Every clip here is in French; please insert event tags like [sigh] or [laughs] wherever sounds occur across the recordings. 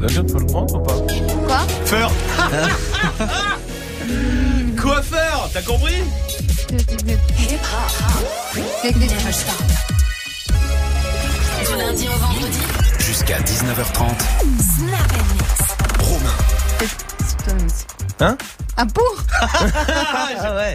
La viande, faut le prendre ou pas Quoi Faire [laughs] Quoi faire T'as compris Du lundi au vendredi. Jusqu'à 19h30. Snap Romain. Hein Un pour [laughs] Ah ouais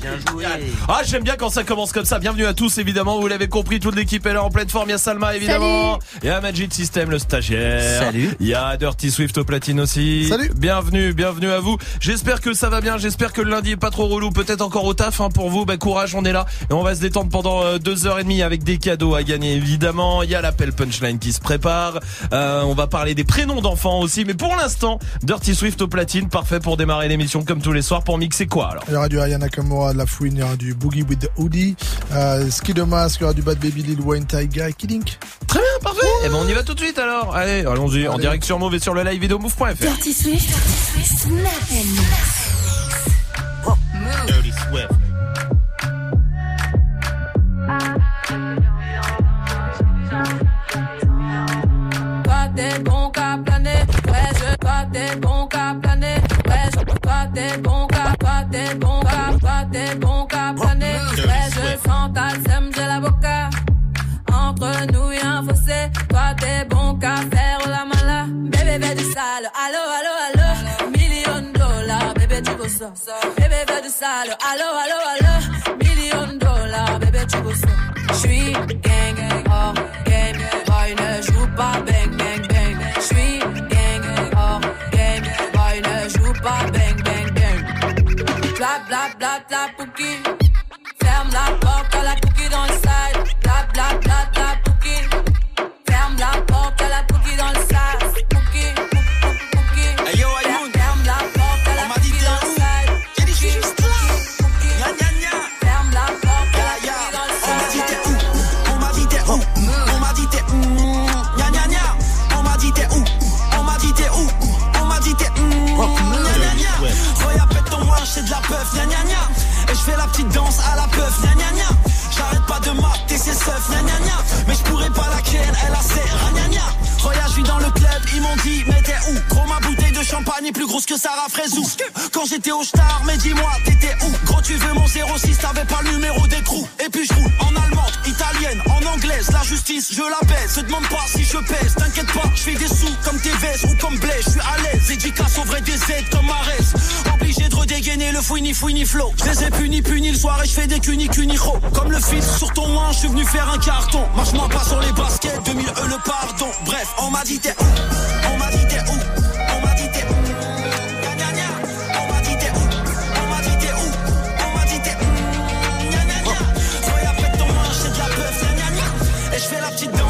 Bien joué. Ah, j'aime bien quand ça commence comme ça. Bienvenue à tous, évidemment. Vous l'avez compris, toute l'équipe est là en pleine forme. Il y a Salma, évidemment. Il y a Magic System, le stagiaire. Salut. Il y a Dirty Swift au platine aussi. Salut. Bienvenue, bienvenue à vous. J'espère que ça va bien. J'espère que le lundi est pas trop relou. Peut-être encore au taf, hein, pour vous. Bah, courage, on est là. Et on va se détendre pendant euh, deux heures et demie avec des cadeaux à gagner, évidemment. Il y a l'appel punchline qui se prépare. Euh, on va parler des prénoms d'enfants aussi. Mais pour l'instant, Dirty Swift au platine. Parfait pour démarrer l'émission comme tous les soirs. Pour mixer quoi, alors? Il y aura du Ayana Nakamura, de la fouine, il y aura du Boogie with the Hoodie, euh, Ski de Mask, il y aura du Bad Baby Lil Wayne, Taiga, Kiddink. Très bien, parfait. Et ben on y va tout de suite alors. Allez, allons-y en direct sur Move et sur le live vidéo move.fr. Dirty Swift. Dirty Swift. Snap Move. Dirty Swift. Toi t'es bon qu'à planer, ouais je toi t'es bon qu'à planer, ouais je toi t'es bon qu'à toi t'es bon t'es bon qu'à planer, ouais. je sens ta sème j'ai l'avocat. Entre nous y'a un fossé, toi t'es bon qu'à faire la mala, bébé fais du sale, allo allo allo, million dollars, bébé tu ça, bébé fais du sale, allo allo allo, million dollars, bébé tu ça. J'suis gang gang hors game, boy ne joue pas bang bang Bla bla pouki, ferme la porte à la pouki dans le side. Bla bla bla bla je fais la petite danse à la peuf. Gna gna gna. J'arrête pas de mater ses seufs. Gna gna gna. Mais je pourrais pas la ken, elle a ses gna gna. Je dans le club, ils m'ont dit, mais t'es où? Gros, ma bouteille de champagne est plus grosse que Sarah Fraisou. Quand j'étais au star, mais dis-moi, t'étais où? Gros, tu veux mon 06, t'avais pas le numéro d'écrou. Et puis je roule en allemande, italienne, en anglaise. La justice, je la baisse. Se demande pas si je pèse, t'inquiète pas, je fais des sous comme tes vestes ou comme Blaise. Je suis à l'aise, édicace au vrai des aides comme Marès. Le fouini fouini flow. Je les ai punis, punis le soir et je fais des cunis cunicho. Comme le filtre sur ton main, je suis venu faire un carton. Marche-moi pas sur les baskets, 2000 E le pardon. Bref, on m'a dit t'es où? On m'a dit t'es où? On m'a dit t'es où? On m'a dit t'es où? On m'a dit t'es où? On m'a dit t'es où? Ton c'est de la gna gna. Et je fais la petite danse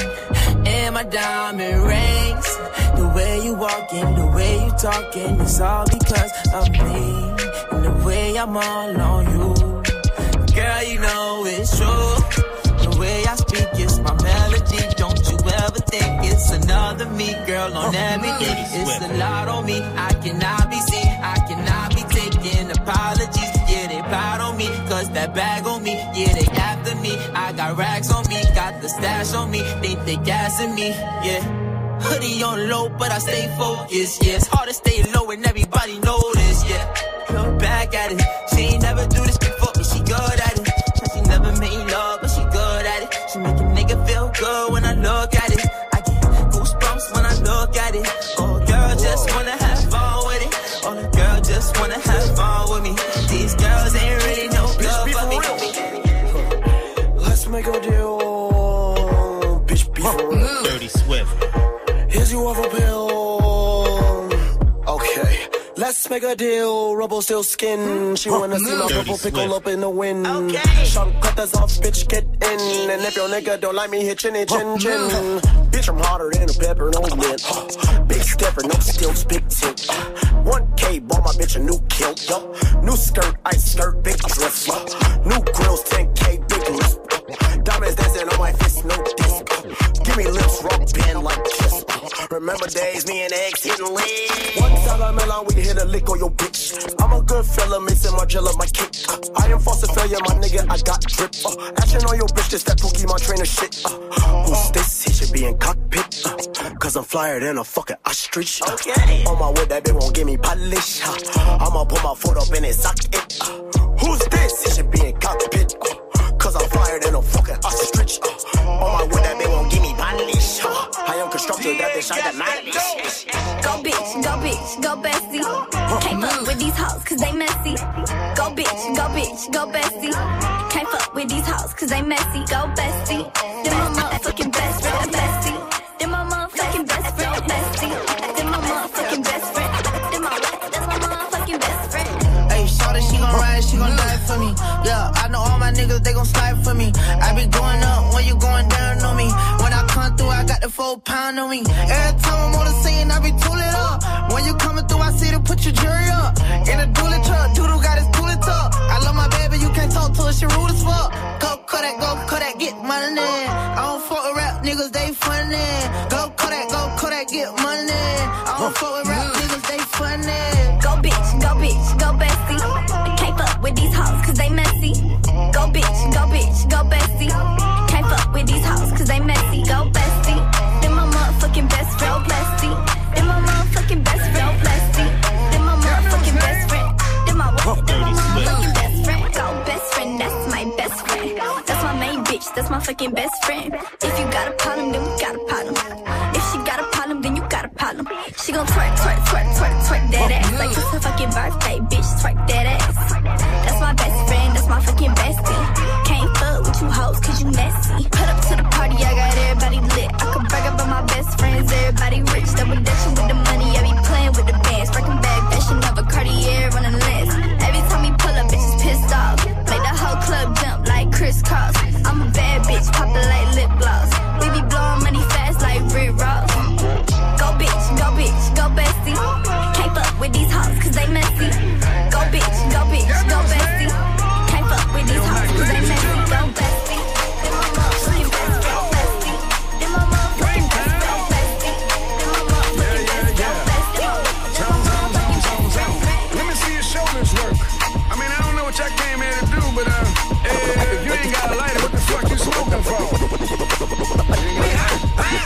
and my diamond rings. The way you walking, the way you talking, it's all because of me. And the way I'm all on you. Girl, you know it's true. The way I speak is my melody. Don't you ever think it's another me, girl, on everything. It's a lot on me. I cannot be seen. I cannot be taken apologies. Yeah. Cause that bag on me. Yeah, they after me. I got racks on me. Got the stash on me. Think they gassing me. Yeah. Hoodie on low, but I stay focused. Yeah, it's hard to stay low and everybody notice. Yeah, look back at it. She ain't never do this make a deal, rubble still skin. She wanna see my purple pickle up in the wind. Okay. Cutters off, bitch, get in. And if your nigga don't like me, hit chinny chin chin. Bitch, I'm hotter than a pepper, no mint. Big stepper, no skills, big tip. 1K, bought my bitch a new kilt. Yo. New skirt, ice skirt, big dress. yo. Remember days, me and X hitting legs. One time I'm Milan, we hit a lick on your bitch. I'm a good fella, missing my jello, my kick. I am false failure, my nigga, I got drip. Uh, action on your bitch, this that Pokemon trainer shit. Uh, who's this? He should be in cockpit. Uh, Cause I'm flyer than a fucking ostrich. Uh, okay. On my wood, that bitch won't give me polish. Uh, I'ma put my foot up in his socket. Uh, who's this? He should be in cockpit. Uh, Cause I'm flyer than a fucking ostrich. Uh, on my I am constructed, that bitch, I demolish. Go bitch, go bitch, go bestie. Can't fuck with these hoes cause they messy. Go bitch, go bitch, go bestie. Can't fuck with these hoes cause they messy. Go bestie. Then my motherfucking best friend, bestie. Then my motherfucking best friend, bestie. Then my motherfucking best friend. Then my what? That's my motherfucking best friend. Hey, shorty, she gon' ride, she gon' die for me. Yeah, I know all my niggas, they gon' slide for me. I be going up when you going down on me. The full pound on me. Every time I'm on the scene, I be tooling up. When you coming through, I see to put your jury up. In a dually truck, Doodle got his tooling tuck. I love my baby, you can't talk to her, she rude as fuck. Go Kodak, go that get money. I don't fuck with rap niggas, they funny. Go Kodak, go that get money. That's my fucking best friend. If you got a problem, then we got a problem. If she got a problem, then you got a problem. She gon' twerk, twerk, twerk, twerk, twerk that ass. Like it's her fucking birthday, bitch, twerk that ass. That's my best friend, that's my fucking bestie. Can't fuck with you hoes, cause you messy. Put up to the party, I got everybody lit. I could brag about my best friends, everybody rich. Double dutching with the money, bitch, poppin' like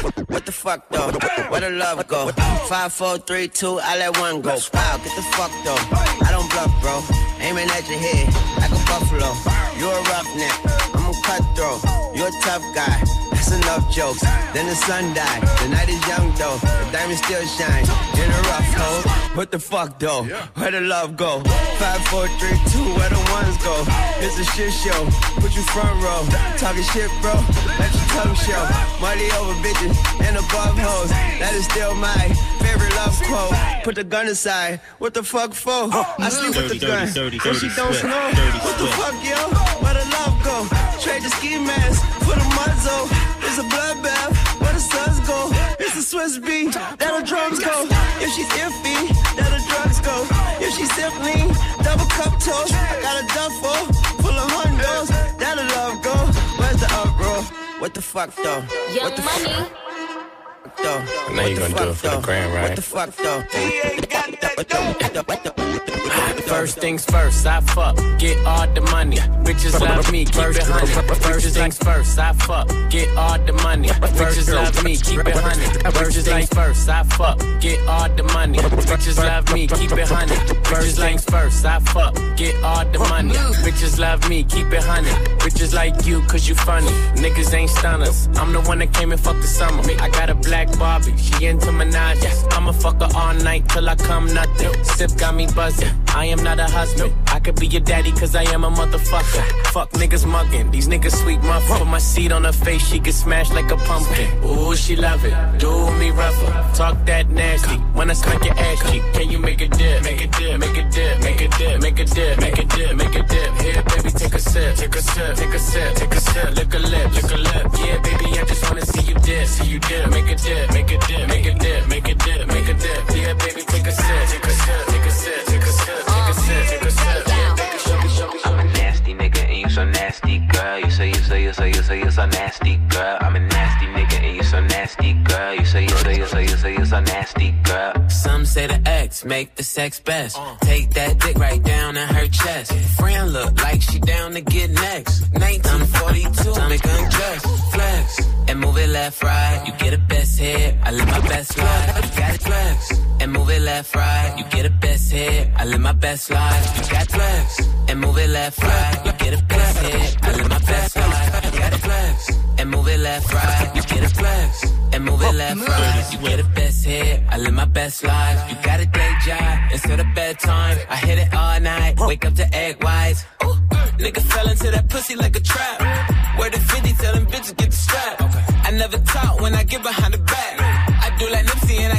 you the fuck though? Where the love go? Five, four, three, two, I let one go. Wow, get the fuck though. I don't bluff, bro. Aiming at your head like a buffalo. You a roughneck, I'm a cutthroat. You a tough guy. That's enough jokes. Then the sun died. The night is young though. The diamond still shine in a rough hole. What the fuck though? Where the love go? Five, four, three, two, where the ones go? It's a shit show. Put you front row. Talking shit, bro. Let your tongue show. Money over bitches and above hoes. That is still my favorite love quote. Put the gun aside. What the fuck for? Oh, I sleep with the gun. dirty, dirty, she dirty don't sweat. know. What the fuck, yo? Where the love go? Trade the ski mask for the muzzle. It's a bloodbath. Where the suns go? It's a Swiss beat. That the drums go. If she's iffy, that the drugs go. If she's simply double cup toast, I got a duffel full of hundos. That the love go. Where's the uproar? What the fuck though? what the money. fuck though? Now you gonna do it for the gram, What the fuck though? What the, what the, First things first, I fuck, get all the money. Bitches love me, keep it honey. First things first, I fuck, get all the money. Bitches love me, keep it honey. First things first, I fuck, get all the money. Bitches love me, keep it honey. First things first, I fuck, get all the money. Bitches love me, keep it honey. Bitches like you, cause you funny. Niggas ain't stunners. I'm the one that came and fucked the summer. I got a black Barbie, she into Minaj. I'ma fuck her all night till I come nothing. Sip got me buzzing. I am not a husband. I could be your daddy cause I am a motherfucker. Fuck niggas mugging. These niggas sweet muffin. Put my seat on her face, she get smashed like a pumpkin. Ooh, she love it. Do me rougher. Talk that nasty. When I smack your ass cheek, can you make a dip? Make a dip, make a dip, make a dip, make a dip, make a dip, make a dip. Here, baby, take a sip, take a sip, take a sip, take a sip. Lick a lip, lick a lip. Yeah, baby, I just wanna see you dip, see you dip. Make a dip, make a dip, make a dip, make a dip, make a dip. Yeah, baby, take a sip, take a sip, take a sip, take a sip, take a sip, take a sip. Yeah, baby, show me, show me, show me. I'm a nasty nigga and you so nasty, girl. You say you say you say you say you so nasty, girl. I'm a nasty nigga and you so nasty, girl. You say you say you say you say you're so nasty, girl. Some say the X make the sex best. Take that dick right down in her chest. Friend look like she down to get next. 1942, make undress, flex, and move it left, right. You get a best hit, I live my best life. You got flex, and move it left, right. You get a best hit, I live my best life. You got flex, and move it left, right. You get a best hit, I live my best life. You got flex, and move it left, right. You get a flex, and move it oh. left, right. You get a best hit, I live my best life. You got a day job instead of bedtime. I hit it all night, wake up to egg whites. Ooh, nigga fell into that pussy like a trap. Where the 50 tell them bitches get the strap. I never talk when I get behind the back. I do like Nipsey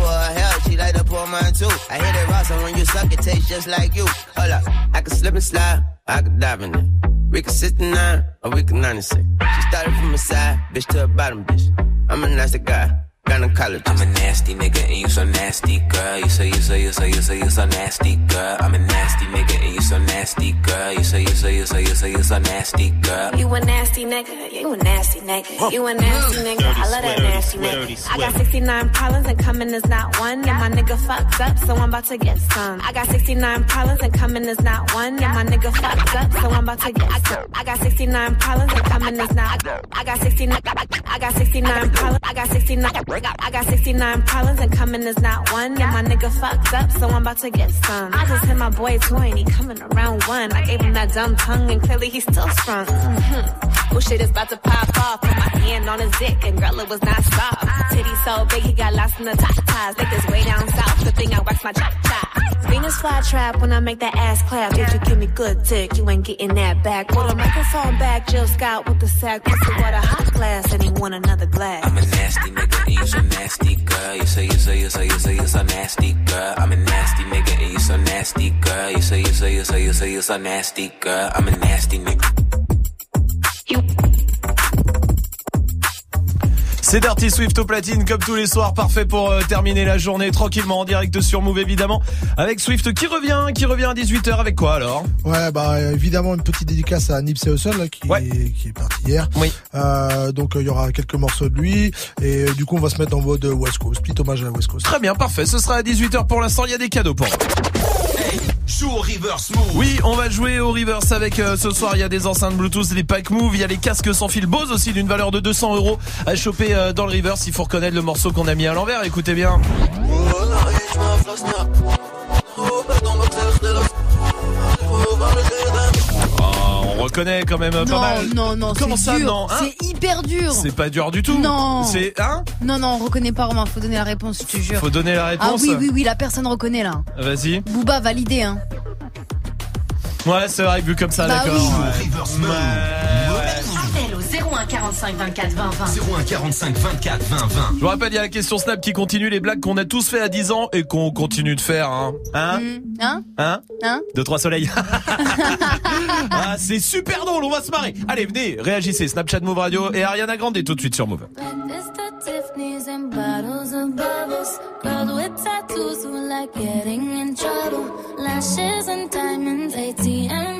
pour her hell. She like to pour mine too. I hit it raw, so when you suck, it tastes just like you. Hold up. I can slip and slide. I can dive in it. We can sit 69 or we can 96. She started from the side, bitch to the bottom, bitch. I'm a nasty guy. Gynecologist. I'm a nasty nigga and you so nasty, girl. You say you say you say you say you so nasty, girl. I'm a nasty nigga and you so nasty, girl. You say you say you say you say you so nasty, girl. You a nasty nigga, you a nasty nigga, you a nasty nigga, I love that nasty nigga. I got 69 problems and coming is not one, and my nigga fucks up, so I'm about to get some. I got 69 problems and coming is not one, and my nigga fucks up, so I'm about to get some. I got 69 problems and coming is not. I got 69. I got 69 problems. I got 69. I got 69 problems and coming is not one, and my nigga fucks up, so I'm about to get some. I just hit my boy two and he coming around one. I gave him that dumb tongue and clearly he's still strong. Mm-hmm. Oh shit is about to pop off. Put my hand on his dick and girl it was not soft. Titty so big he got lost in the top ties. Like this way down south. The thing I wax my chop chop. Venus fly trap when I make that ass clap. If you give me good dick, you ain't getting that back. Put a microphone back, Jill Scott with the sack. Pussy water hot glass and he want another glass. I'm a nasty nigga and you so nasty, girl. You say you say you say you say you so nasty, girl. I'm a nasty nigga and you so nasty, girl. You say you say you say you say you so nasty, girl. I'm a nasty nigga. C'est Dirty Swift au platine comme tous les soirs, parfait pour euh, terminer la journée tranquillement en direct sur Move évidemment. Avec Swift qui revient, qui revient à 18h avec quoi alors? Ouais, bah évidemment une petite dédicace à Nipsey Hussle là, qui, est, qui est parti hier. Oui. Euh, donc il y aura quelques morceaux de lui et euh, du coup on va se mettre en mode West Coast, petit hommage à la West Coast. Très bien, parfait. Ce sera à 18h pour l'instant. Il y a des cadeaux pour. Joue au reverse move. Oui, on va jouer au reverse avec euh, ce soir. Il y a des enceintes Bluetooth, des packs Move, il y a les casques sans fil Bose aussi d'une valeur de 200 euros à choper euh, dans le reverse. Il faut reconnaître le morceau qu'on a mis à l'envers. Écoutez bien. Oh, on reconnaît quand même euh, non, pas mal. non, non, Comment c'est ça, dur. non hein C'est hyper dur. C'est pas dur du tout. Non. C'est hein Non, non, on reconnaît pas Romain. Faut donner la réponse, je te jure. Faut donner la Ah réponse. oui, oui, oui, la personne reconnaît là. Vas-y. Booba validé, hein. Ouais, c'est vrai, vu comme ça, Bah d'accord. oui. Ouais. Appel au 01 45 24 20 20. 01 45 24 20 20. Je vous rappelle, il y a la question Snap qui continue, les blagues qu'on a tous fait à 10 ans et qu'on continue de faire, hein. Hein Hmm, Hein Hein Hein Deux, trois soleils. [laughs] ah, c'est super drôle, on va se marrer. Allez, venez, réagissez. Snapchat Move Radio et Ariana Grande tout de suite sur Move. Breakfast at Tiffany's and bottles of bubbles. Girls with tattoos who like getting in trouble. Lashes and diamonds, ATM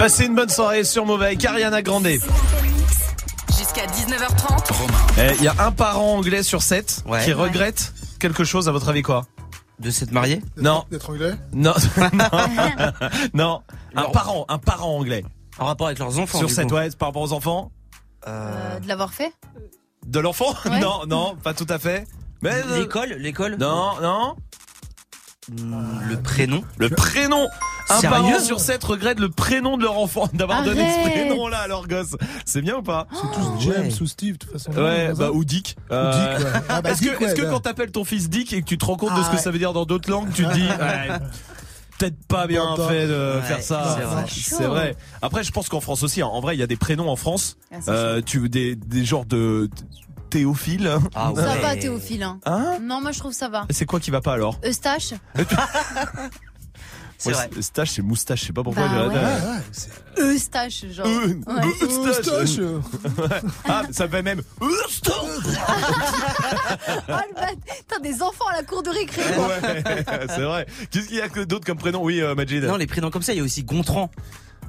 Passez une bonne soirée sur Mauvais avec Ariana Grande. Jusqu'à 19h30. Eh, Il y a un parent anglais sur sept Ouais. qui Ouais. regrette quelque chose, à votre avis quoi? De s'être marié? Non. D'être anglais? [laughs] Non. non. Un parent, un parent anglais. En rapport avec leurs enfants. Sur 7, coup. ouais, par rapport aux enfants? Euh, de l'avoir fait? De l'enfant? Ouais. Non, non, pas tout à fait. Mais euh, L'école, l'école? Non, non. Le prénom. Le prénom. Un Sérieux parent sur 7 regrette le prénom de leur enfant, [laughs] d'avoir donné ce Arrête. prénom-là à leur gosse. C'est bien ou pas? C'est tous James ou Steve, de toute façon. Ouais, bah ou Dick. Dick, ouais. [laughs] Ah, bah, est-ce Dick, que, est-ce ouais, que bah. quand t'appelles ton fils Dick et que tu te rends compte de ce Ah, que ouais. ça veut dire dans d'autres langues, tu te dis ouais, peut-être pas bien Bon, fait de Ouais, faire ça. c'est vrai. C'est vrai. Après, je pense qu'en France aussi, hein, en vrai, il y a des prénoms en France. Ah, c'est Euh, tu des des genres de Théophile. Ah Ça va, Théophile. Hein. Hein non, moi je trouve ça va. C'est quoi qui va pas alors Eustache [laughs] C'est vrai. c'est- Stache, c'est moustache, je sais pas pourquoi. Bah ouais. Ouais, ouais, c'est- Eustache, genre. Euh, Ouais. Eustache. Eustache. Ouais. Ah, ça fait même Eustache. Oh [laughs] bat T'as des enfants à la cour de récré. Ouais, [laughs] c'est vrai. Qu'est-ce qu'il y a que d'autres comme prénom? Oui, euh, Majid. Non, les prénoms comme ça, il y a aussi Gontran.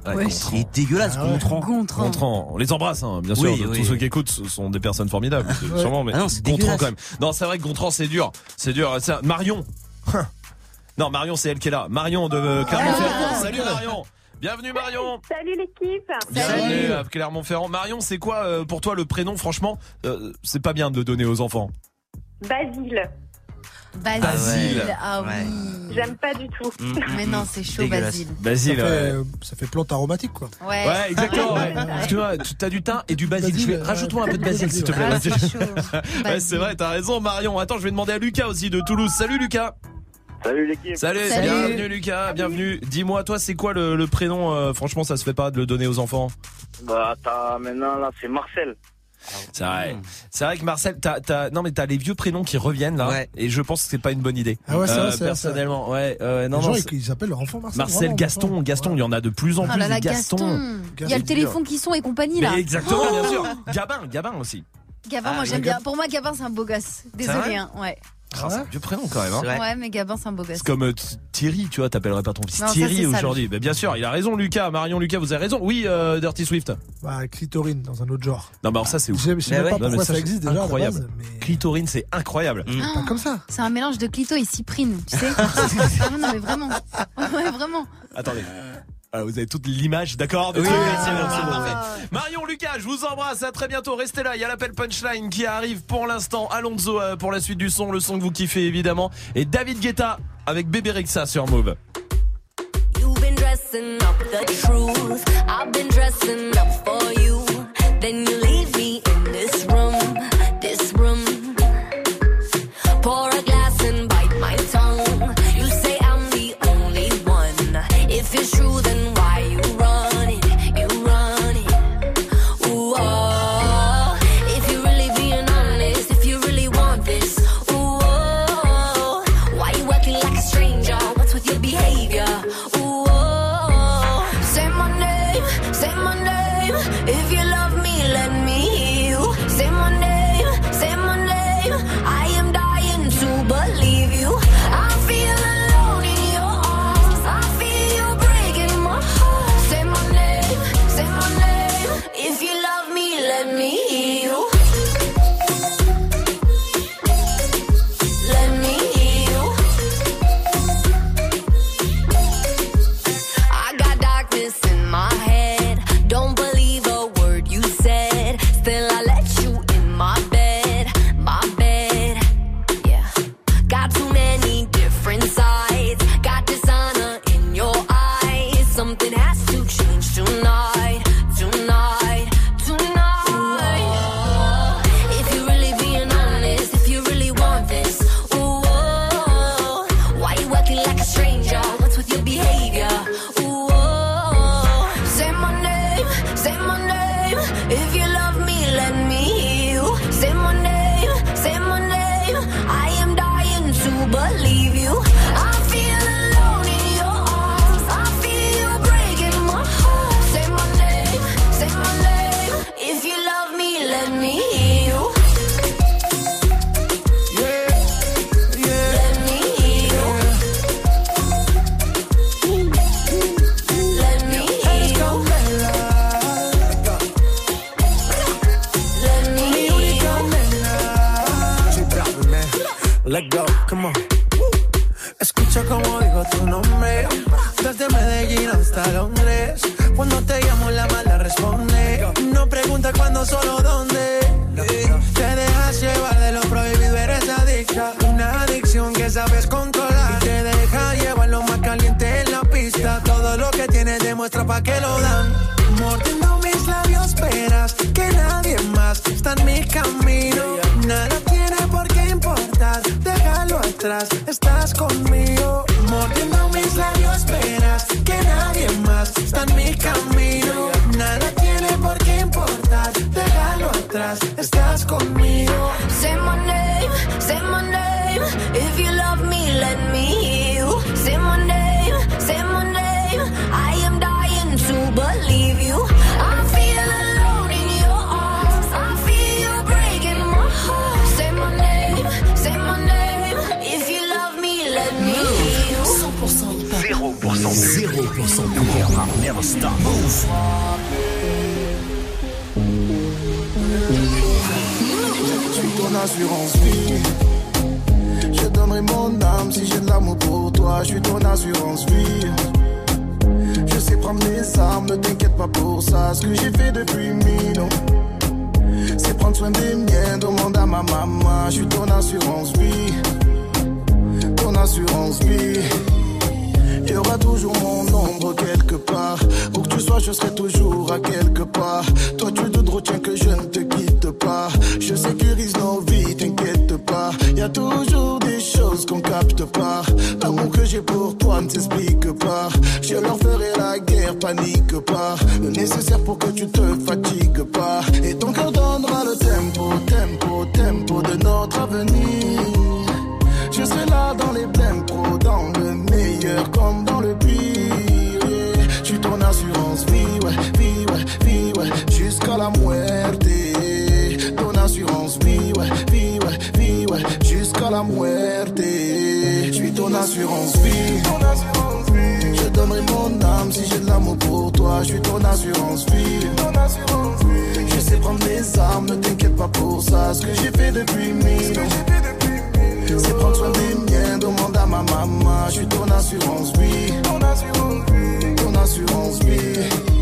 Ouais, Il est dégueulasse, Ah ouais. Gontran. Gontran. Gontran, on les embrasse, hein, bien sûr. Oui, Tous oui, ceux qui écoutent ce sont des personnes formidables, [laughs] c'est- sûrement. Mais Ah non, c'est Gontran dégueulasse. quand même. Non, c'est vrai que Gontran c'est dur, c'est dur. Ça- Marion. non, Marion c'est elle qui est là. Marion de euh, Clermont-Ferrand. Ah. Salut Marion. Bienvenue Marion. Salut l'équipe. Bienvenue à Clermont-Ferrand. Marion, c'est quoi euh, pour toi le prénom Franchement, euh, c'est pas bien de le donner aux enfants. Basile. Basile. Basile. Ah Ouais. oui. J'aime pas du tout. Mm, mm, Mais non, c'est chaud. Basile. Ça Basile. fait, ouais. euh, ça fait plante aromatique, quoi. Ouais. Ouais, exactement. Ouais. Ouais. [laughs] Parce que ouais, tu as du thym et du basile. Basile, Je vais- ouais. Rajoute-moi un peu de basile, s'il te plaît. Ah, c'est chaud. [laughs] Ouais, c'est vrai, t'as raison, Marion. Attends, je vais demander à Lucas aussi de Toulouse. Salut Lucas. Salut l'équipe. Salut, Salut. bienvenue Lucas, bienvenue. Dis-moi, toi, c'est quoi le, le prénom euh, Franchement, ça se fait pas de le donner aux enfants? Bah t'as maintenant là c'est Marcel. C'est vrai. C'est vrai que Marcel, t'as, t'as, non mais t'as les vieux prénoms qui reviennent là, Ouais. et je pense que c'est pas une bonne idée. Ah ouais, c'est vrai, c'est vrai, personnellement, ouais, euh, non, les non. gens, c'est- ils, appellent leur enfant Marcel. Marcel, vraiment, Gaston, Gaston. Gaston, il y en a de plus en Oh plus là là, Gaston. Gaston. Il y a le téléphone qui sonne et compagnie, là. Mais exactement, Oh bien sûr. Gabin, Gabin aussi. Gabin, Ah, moi oui. j'aime Gab- bien. Pour moi, Gabin, c'est un beau gosse. Désolé, hein. Ouais. Ah, c'est un vieux prénom quand même. Hein. Ouais, mais Gabin, c'est un beau gosse. C'est comme euh, Thierry, tu vois, t'appellerais pas ton fils Non, Thierry aujourd'hui. Ben, bien sûr, il a raison, Lucas. Marion, Lucas, vous avez raison. Oui, euh, Dirty Swift. Bah, clitorine, dans un autre genre. Non, mais alors ça, c'est ouf. je sais ouais. pas pourquoi ça, ça existe c'est déjà. incroyable. base, mais Clitorine, c'est incroyable. Mm. Pas comme ça. C'est un mélange de clito et cyprine, tu sais. [laughs] ah non, mais vraiment. Ouais, vraiment. Attendez. Ah, vous avez toute l'image, d'accord de Oui, Ah, c'est bon. parfait. Marion, Lucas, je vous embrasse. À très bientôt. Restez là. Il y a l'appel punchline qui arrive pour l'instant. Alonso euh, pour la suite du son, le son que vous kiffez évidemment. Et David Guetta avec Bébé Rexa sur Move. You've been dressing up the truth. I've been dressing up for you. Then you leave Je suis ton assurance vie. Je donnerai mon âme si j'ai de l'amour pour toi. Je suis ton assurance vie. Je sais prendre les armes, ne t'inquiète pas pour ça. Ce que j'ai fait depuis mille ans, c'est prendre soin des miens. Demande à ma maman. Je suis ton assurance vie. Ton assurance vie. Il y aura toujours mon ombre quelque part. Où que tu sois, je serai toujours à quelque part. Toi, tu te retiens que je ne te quitte pas. Je sécurise nos vies, t'inquiète pas. Il y a toujours des choses qu'on capte pas. L'amour que j'ai pour toi ne s'explique pas. Je leur ferai la guerre, panique pas. Le nécessaire pour que tu te fatigues pas. Et ton cœur donnera le tempo, tempo, tempo de notre avenir. Je serai là dans les la muerte. Ton assurance vie, ouais, vie, ouais, vie, ouais, jusqu'à la muerte. Je suis ton assurance vie. Je donnerai mon âme si j'ai de l'amour pour toi. Je suis ton assurance vie. Je sais prendre les armes, ne t'inquiète pas pour ça. Ce que j'ai fait depuis mille. C'est prendre soin des miens, demande à ma maman. Je suis ton assurance vie. Ton assurance vie.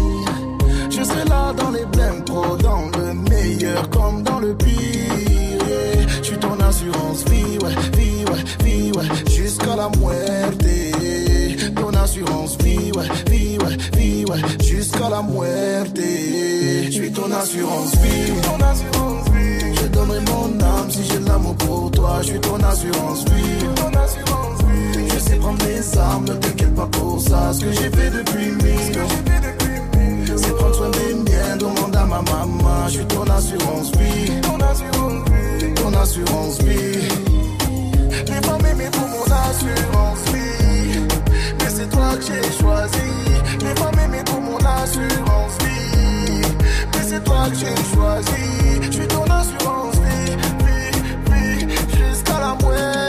Je serai là dans les blèmes pro, dans le meilleur comme dans le pire. Je suis ton assurance vie, ouais, vie, ouais, vie, ouais, jusqu'à la muerte. Ton assurance vie, ouais, vie, ouais, vie, ouais, jusqu'à la muerte. Je suis ton assurance vie, ton assurance vie. Je donnerai mon âme si j'ai l'amour pour toi. Je suis ton assurance vie, ton assurance vie. Je sais prendre mes armes, ne t'inquiète pas pour ça. Ce que j'ai fait depuis mille. Miens, demande à ma maman. Je suis ton assurance vie. Ton assurance vie. Ton assurance vie. Femmes pour mon assurance vie. Mais c'est toi que j'ai choisi. Les femmes aimées pour mon assurance vie. Mais c'est toi que j'ai choisi. Je suis ton assurance vie. Vie, vie. Jusqu'à la muerte.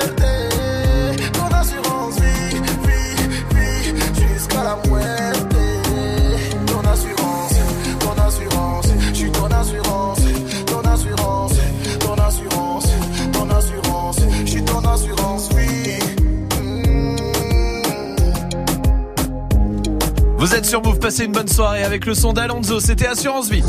Vous êtes sur Move, passez une bonne soirée avec le son d'Alonso, c'était Assurance Vie.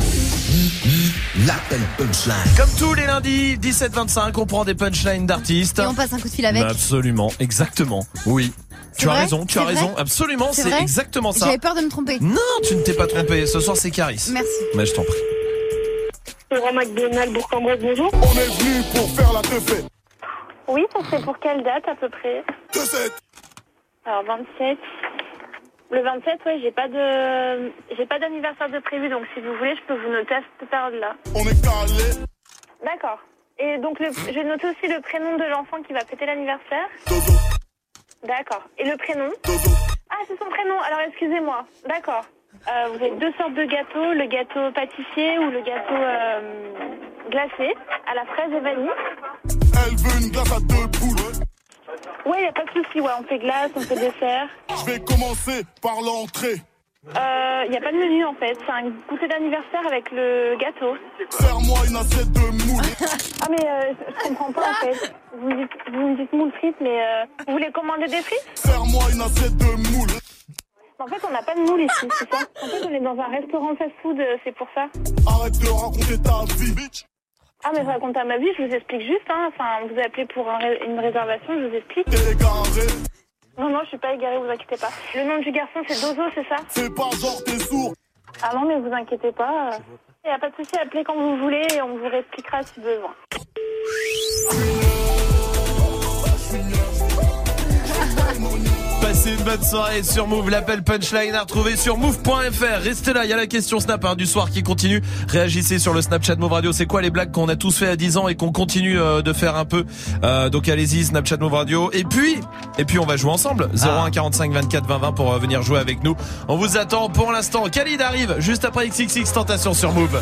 L'appel punchline. Comme tous les lundis, 17-25, on prend des punchlines d'artistes. Et on passe un coup de fil avec. Absolument, exactement. Oui. C'est Tu as raison, tu as C'est raison, absolument, C'est c'est exactement ça. J'avais peur de me tromper. Non, tu ne t'es pas trompé. Ce soir, c'est Caris. Merci. Mais je t'en prie. Laurent McDonald, Bourg-en-Bresse, bonjour. On est venu pour faire la teufée. Oui, ça serait pour quelle date à peu près Alors 27. Le 27, ouais, j'ai pas de, j'ai pas d'anniversaire de prévu, donc si vous voulez, je peux vous noter à cette période-là. On est calé. D'accord. Et donc, le, je vais noter aussi le prénom de l'enfant qui va fêter l'anniversaire. D'accord. Et le prénom Ah, c'est son prénom. Alors, excusez-moi. D'accord. Euh, vous avez deux sortes de gâteaux, le gâteau pâtissier ou le gâteau euh, glacé à la fraise et vanille. Elle veut une glace à deux poules. Ouais, y a pas de souci. Ouais, on fait glace, on fait dessert. Je vais commencer par l'entrée. Euh, y a pas de menu en fait. C'est un goûter d'anniversaire avec le gâteau. Serre-moi une assiette de moule. [laughs] Ah mais euh, je comprends pas en fait. Vous me dites, vous me dites moule frites, mais euh, vous voulez commander des frites? Serre-moi une assiette de moule. En fait, on n'a pas de moule ici, c'est ça En fait, on est dans un restaurant fast-food, euh, c'est pour ça. Arrête de raconter ta vie, bitch. Ah mais racontez à ma vie, je vous explique juste. Hein. Enfin, vous appelez pour un ré- une réservation, je vous explique. Non non, je suis pas égarée, vous inquiétez pas. Le nom du garçon, c'est Dozo, c'est ça? Fais pas genre t'es sourd. Ah non, mais vous inquiétez pas. Il n'y a pas de souci, appelez quand vous voulez et on vous réexpliquera si besoin. Bonne soirée sur Move. L'appel punchline à retrouver sur move.fr. Restez là, il y a la question Snap hein, du soir qui continue. Réagissez sur le Snapchat Move Radio. C'est quoi les blagues qu'on a tous fait à 10 ans et qu'on continue euh, de faire un peu? Euh, Donc allez-y, Snapchat Move Radio. Et puis, et puis on va jouer ensemble. 01 45 24 20 20 pour euh, venir jouer avec nous. On vous attend pour l'instant. Khalid arrive juste après XXX Tentation sur Move.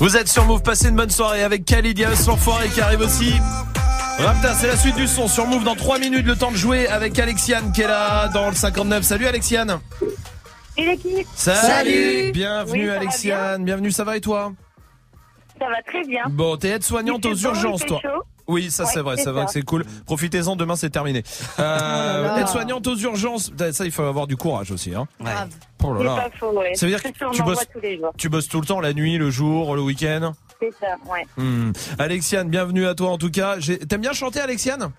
Vous êtes sur Move, passez une bonne soirée avec Khalid Yaos, l'enfoiré qui arrive aussi. Rapta, c'est la suite du son sur Move dans 3 minutes, le temps de jouer avec Alexiane qui est là dans le 59. Salut Alexiane. Et l'équipe Salut. Bienvenue Oui, Alexiane, bienvenue, ça va et toi? Ça va très bien. Bon, t'es aide-soignante aux urgences, toi. chaud. Oui, ça Ouais, c'est vrai, c'est c'est vrai ça. que c'est cool. Profitez-en, demain c'est terminé. [laughs] Euh, là. aide-soignante aux urgences, ça il faut avoir du courage aussi. Hein. Grave. Oh là C'est là. faux, ouais. Ça veut dire que tu bosses, tous les jours. tu bosses tout le temps, la nuit, le jour, le week-end C'est ça, ouais. Hmm. Alexiane, bienvenue à toi en tout cas. T'aimes bien chanter Alexiane?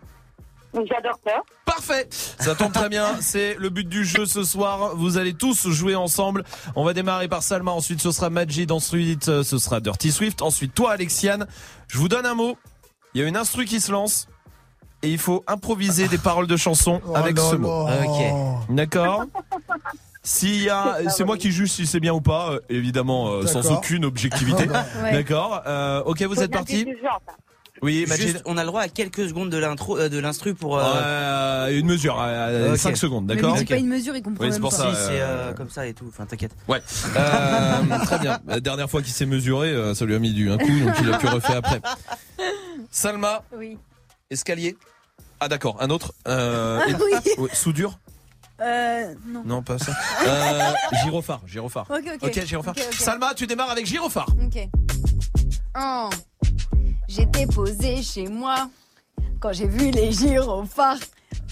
J'adore ça. Parfait, ça tombe très bien, [laughs] c'est le but du jeu ce soir, vous allez tous jouer ensemble. On va démarrer par Salma, ensuite ce sera Majid, ensuite ce sera Dirty Swift, ensuite toi Alexiane. Je vous donne un mot, il y a une instru qui se lance et il faut improviser des paroles de chansons avec là ce mot. Ok. D'accord S'il y a, c'est moi qui juge si c'est bien ou pas, euh, évidemment euh, sans aucune objectivité. [laughs] D'accord. Euh, ok, vous êtes parti Oui. Juste, on a le droit à quelques secondes de l'intro, euh, de l'instru pour. euh, Euh, une mesure, euh, Ok. 5 secondes, Mais d'accord lui, c'est pas une mesure, il comprend Oui, c'est même pour pas. ça. Si, c'est euh, euh, comme ça et tout. Enfin, t'inquiète. Ouais. Euh, [laughs] très bien. La dernière fois qu'il s'est mesuré, euh, ça lui a mis du un coup, donc il a pu refaire après. Salma, Oui. escalier. Ah d'accord, un autre. Euh, Ah oui. [laughs] ouais, soudure. Euh, non. Non, pas ça. Euh, gyrophare, gyrophare. Ok, ok. gyrophare. Ok, ok. Salma, tu démarres avec gyrophare. Ok. Oh. J'étais posée chez moi quand j'ai vu les gyrophares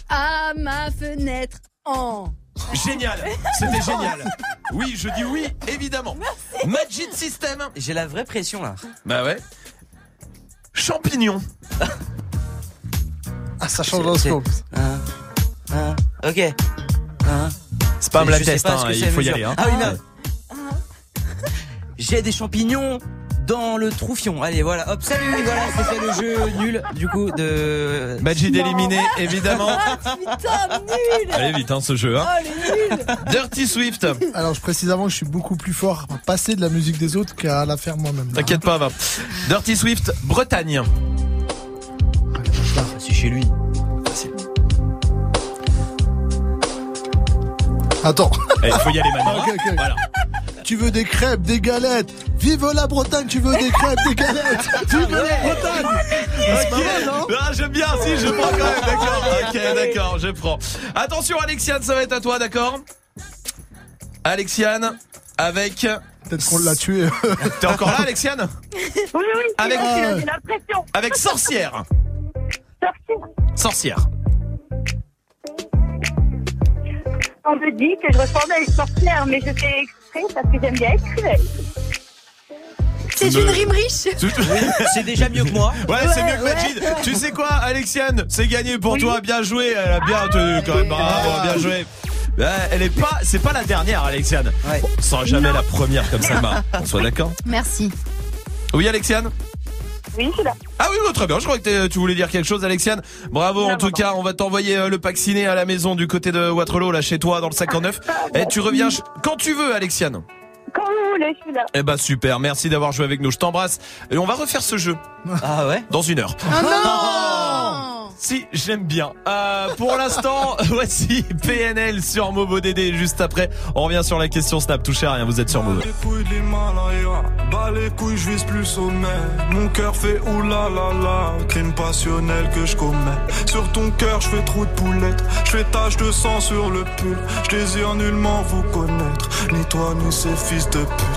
à ma fenêtre en. Génial, c'était génial. Oui, je dis oui, évidemment. Magic System. J'ai la vraie pression là. Bah ouais. Champignons. Ah, ça change le scope. Hein, hein, ok. Hein. Spam la pas hein, il faut y aller. hein. Ah oui, merde. J'ai des champignons dans le troufion. Allez, voilà. Hop, salut. Voilà, c'était le jeu nul du coup de. Majid éliminé, évidemment. [laughs] Putain, nul Allez vite, hein, ce jeu. Hein. Oh, les nuls Dirty Swift. Alors, je précise avant que je suis beaucoup plus fort à passer de la musique des autres qu'à la faire moi-même. T'inquiète pas, va. Dirty Swift, Bretagne. C'est chez lui. Attends. Il faut y aller maintenant. Ok, ok. Voilà. Tu veux des crêpes, des galettes. Vive la Bretagne, tu veux des crêpes, des galettes. [laughs] Vive la Bretagne. C'est pas mal, non Ah, j'aime bien, si, je prends quand même, d'accord. [laughs] Ok, d'accord, je prends. Attention, Alexiane, ça va être à toi, d'accord Alexiane, avec. Peut-être qu'on l'a tué. [laughs] T'es encore là, Alexiane Oui, oui, Avec- j'ai j'ai la pression. Avec sorcière. Sorcière. Sorcière. On me dit que je ressemble à une sorcière, mais je fais exprès parce que j'aime bien être cruelle. C'est une rime riche. C'est déjà mieux que moi. [laughs] Ouais, c'est mieux que Majid. Tu sais quoi, Alexiane C'est gagné pour toi. Bien joué. Elle a bien tenu quand même. Bravo, bien joué. Ouais, Elle est pas, c'est pas la dernière, Alexiane. Ouais. Bon, ce sera jamais la première comme ça, On soit d'accord Merci. Oui, Alexiane Oui, je suis là. Ah oui, bon, très bien. Je crois que tu voulais dire quelque chose, Alexiane. Bravo, en tout cas, on va t'envoyer euh, le pack ciné à la maison du côté de Waterloo, là, chez toi, dans le 59. Et [laughs] tu reviens quand tu veux, Alexiane. Quand vous voulez, je suis là. Eh ben super, merci d'avoir joué avec nous. Je t'embrasse. Et on va refaire ce jeu Ah ouais? Dans une heure. Oh non [laughs] Si, j'aime bien. Euh, pour l'instant, [laughs] voici PNL sur Mobo Dédé. Juste après, on revient sur la question Snap. Touchez à rien, vous êtes sur Mobo. les couilles de l'Himalaya, bas les couilles, je vise plus sommet. Mon cœur fait oulala, crime passionnel que je commets. Sur ton cœur, je fais trou de poulette, je fais tache de sang sur le pull. Je désire nullement vous connaître, ni toi ni ces fils de pute.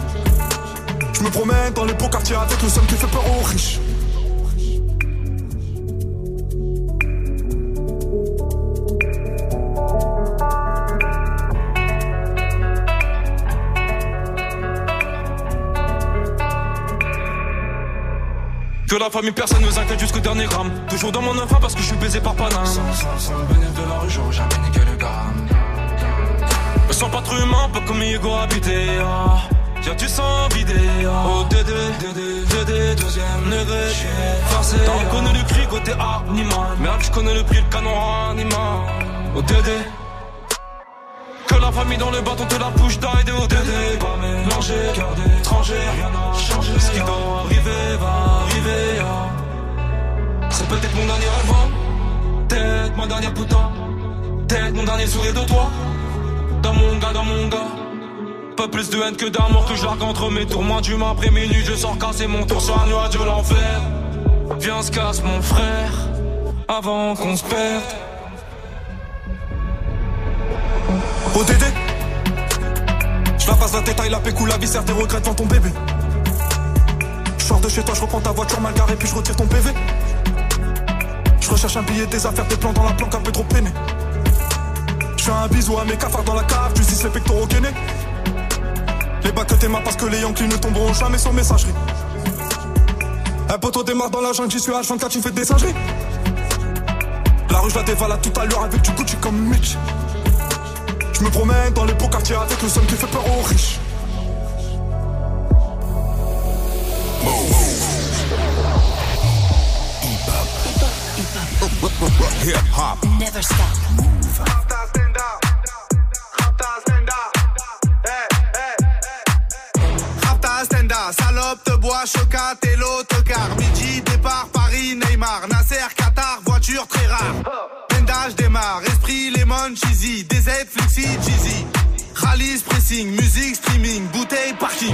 Je me promène dans les beaux quartiers avec le seul qui fait peur aux riches. Que la famille, personne ne nous inquiète jusqu'au dernier gramme. Toujours dans mon enfant parce que je suis baisé par Paname. Sans, sans, sans le bénéfice de la rue, j'aurais jamais niqué le gramme. Me sens pas trop humain, pas comme Hugo habité. Ah. Y'a du sang vidé. Oh Dédé, Dédé, Dédé, deuxième degré. Forcé. T'en connais le cri côté animal. Merde, je connais le prix, le canon animal. Oh Dédé. Que la famille dans le bâton te la bouche d'aide au Dédé. Pas mélangé, cœur d'étranger, rien n'a changé. Ce qui doit arriver va arriver. ah. C'est peut-être mon dernier rêve, hein. peut-être ma dernière putain, peut-être mon dernier sourire de toi. Dans mon gars, dans mon gars. Pas plus de haine que d'amour que je entre mes tours. Moins d'humain après minuit, je sors casser mon tour sur un nuage de l'enfer. Viens, se casse mon frère, avant qu'on se perde. ODD Je la passe la détail, la pécou, la viscère, tes regrets devant ton bébé. sors de chez toi, je reprends ta voiture mal garée, puis je retire ton PV. Je recherche un billet, des affaires, des plans dans la planque, un peu trop peiné. Je fais un bisou à mes cafards dans la cave, tu dis les pectoraux gainés. Les bacs que t'es parce que les Yankees ne tomberont jamais sur messagerie. Un poteau démarre dans la jungle, j'y suis H24, tu fais des singeries. La rue, je la dévalade tout à l'heure avec du Gucci comme Mitch. Je me promène dans les beaux quartiers avec le son qui fait peur aux riches. Hip hop. Never stop. Rapta chocat et l'autocar. Midi, départ, Paris, Neymar, Nasser, Qatar, voiture très rare. Pendage démarre, esprit, lemon, cheesy, DZ, flexi, cheesy. Rallye, pressing, musique, streaming, bouteille, parking.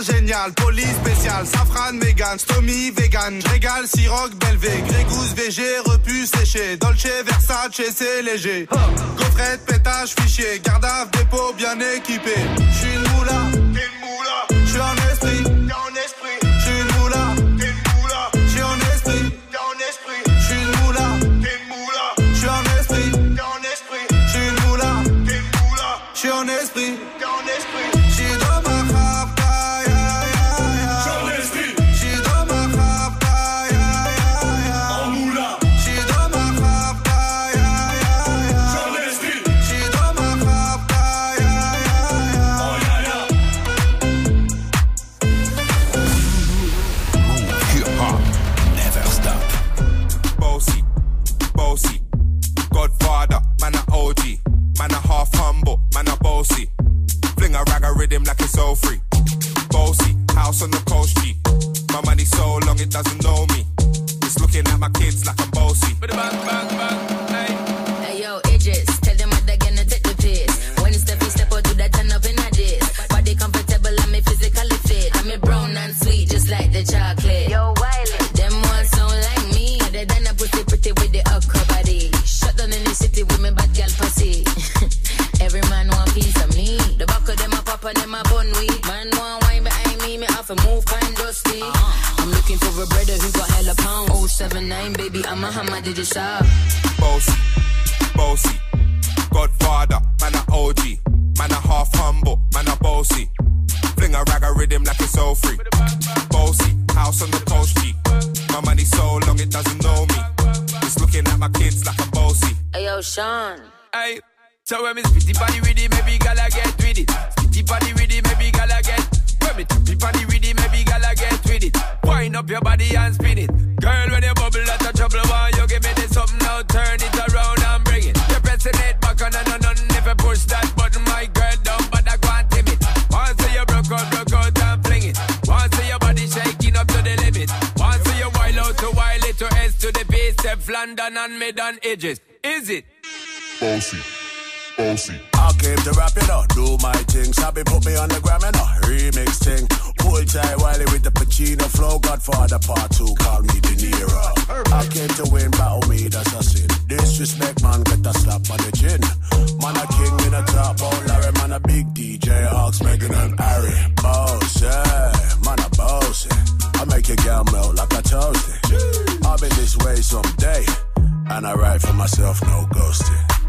Génial, police spécial, safran, mégan, stomy, vegan. J'régale, siroc, belvé, grégousse, VG, repu, séché. Dolce, Versace, c'est léger. Gaufrette, pétage, fichier, garde dépôt bien équipé. J'suis une moula. J'suis en esprit, man a bossy. Fling a rag a rhythm like it's all free. Bossy, house on the coast G. My money so long it doesn't know me. It's looking at my kids like I'm bossy. Hey a brother who got hella pound. 079, baby, I'm a hammer, did you shop? Bossy, bossy. Godfather, man a OG. Man a half humble, man a bossy. Fling a rag a rhythm like it's all free. Bossy, house on the coast G. My money so long it doesn't know me. It's looking at my kids like I'm bossy. Hey yo, Sean. Hey, so when me spitty body with it, maybe gala get with it. Spitty body with it, maybe gala get. When me tappy body with it, maybe gala get with it. Wind up your body and spin it. Girl, when you bubble, that's a trouble. Why you give me this something now? Turn it around and bring it. You're pressing it back on and on and If you push that button, my girl, but I can't tame it. Once you broke out, broke out and fling it. Once your body shaking up to the limit. Once you wild out to wild it to S to the base, London and mid on edges. Is it? Bossy, bossy. I came to rap, it up, do my thing. Sabi put me on the gram, and know, remix thing. Pull tight Wiley with the Pacino flow. Godfather part two, call me De Niro. I came to win, battle me, that's a sin. Disrespect, man, get a slap on the chin. Man, a king in a top, oh Larry, man, a big DJ, Hawks, Megan and Harry. Bossy, man, a bossy. I make your girl melt like a toasty. I'll be this way someday, and I write for myself, no ghosting.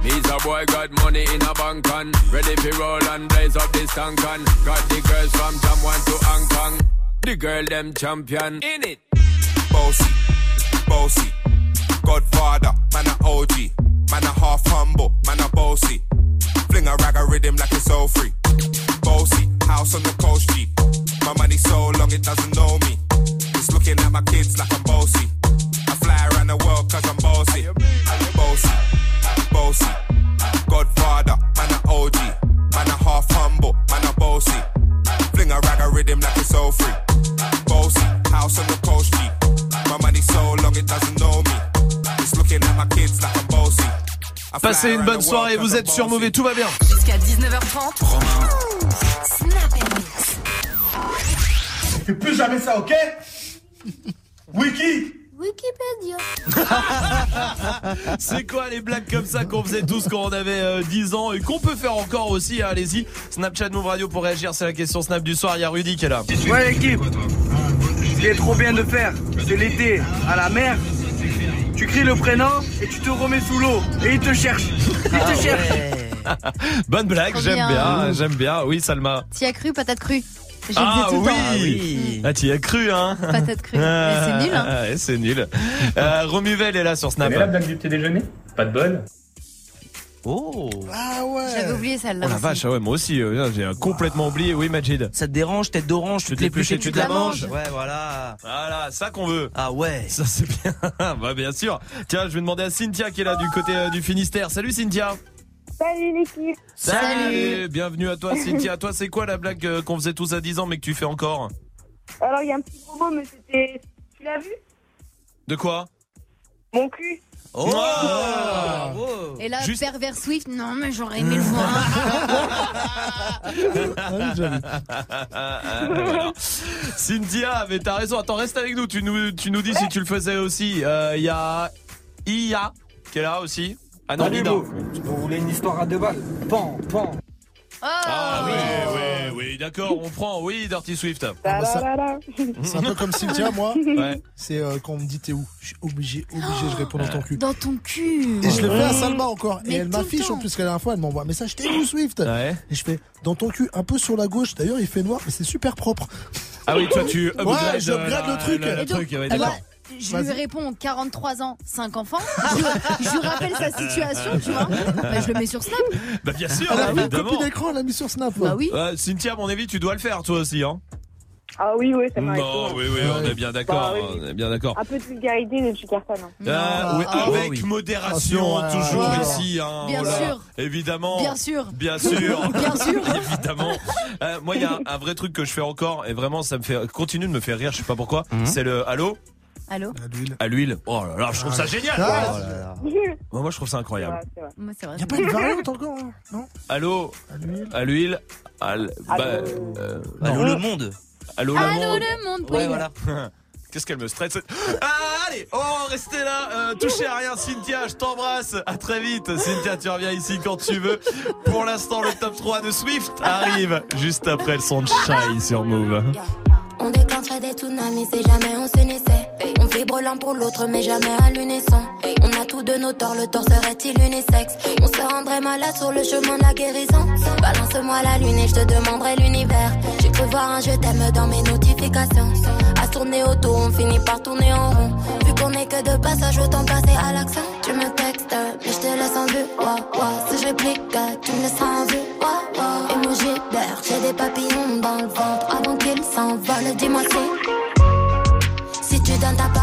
Ask money in a bank and ready for roll and blaze up this tank and got the girls from Jamwan to Hong Kong. The girl them champion in it. Bossy, bossy. Godfather, man a OG. Man a half humble, man a bossy. Fling a rag a rhythm like it's all free. Bossy, house on the coast G. My money so long it doesn't know me. It's looking at my kids like I'm bossy. I fly around the world cause I'm bossy. I'm bossy, bossy. Godfather, man a OG. Man a half humble, man a bossy. Fling a rag a rhythm like it's all free. Bossy, house on the coast G. My money so long it doesn't know me. It's looking at my kids like I'm bossy. Passez une bonne soirée, vous êtes sur. Mauvais, tout va bien. Jusqu'à 19h30. Snap Mix. Fais plus jamais ça, ok? [laughs] Wiki Wikipédia. [laughs] C'est quoi les blagues comme ça qu'on faisait tous quand on avait euh, 10 ans et qu'on peut faire encore aussi, hein, allez-y. Snapchat Move Radio pour réagir, c'est la question Snap du soir, il y a Rudy qui est là. Ouais l'équipe, ce qui est trop bien de faire, c'est l'été, à la mer. Tu cries le prénom et tu te remets sous l'eau. Et il te cherche. Il te cherche. [laughs] Bonne blague, j'aime bien. bien, j'aime bien. Oui, Salma. T'y as cru, patate crue? Je Ah tout oui. Ah, tu y as cru, hein Patate crue. [laughs] Mais c'est nul, hein. Ah, ouais, c'est nul. Euh, Romuvel est là sur Snap. Vous avez la blague du petit déjeuner Pas de bol Oh Ah ouais J'avais oublié Oh celle-là. la aussi. vache, ah ouais, moi aussi, euh, j'ai complètement oublié. Oui, Majid. Ça te dérange, tête d'orange, tu Tu te l'épluches tu te la manges. Ouais, voilà. Voilà, ça qu'on veut. Ah ouais. Ça c'est bien. [laughs] bah bien sûr. Tiens, je vais demander à Cynthia qui est là du côté euh, du Finistère. Salut Cynthia. Salut l'équipe. Salut. Bienvenue à toi Cynthia. Toi, c'est quoi la blague euh, qu'on faisait tous à 10 ans mais que tu fais encore Alors il y a un petit gros mot, mais c'était. Tu l'as vu De quoi Mon cul. Oh Et là, Juste- pervers Swift, non, mais j'aurais aimé le voir. [laughs] Cynthia, mais t'as raison. Attends, reste avec nous. Tu nous, tu nous dis si tu le faisais aussi. Il y a Ia qui est là aussi. Ah non, Lina. vous. Voulez une histoire à deux balles Pan, pan. Ah oui, oui, oui, d'accord, on prend. Oui, Dirty Swift. Ah, bah, ça- C'est un peu comme Cynthia, moi. Ouais. C'est euh, quand on me dit t'es où? Je suis obligé, obligé, je réponds dans ton cul. Dans ton cul. Et je le fais à Salma encore. Mais et elle tout le m'affiche temps. en plus que la dernière fois, elle m'envoie un message T'es où Swift? Ouais. Et je fais dans ton cul, un peu sur la gauche. D'ailleurs, il fait noir, mais c'est super propre. Ah oui, toi tu upgrades, Ouais, je euh, upgrade la- le truc. Et donc, truc, ouais, d'accord. Je lui réponds 43 ans, 5 enfants. [laughs] Je, je lui rappelle sa situation, tu vois. Bah, je le mets sur Snap. Bah bien sûr, Elle a fait une copie d'écran, elle l'a mis sur Snap. Bah oui. Ouais, Cynthia, à mon avis, tu dois le faire toi aussi, hein. Ah oui, oui, ça m'a Non, oui, oui, on est bien d'accord, Bah oui. on est bien d'accord. Un peu de vulgarité de tu cartonnes. hein. Euh, oui, Ah, avec oui. modération, toujours ouais. ici. Hein, Bien sûr. Évidemment. Bien sûr. Bien sûr. [laughs] Bien sûr. [laughs] Évidemment. Euh, moi, il y a un vrai truc que je fais encore et vraiment, ça me fait continue de me faire rire. Je sais pas pourquoi. Mhm. C'est le allô? Allô À l'huile. à l'huile. Oh là là, je trouve ça génial. Ah, Oh là là. Moi, moi, je trouve ça incroyable. Moi, c'est vrai. y a pas une variante encore hein Non Allô À l'huile. à l'huile. à l- bah, euh, Allô le monde. Allô le Allô monde. le monde Ouais, voilà. [laughs] Qu'est-ce qu'elle me stresse Ah allez, oh restez là, euh, touchez à rien Cynthia, je t'embrasse, à très vite Cynthia tu reviens ici quand tu veux. Pour l'instant le top 3 de Swift arrive juste après le son de Shy sur Move. On déclencherait des tsunamis si jamais on s'unissait. On vibre l'un pour l'autre, mais jamais à l'unisson. On a tous de nos torts, le tort serait-il unisexe? On se rendrait malade sur le chemin de la guérison. Balance-moi la lune et je te demanderai l'univers. J'ai cru voir un je t'aime dans mes notifications. À tourner autour, on finit par tourner en rond. Vu qu'on est que de passage, autant passer à l'accent. Tu me textes, mais je te laisse en vue. Ouah. Si je réplique, tu me laisses en vue. Ouah, ouah. Emoji vert, j'ai des papillons dans le ventre avant qu'ils s'envolent. Dis-moi si, si tu donnes ta parole,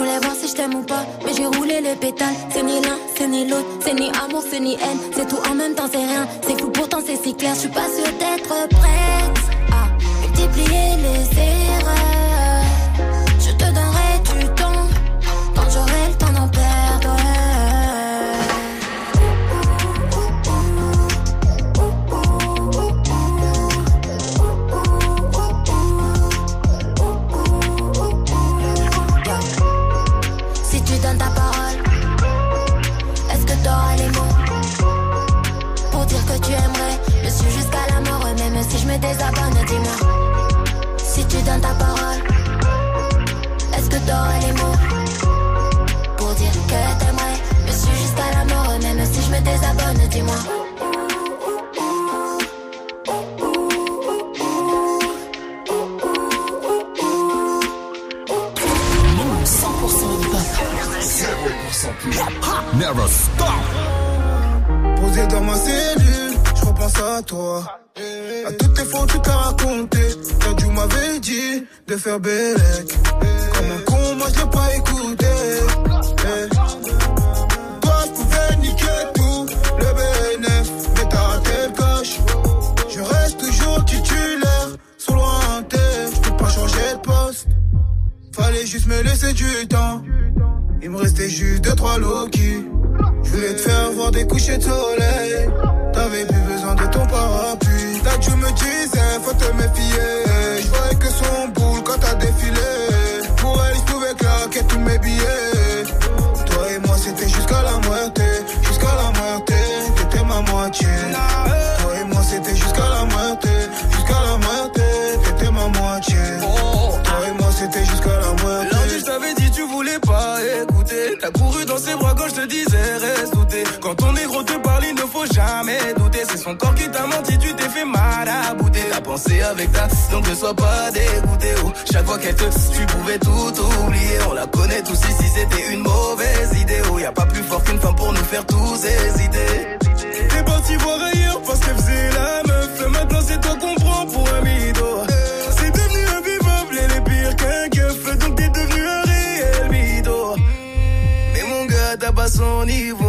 Je voulais voir si je t'aime ou pas, mais j'ai roulé les pétales. C'est ni l'un, c'est ni l'autre, c'est ni amour, c'est ni haine. C'est tout en même temps, c'est rien. C'est fou, pourtant c'est si clair. Je suis pas sûre d'être prête à multiplier les erreurs. Posé dans ma cellule, je repense à toi. À toutes fois où tu t'as raconté, quand tu m'avais dit de faire bellec. Comme un con, moi je l'ai pas écouté. Eh. Toi, je pouvais niquer tout, le BNF, mais t'as raté le coche. Je reste toujours titulaire, sous lointain, je peux pas changer de poste. Fallait juste me laisser du temps. Il me restait juste deux, trois Loki. Je voulais te faire voir des couchers de soleil. T'avais plus besoin de ton parapluie. Là, tu me disais, faut te méfier. Je voyais que son boule quand t'as défilé. Pour elle, je pouvais claquer tous mes billets. Toi et moi, c'était jusqu'à la moitié. Jusqu'à la moitié, t'étais ma moitié. Avec ta, donc ne sois pas dégoûté. Oh, chaque fois qu'elle te, tu pouvais tout oublier. On la connaît tous ici, c'était une mauvaise idée. Oh, y a pas plus fort qu'une femme pour nous faire tous hésiter. T'es parti voir ailleurs parce qu'elle faisait la meuf. Maintenant, c'est toi qu'on prend pour un mytho. C'est devenu invivable, elle est pire qu'un keuf. Donc t'es devenu un réel mytho. Mais mon gars, t'as pas son niveau.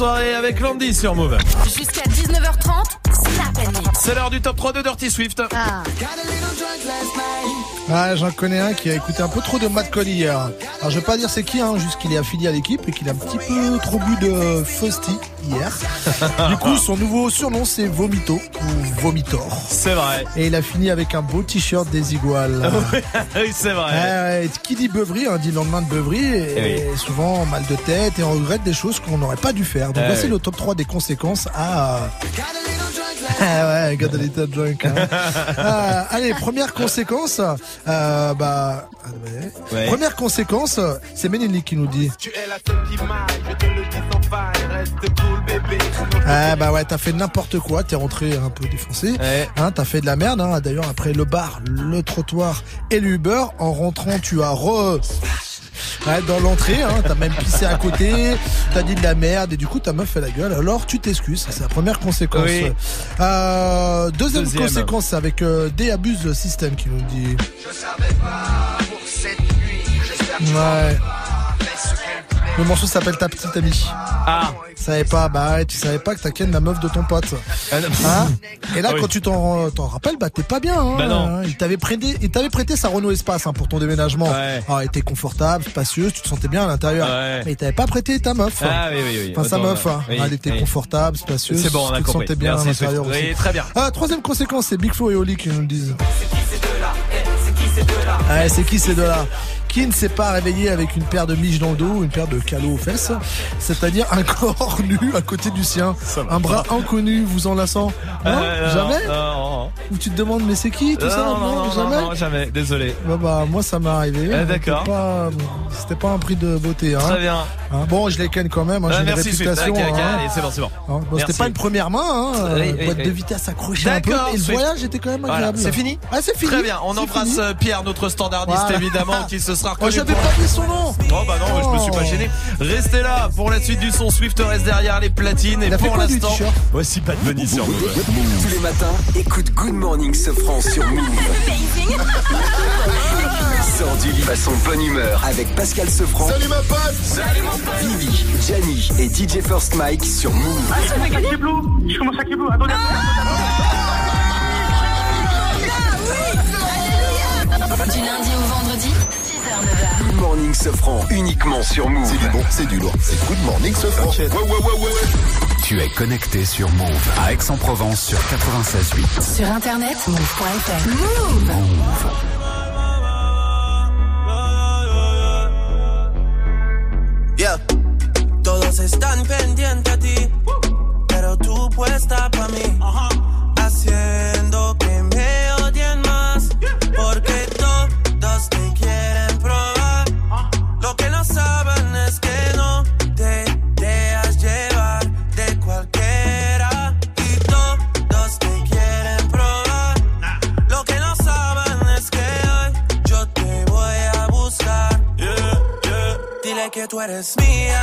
Soirée avec Landy sur Move. Jusqu'à 19h30, Snap and Mix. C'est l'heure du top 3 de Dirty Swift. Ah. Ah, j'en connais un qui a écouté un peu trop de Matt Cole hier. Alors, je vais pas dire c'est qui, hein, juste qu'il est affilié à l'équipe et qu'il a un petit peu trop bu de Fusty hier. [laughs] du coup, son nouveau surnom, c'est Vomito ou Vomitor. C'est vrai. Et il a fini avec un beau t-shirt des iguales. [laughs] oui, c'est vrai. Ouais, qui dit beuverie, hein, dit lendemain de beuverie, et, Eh souvent mal de tête, et on regrette des choses qu'on n'aurait pas dû faire. Donc Eh voici oui. le top 3 des conséquences à... [laughs] Ah ouais, got a little drunk. hein. [laughs] Ah, allez, première conséquence, euh, bah... Ouais. Première conséquence, c'est Ménélique qui nous dit. Tu es la seule qui m'aille, je te le dis sans faille, reste cool bébé. Ah bah ouais, t'as fait n'importe quoi, t'es rentré un peu défoncé, hein, t'as fait de la merde. Hein. D'ailleurs, après le bar, le trottoir et l'Uber, en rentrant, tu as re... Ouais, dans l'entrée, hein, t'as même pissé à côté, t'as dit de la merde et du coup ta meuf fait la gueule. Alors tu t'excuses, ça, c'est la première conséquence. Oui. Euh, deuxième, Deuxième. conséquence, c'est avec euh, D abuse système qui nous dit. Je savais pas pour cette nuit, j'espère que tu Ouais. Le morceau s'appelle Ta petite amie. Ah. Savais pas, bah ouais, tu savais pas que t'as ken la meuf de ton pote. Hein [laughs] Et là, Ah oui. quand tu t'en t'en rappelles, bah t'es pas bien. Hein, Bah non. Hein, Il t'avait prêté, il t'avait prêté sa Renault Espace hein, pour ton déménagement. Ah, elle était confortable, spacieuse, tu te sentais bien à l'intérieur. Ouais. Mais il t'avait pas prêté ta meuf. Ah oui, oui, oui. Enfin, sa Autant, meuf, hein. oui, elle était oui. confortable, spacieuse. C'est bon, on a tu te compris. sentais bien Merci, à l'intérieur aussi. Oui, très bien. Ah, troisième conséquence, c'est Big Flo et Oli qui nous le disent. Ouais, c'est qui ces deux-là? Qui ne s'est pas réveillé avec une paire de miches dans le dos, une paire de calots aux fesses C'est-à-dire un [laughs] corps nu à côté du sien, un bras inconnu vous enlaçant Non, Euh, non, jamais non, non. Ou tu te demandes mais c'est qui tout Non, ça non, jamais non, jamais. Désolé. Bah, bah, moi ça m'est arrivé. Ah, d'accord. C'était pas, un prix de beauté. Hein. Très bien. Hein, bon, je les ken quand même. Hein, Ah, J'ai une merci, réputation. Hein. allez, c'est bon, c'est bon. Bon, Merci. c'était pas une première main. Hein, Oui, euh, oui, boîte oui. de vitesse accrochée un peu. Et le voyage était quand même Voilà, agréable. c'est fini Ah, c'est fini. Très bien. On embrasse Pierre, notre standardiste Voilà. évidemment, qui ce [laughs] sera Oh, reconnu. j'avais pour- pas dit son nom. Oh bah non, je me suis pas gêné. Restez là pour la suite du son. Swift reste derrière les platines et pour l'instant, voici pas de Bunny sur Move. Tous les matins, écoute Good Morning Sofran sur Move. Sors du lit façon bonne humeur avec Pascal Sofran. Salut ma pote Salut mon pote Vivi, Gianni et DJ First Mike sur Move. Ah, c'est Je commence à Keblo. Attendez. Du lundi au vendredi, 6h-9h. Good Morning Sofran uniquement sur Move. C'est du bon, c'est du lourd. C'est Good Morning ce franc. Ouais, ouais, ouais, ouais. Tu es connecté sur Move à Aix-en-Provence sur 96.8. Sur internet, move.fr. Move Yeah. Todos están pendientes a ti, pero tú puesta mí, eres mía,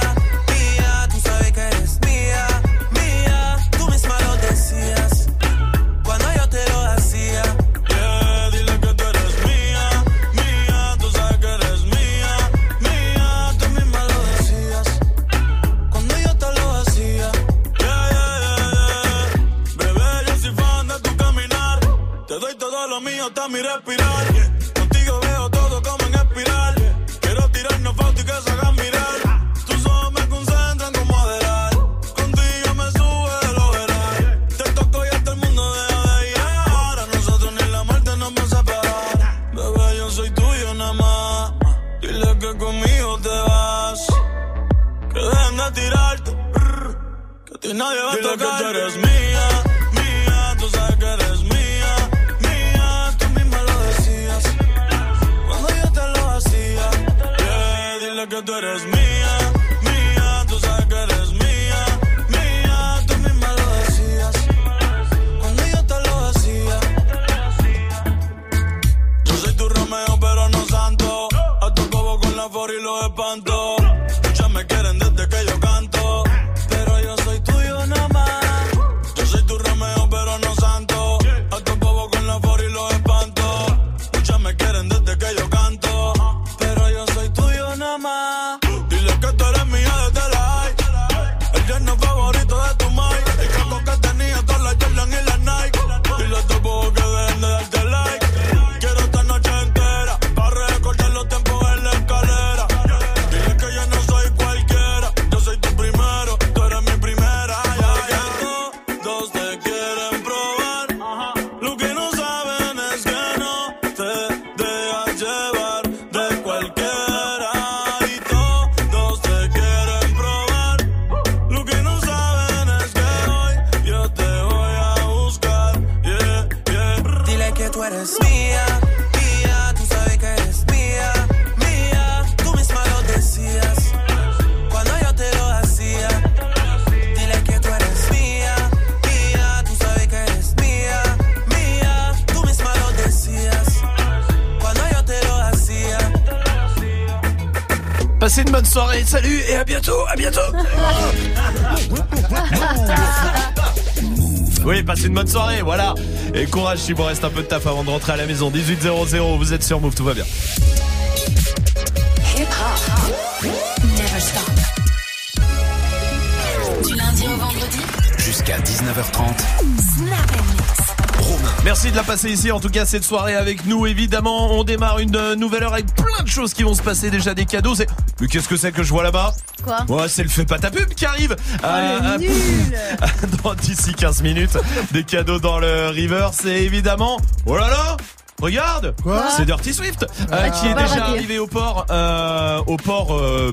une bonne soirée, voilà. Et courage s'il vous reste un peu de taf avant de rentrer à la maison. 18.00, vous êtes sur Move, tout va bien. Du lundi au vendredi, Jusqu'à 19h30. Snap and Mix. Merci de la passer ici, en tout cas cette soirée avec nous évidemment. On démarre une nouvelle heure avec plein de choses qui vont se passer, déjà des cadeaux. C'est... Mais qu'est-ce que c'est que je vois là-bas? Quoi Ouais, c'est le fait pas ta pub qui arrive. Euh, le nul. [laughs] dans d'ici 15 minutes, des cadeaux dans le river, c'est évidemment. Oh là là Regarde Quoi C'est Dirty Swift euh, Ah. qui est déjà arrivé au port euh, au port euh,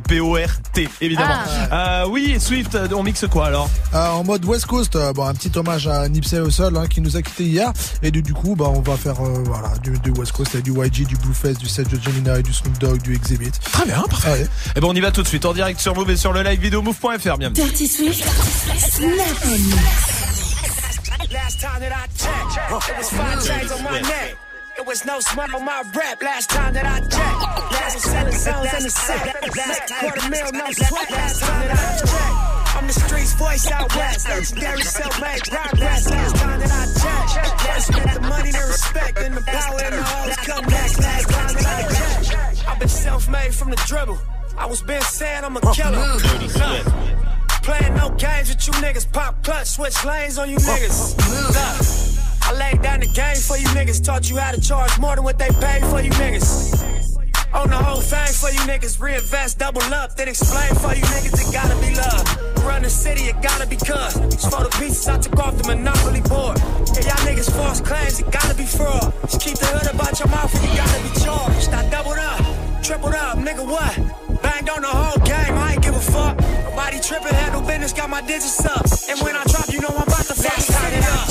Évidemment. Euh, oui, Swift, on mixe quoi alors Euh, en mode West Coast, euh, bon, un petit hommage à Nipsey Hussle hein, qui nous a quitté hier. Et du, du coup, bah, on va faire euh, voilà, du, du West Coast, du YG, du Blueface, du Sergio Gemini, du Snoop Dogg, du Exhibit. Très bien, parfait. Allez. Et ben on y va tout de suite en direct sur Move et sur le live vidéo move.fr bien. Dirty Swift. Last time that I checked, it was five chains on my neck. It was no smile on my rap last time that I checked. Zones in the. Quarter mil, no sweat. Last time that I checked. I'm the streets voice out west. Legendary self-made progress. Last time that I checked. I spent the money, the respect, and the power and the hoes come next. Last time that I checked. I've been self-made from the dribble. I was been saying I'm a killer. Playing no games with you niggas. Pop clutch, switch lanes on you niggas. Look, I laid down the game for you niggas. Taught you how to charge more than what they pay for you niggas. On the whole thing for you niggas, reinvest, double up, then explain for you niggas, it gotta be love. Run the city, it gotta be cuz. For the pieces I took off the monopoly board. Yeah, y'all niggas false claims, it gotta be fraud. Just keep the hood about your mouth and you gotta be charged. I doubled up, tripled up, nigga, what? Banged on the whole game, I ain't give a fuck. Nobody tripping, had no business, got my digits up. And when I drop, you know I'm about to turn it up.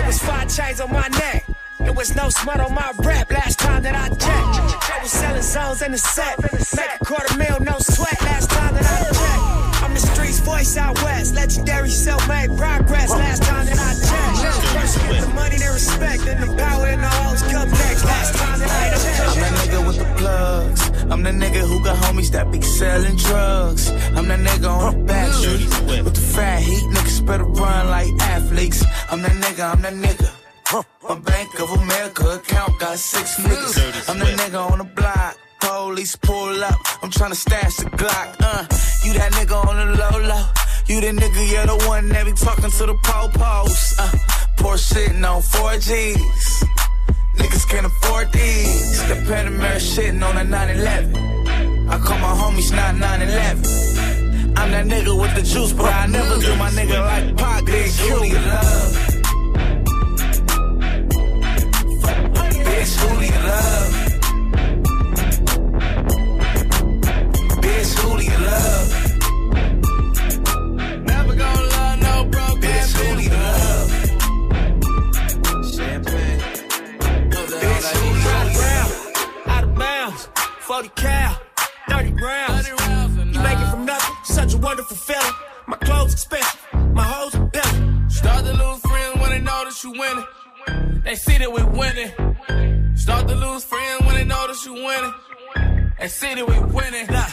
It was five chains on my neck. There was no smut on my rap last time that I checked. I was selling zones in the set. Make a quarter mil, no sweat last time that I checked. I'm the streets voice out west. Legendary self-made progress last time that I checked. First get the money, the respect, then the power and the hoes come next. Last time that I checked. I'm that nigga with the plugs. I'm the nigga who got homies that be selling drugs. I'm that nigga on the back street with the fat heat. Niggas better run like athletes. I'm that nigga, I'm that nigga. My Bank of America account got six niggas. I'm the nigga on the block. Police pull up. I'm tryna stash the Glock. Uh, you that nigga on the low low. You the nigga, you're the one that be talking to the po-pos. Uh, poor shitting on 4Gs. Niggas can't afford these. The Panamera shitting on a 911. I call my homies not 911. I'm that nigga with the juice, but I never do my nigga like Pac. They kill you love. Bitch, who do you love? Bitch, who do you love? Never gonna love no broke Bitch, who do you love? Bitch, who do you love? Out of bounds, 40 cal, 30 rounds. You make it from nothing, such a wonderful feeling. My clothes expensive, my hoes are. Start to lose friends when they notice you winning. They see that we winning. Start to lose friends when they notice you winning. They see that we winning. Nah,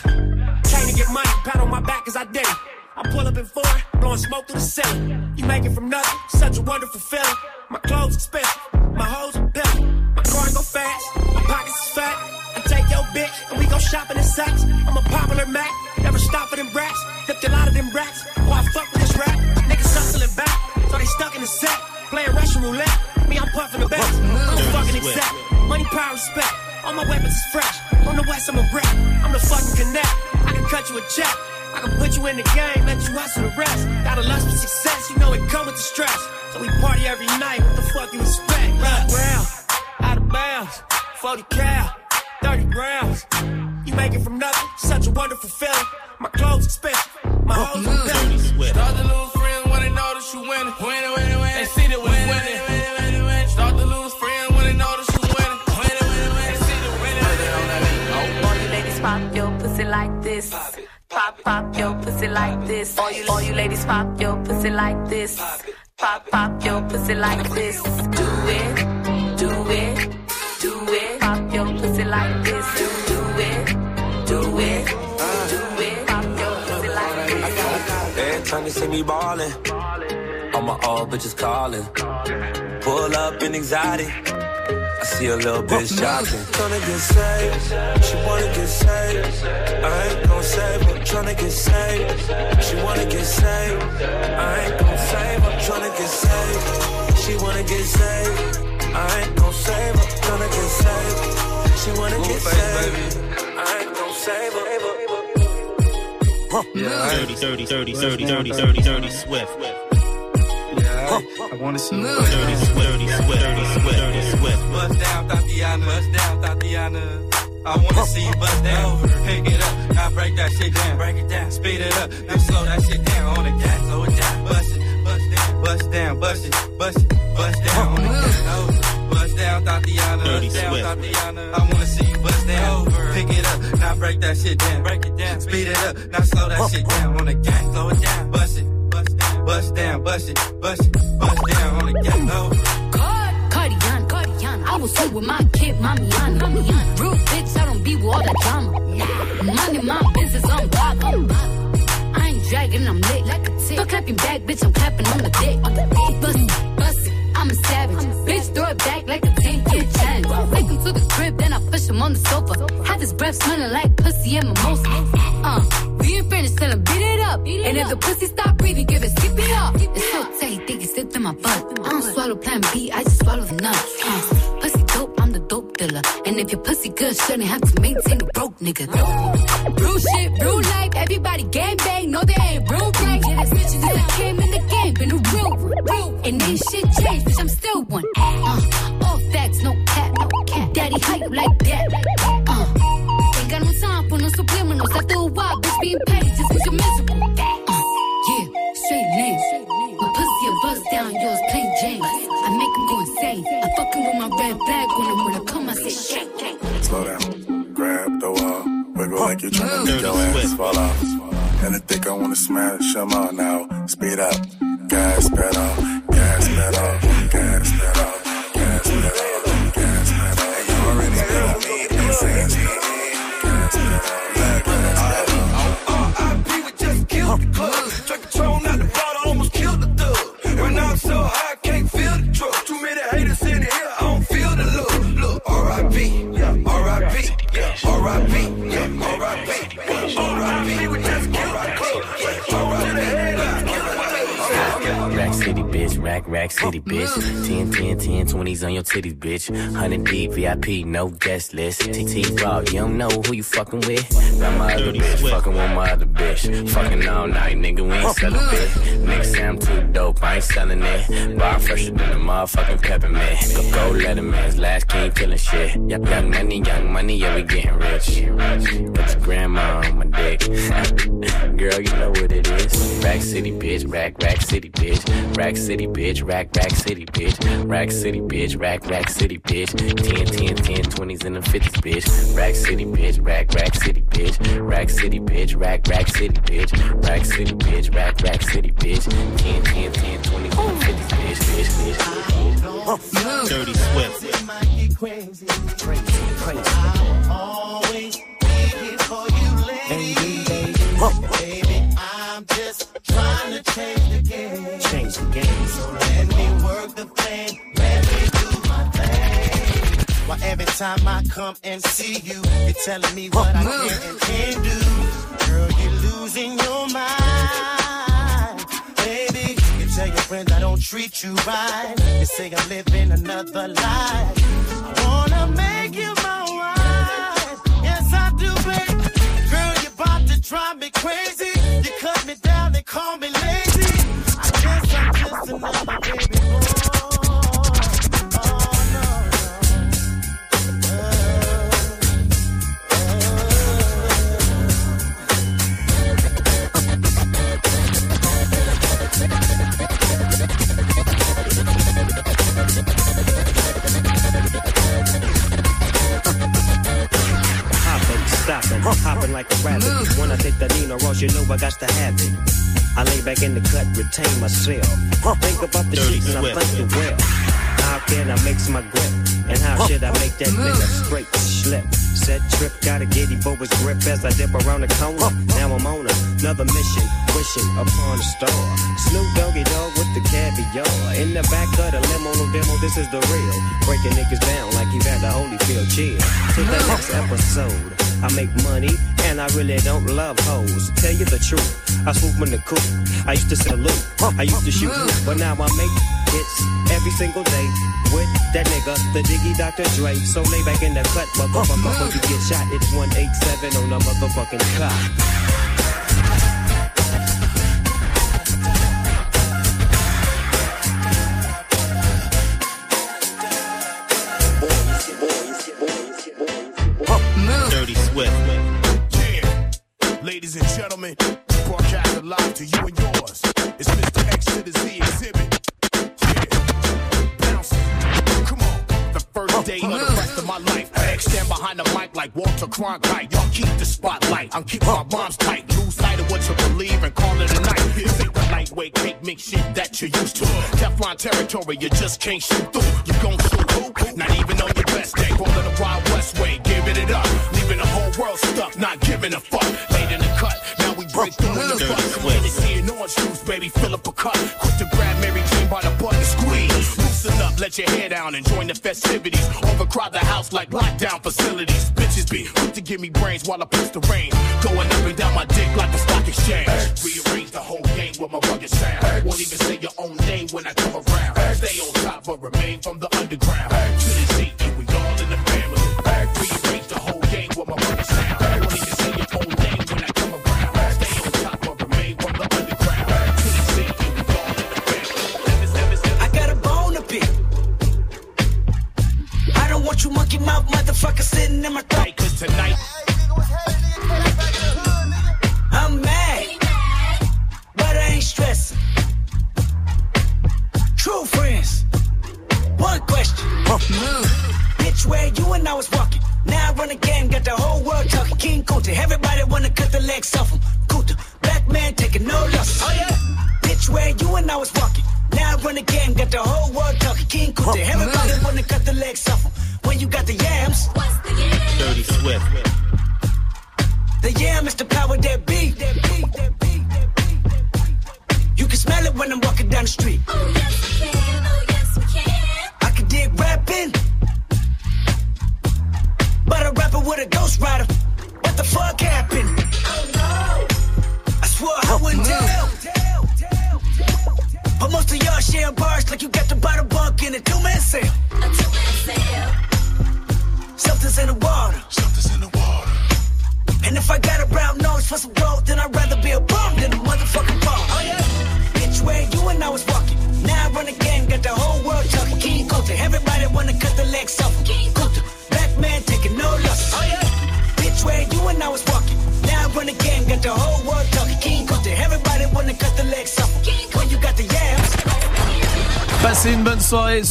came to get money, pat on my back cause I did it. I pull up in four, blowing smoke through the ceiling. You make it from nothing, such a wonderful feeling. My clothes expensive, my hoes are billing. My car go fast, my pockets is fat. I take your bitch and we go shopping in sacks. I'm a popular Mac, never stop for them racks. Flipped a lot of them racks, oh I fuck with this rap. Niggas hustling back, so they stuck in the set. Playing Russian roulette, me I'm puffing the best. I'm fucking exact, money, power, respect. All my weapons is fresh. On the west, I'm a rep. I'm the fucking connect. I can cut you a check. I can put you in the game, let you hustle the rest. Got a lust for success, you know it come with the stress. So we party every night, what the fuck you expect? Right round, out of bounds, 40 cal, 30 grams. You make it from nothing, such a wonderful feeling. My clothes expensive, my oh, hoes are billing. Start to lose friends when they notice you winning. Winning, winning, winning. They see that we winning. Start to lose friends when they notice you winning. Winning, winning, winning. They see that winning. All you ladies pop your pussy like this. Pop, pop your pussy like this. All you, all you ladies pop your pussy like this. Pop, pop your pussy like this. Do it, do it, do it. Pop your pussy like this. Do, do it, do it, do it. Time you see me ballin', all my old bitches callin'. Pull up in anxiety. I see a little bitch shopping. Tryna get saved, she wanna get saved. I ain't gon' save her, tryna get saved. She wanna get saved. I ain't gon' save her, tryna get saved. She wanna get saved. I ain't gon' save her, tryna get saved. She wanna get saved. I ain't gon' save her. Yeah, dirty, dirty, dirty, dirty, dirty, dirty, dirty, swift. Yeah, I, I wanna see you Dirty, swift, dirty, swift, dirty, swift, dirty, swift. Bust down, Tatiana. Bust down, Tatiana. I wanna see you bust down. Pick it up, now break that shit down. Break it down, speed it up, now slow that shit down on the gas, slow it down. Bust it, bust down, bust down, bust it, bust it, bust down on the gas. Down, Tatiana. Dirty down, Tatiana. I wanna see you bust down. Pick it up, now break that shit down. Break it down, speed it up, now slow that shit down on the gas, slow it down. Bust it, bust down, bust down, bust it, bust it, bust down on the gas. Cardian, Cardian, I was two with my kid, Mamiana. Real bitch, I don't be with all that drama. Money, my business, I'm bob. I ain't dragging, I'm lit like a tick. Fuck clapping back, bitch, I'm clapping on the dick. Bust it, bust it, I'm a savage. Bitch, throw it back like a 10 year challenge. Take him to the crib, then I push him on the sofa. Have his breath smelling like pussy and mimosa. Uh, we ain't finished, tell him beat it up. And if the pussy stop breathing, give it skip it up. It's so tight, think it slipped in my butt. I don't swallow plan B, I just swallow the nuts. Uh, pussy And if your pussy good, shouldn't have to maintain a broke nigga. Real shit, real life, everybody gang bang, no they ain't real right. Yeah, that's bitches since I came in the game, been a real one. And ain't shit changed, bitch, I'm still one. Uh, all facts, no cap, no cap. Daddy hype like that. Uh, ain't got no time for no subliminals. After a while, bitch, being petty just means you're miserable. Uh, yeah, straight lane. My pussy a bust down, yours plain Jane. I make him go insane. I fucking with my red flag on him when I come. Slow down, grab the wall, wiggle like you're trying to make your ass fall off. And I think I wanna smash them all now. Speed up, gas pedal, gas pedal, gas pedal, R.I.P. Rack, rack city, bitch. 10, 10, 10, 20s on your titties, bitch. 100 deep, VIP, no guest list. TT Raw, you don't know who you fucking with. Got my other bitch, fucking with my other bitch. Fucking all night, nigga, we ain't selling bit. Nigga say I'm too dope, I ain't selling it. Bar fresher than a motherfucking peppermint. Go, go, let him man's last king killing shit. Young, young money, young money, yeah, we getting rich. Got your grandma on my dick. [laughs] Girl, you know what it is. Rack City, bitch. Rack, rack city, bitch. Rack City, bitch. Rack, rack city, bitch. Rack City, bitch. Rack, rack city, bitch. 10, 10, 10, 20s and the 50s, bitch. Rack City, bitch. Rack, rack city, bitch. Rack City, bitch. Rack, rack city, bitch. Rack City, bitch. Rack, rack city, bitch. 10, 10, 10, 20s and the 50s, bitch, bitch, bitch. Dirty Swift. Crazy, crazy, crazy. I'll always be here for you, lady. Baby, I'm Why every time I come and see you, you're telling me what I can and can't do. Girl, you're losing your mind. Baby, you tell your friends I don't treat you right. You say I'm living another life. I wanna make you my wife. Yes, I do, baby. Girl, you're about to drive me crazy. You cut me down and call me lazy. I guess I'm just another baby boy. Stopping, hopping like a rabbit. When I take the Nina Ross, you know I got to have it. I lay back in the cut, retain myself. Think about the Dirty shit and I think it well. How can I mix my grip? And how should I make that nigga straight slip? Set trip, gotta get him his grip as I dip around the corner. Now I'm on another mission, wishing upon a star. Snoop Doggy Dog with the caviar. In the back of the limo, no demo, this is the real. Breaking niggas down like you've had the Holyfield chill. To the next episode, I make money and I really don't love hoes. Tell you the truth, I swoop in the coop. I used to salute, I used to shoot, but now I make hits every single day with that nigga, the Diggy Dr. Dre. So lay back in the cut, motherfucker, you get shot. It's 187 on the motherfucking clock. Gentlemen, broadcast live to you and yours. It's Mr. X to the Z exhibit. Yeah. Bounce. Come on. The first day of the rest of my life. I stand behind the mic like Walter Cronkite. Y'all keep the spotlight. I'm keeping my bombs tight. Lose sight of what you believe and call it a night. This ain't the lightweight cake mix shit that you're used to. Teflon territory, you just can't shoot through. give me brains while I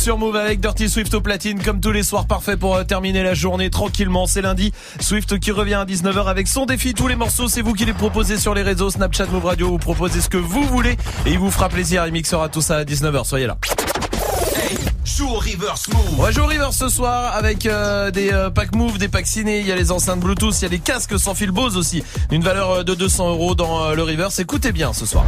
sur Move avec Dirty Swift au platine comme tous les soirs parfait pour euh, terminer la journée tranquillement. C'est lundi. Swift qui revient à 19h avec son défi. Tous les morceaux, c'est vous qui les proposez sur les réseaux Snapchat, Move Radio. Vous proposez ce que vous voulez et il vous fera plaisir. Il mixera tout ça à 19h. Soyez là. Joue au reverse move. On va jouer au reverse ce soir avec euh, des euh, packs move, des packs ciné, il y a les enceintes Bluetooth, il y a les casques sans fil Bose aussi, d'une valeur de 200 euros dans euh, le reverse. Écoutez bien ce soir.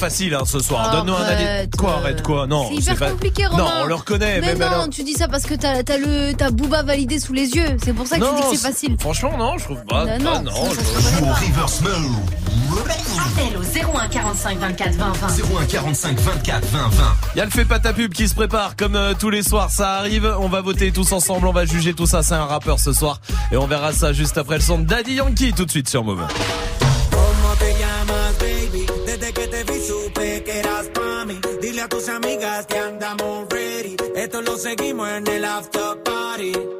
facile hein, ce soir. Ah, Donne-nous un avis. Quoi, arrête quoi Non, c'est hyper compliqué, Romain. Non, on le reconnaît. Mais même non, alors... tu dis ça parce que t'as as le t'as Booba validé sous les yeux. C'est pour ça que non, tu dis que c'est facile. Franchement, non, je trouve pas. Bah, non, bah, non, non, je joue reverse Appel au 01 45 24 20 20. 01 45 24 20 20. Il y a le fait pas ta pub qui se prépare comme euh, tous les soirs. Ça arrive. On va voter tous ensemble. On va juger tout ça. C'est un rappeur ce soir et on verra ça juste après le son de Daddy Yankee tout de suite sur Move. que andamos ready. Esto lo seguimos en el after party.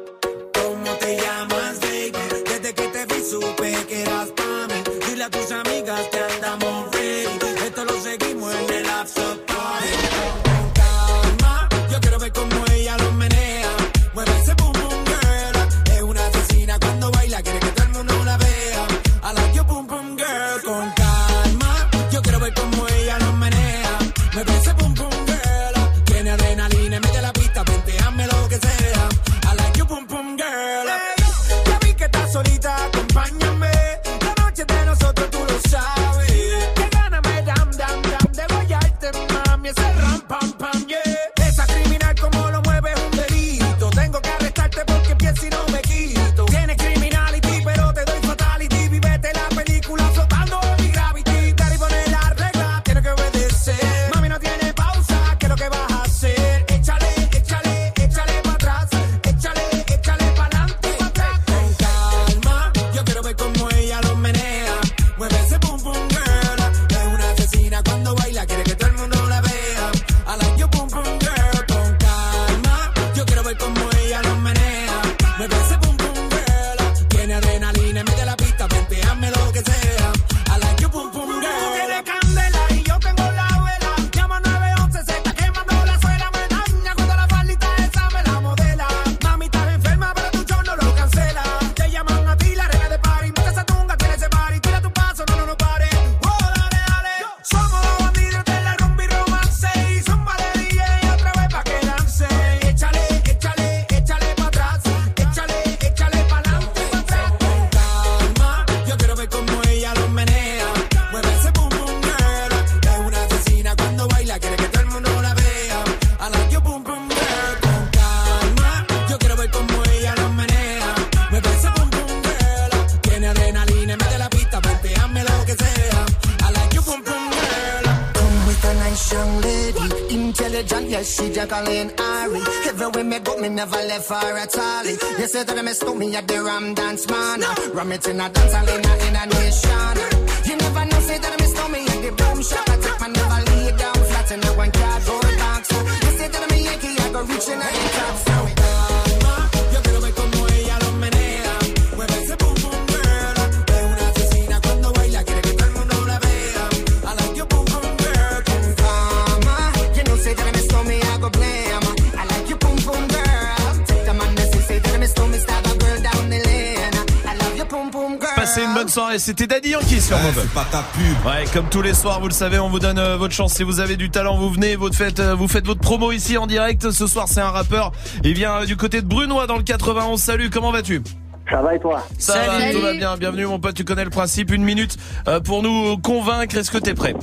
Say that me at the Ram Dance Man. Ram it in a dance hall in a, in a nation. You never know, say that me stole me at the boom shop. I take my never lay down flat in a one cardboard box. You say that me Yankee, I go reaching out the top. Soirée, c'était Daddy Yankee sur Move. pas ta pub. Ouais, comme tous les soirs, vous le savez, on vous donne euh, votre chance. Si vous avez du talent, vous venez, vous faites, euh, vous faites votre promo ici en direct. Ce soir, c'est un rappeur. Il vient euh, du côté de Brunois dans le 91. Salut, comment vas-tu? Ça va et toi? Ça va, tout va bien. Bienvenue, mon pote. Tu connais le principe. Une minute euh, pour nous convaincre. Est-ce que t'es prêt?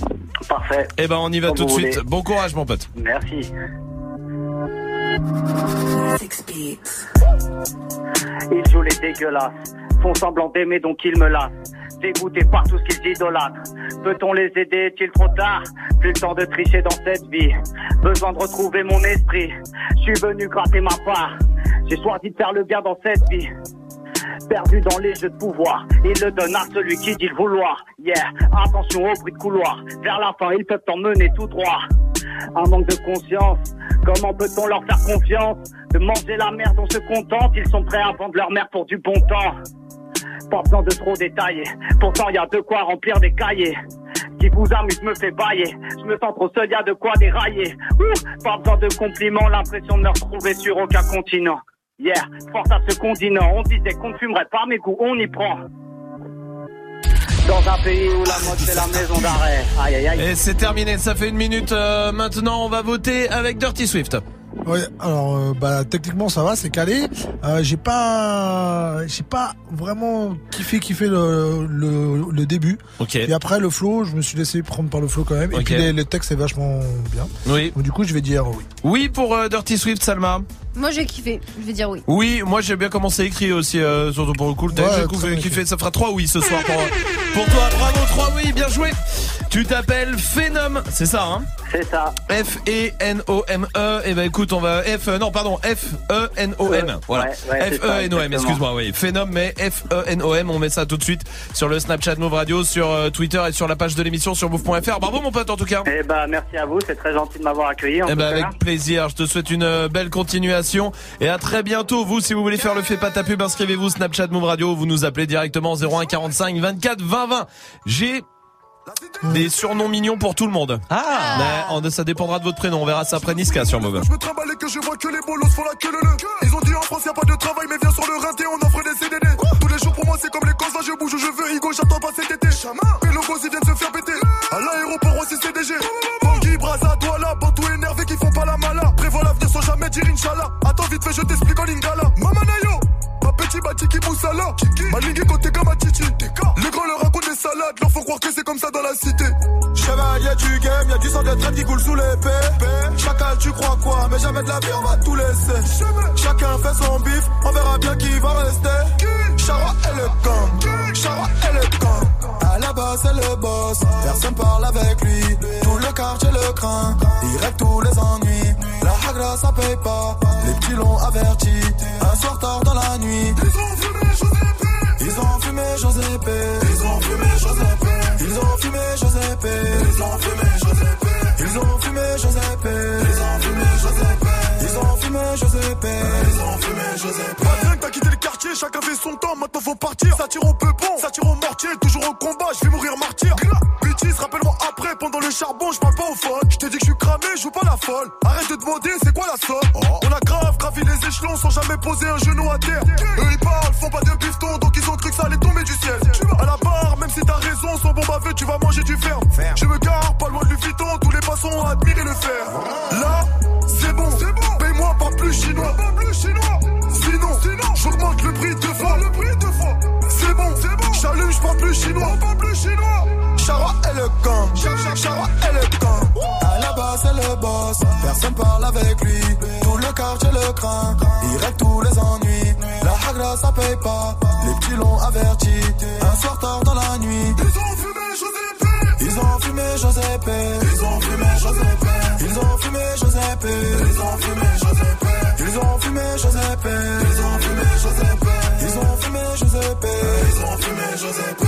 Parfait. Eh ben, on y va Comme tout de suite. voulez. Bon courage, mon pote. Merci. Ils jouent les dégueulasses, font semblant d'aimer donc ils me lassent. Dégoûté par tout ce qu'ils idolâtrent. Peut-on les aider Est-il trop tard? Plus le temps de tricher dans cette vie. Besoin de retrouver mon esprit. Je suis venu gratter ma part. J'ai choisi de faire le bien dans cette vie. Perdu dans les jeux de pouvoir, il le donne à celui qui dit le vouloir. Yeah, attention au bruit de couloir. Vers la fin, ils peuvent t'emmener tout droit. Un manque de conscience. Comment peut-on leur faire confiance? De manger la merde, on se contente. Ils sont prêts à vendre leur mère pour du bon temps. Pas besoin de trop détailler. Pourtant, y a de quoi remplir des cahiers. Qui vous amuse me fait bailler. Je me sens trop seul, y a de quoi dérailler. Ouh, pas besoin de compliments, l'impression de me retrouver sur aucun continent. Yeah, force à ce continent. On disait qu'on ne fumerait pas, mais goût, on y prend. Dans un pays où la mode c'est la maison d'arrêt. Aïe aïe aïe. Et c'est terminé. Ça fait une minute. euh, maintenant, on va voter avec Dirty Swift. Ouais, alors euh, bah techniquement ça va, c'est calé. Euh, j'ai pas, j'ai pas vraiment kiffé kiffé le, le, le début. Ok. Et après le flow, je me suis laissé prendre par le flow quand même. Et puis les- le texte est vachement bien. Oui. Donc du coup je vais dire oui. Oui pour euh, Dirty Swift, Salma. Moi, j'ai kiffé. Je vais dire oui. Oui, moi j'ai bien commencé à écrire aussi, euh, surtout pour le coup. T'as Ouais, j'ai très kiffé, bien kiffé. ça fera 3 oui ce soir pour, pour toi. Bravo, 3 oui, bien joué. Tu t'appelles Phenom, c'est ça hein? C'est ça. F-E-N-O-M-E. Et ben écoute, on va F, euh, non pardon, F-E-N-O-M. Voilà. Ouais, ouais, c'est ça, F-E-N-O-M, exactement. excuse-moi, oui. Phenom, mais F-E-N-O-M. On met ça tout de suite sur le Snapchat Move Radio, sur euh, Twitter et sur la page de l'émission sur move.fr. Bravo mon pote en tout cas. Eh ben, merci à vous, c'est très gentil de m'avoir accueilli. En Eh tout ben cas. avec plaisir, je te souhaite une euh, belle continuation et à très bientôt. Vous, si vous voulez faire le fait pas ta pub, inscrivez-vous Snapchat Move Radio, vous nous appelez directement 01 45 24 20 20. J'ai des surnoms mignons pour tout le monde. Ah Mais ça dépendra de votre prénom, on verra ça après Niska sur Move. Je me trimballe et que je vois que les bolos font la queue le le. Ils ont dit en France y a pas de travail mais viens sur le rinté on offre des CDD Tous les jours pour moi c'est comme les cons je bouge où je veux Hugo j'attends pas cet été Mais logos ils viennent se faire péter À l'aéroport aussi CDG Bangui, Braza, Douala, Bantou dire Inch'Allah. Attends vite fait je t'explique en lingala. Mama Nayo Ma petit Batiki Moussala Malingui côté comme Titi. Les grands leur racontent des salades. Leur font croire que c'est comme ça dans la cité. Chevalier du game, y'a du sang de traite qui coule sous l'épée Chacal tu crois quoi? Mais jamais de la vie on va tout laisser. Chacun fait son bif, on verra bien qui va rester. Chara et le gang, Chara et le gang C'est le boss, personne parle avec lui. Tout le quartier le craint, il règle tous les ennuis. La hagra ça paye pas, les petits l'ont averti. Un soir tard dans la nuit. Ils ont fumé Ils ont fumé Giuseppe Ils ont fumé Giuseppe Ils ont fumé Giuseppe Ils ont fumé Giuseppe Ils ont fumé Giuseppe Ils ont fumé Giuseppe Ils ont fumé Pas que t'as quitté le quartier, chacun fait son temps, maintenant faut partir. Ça tire au peupon, ça tire au mortier, toujours au combat, je vais mourir martyr. Bêtise, rappelle-moi après, pendant le charbon, je parle pas au phone Je t'ai dit que je suis cramé, je joue pas la folle. Arrête de demander, c'est quoi la somme? On a grave gravi les échelons sans jamais poser un genou à terre. Eux ils parlent, font pas de bifton, donc ils ont cru que ça allait tomber du ciel. À la barre, même si t'as raison, sans bon baveux, tu vas manger du fer Je me gare, pas loin de Vuitton, tous les passants ont chinois, on plus chinois. Charroi et le camp, Charroi et le camp. À la base, c'est le boss, personne parle avec lui. Tout le quartier le craint, il règle tous les ennuis. La hagra, ça paye pas, les petits l'ont averti. Un soir tard dans la nuit, ils ont fumé Joseph. Ils ont fumé Joseph. Ils ont fumé Joseph. Ils ont fumé Joseph. Ils ont fumé Joseph. Ils ont fumé Joseph. Ils ont fumé Joseph. Ils ont fumé Joseph. Ils ont fumé Joseph.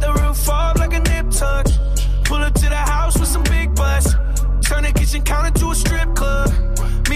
Cut the roof off like a nip tuck. Pull up to the house with some big butts. Turn the kitchen counter to a strip club.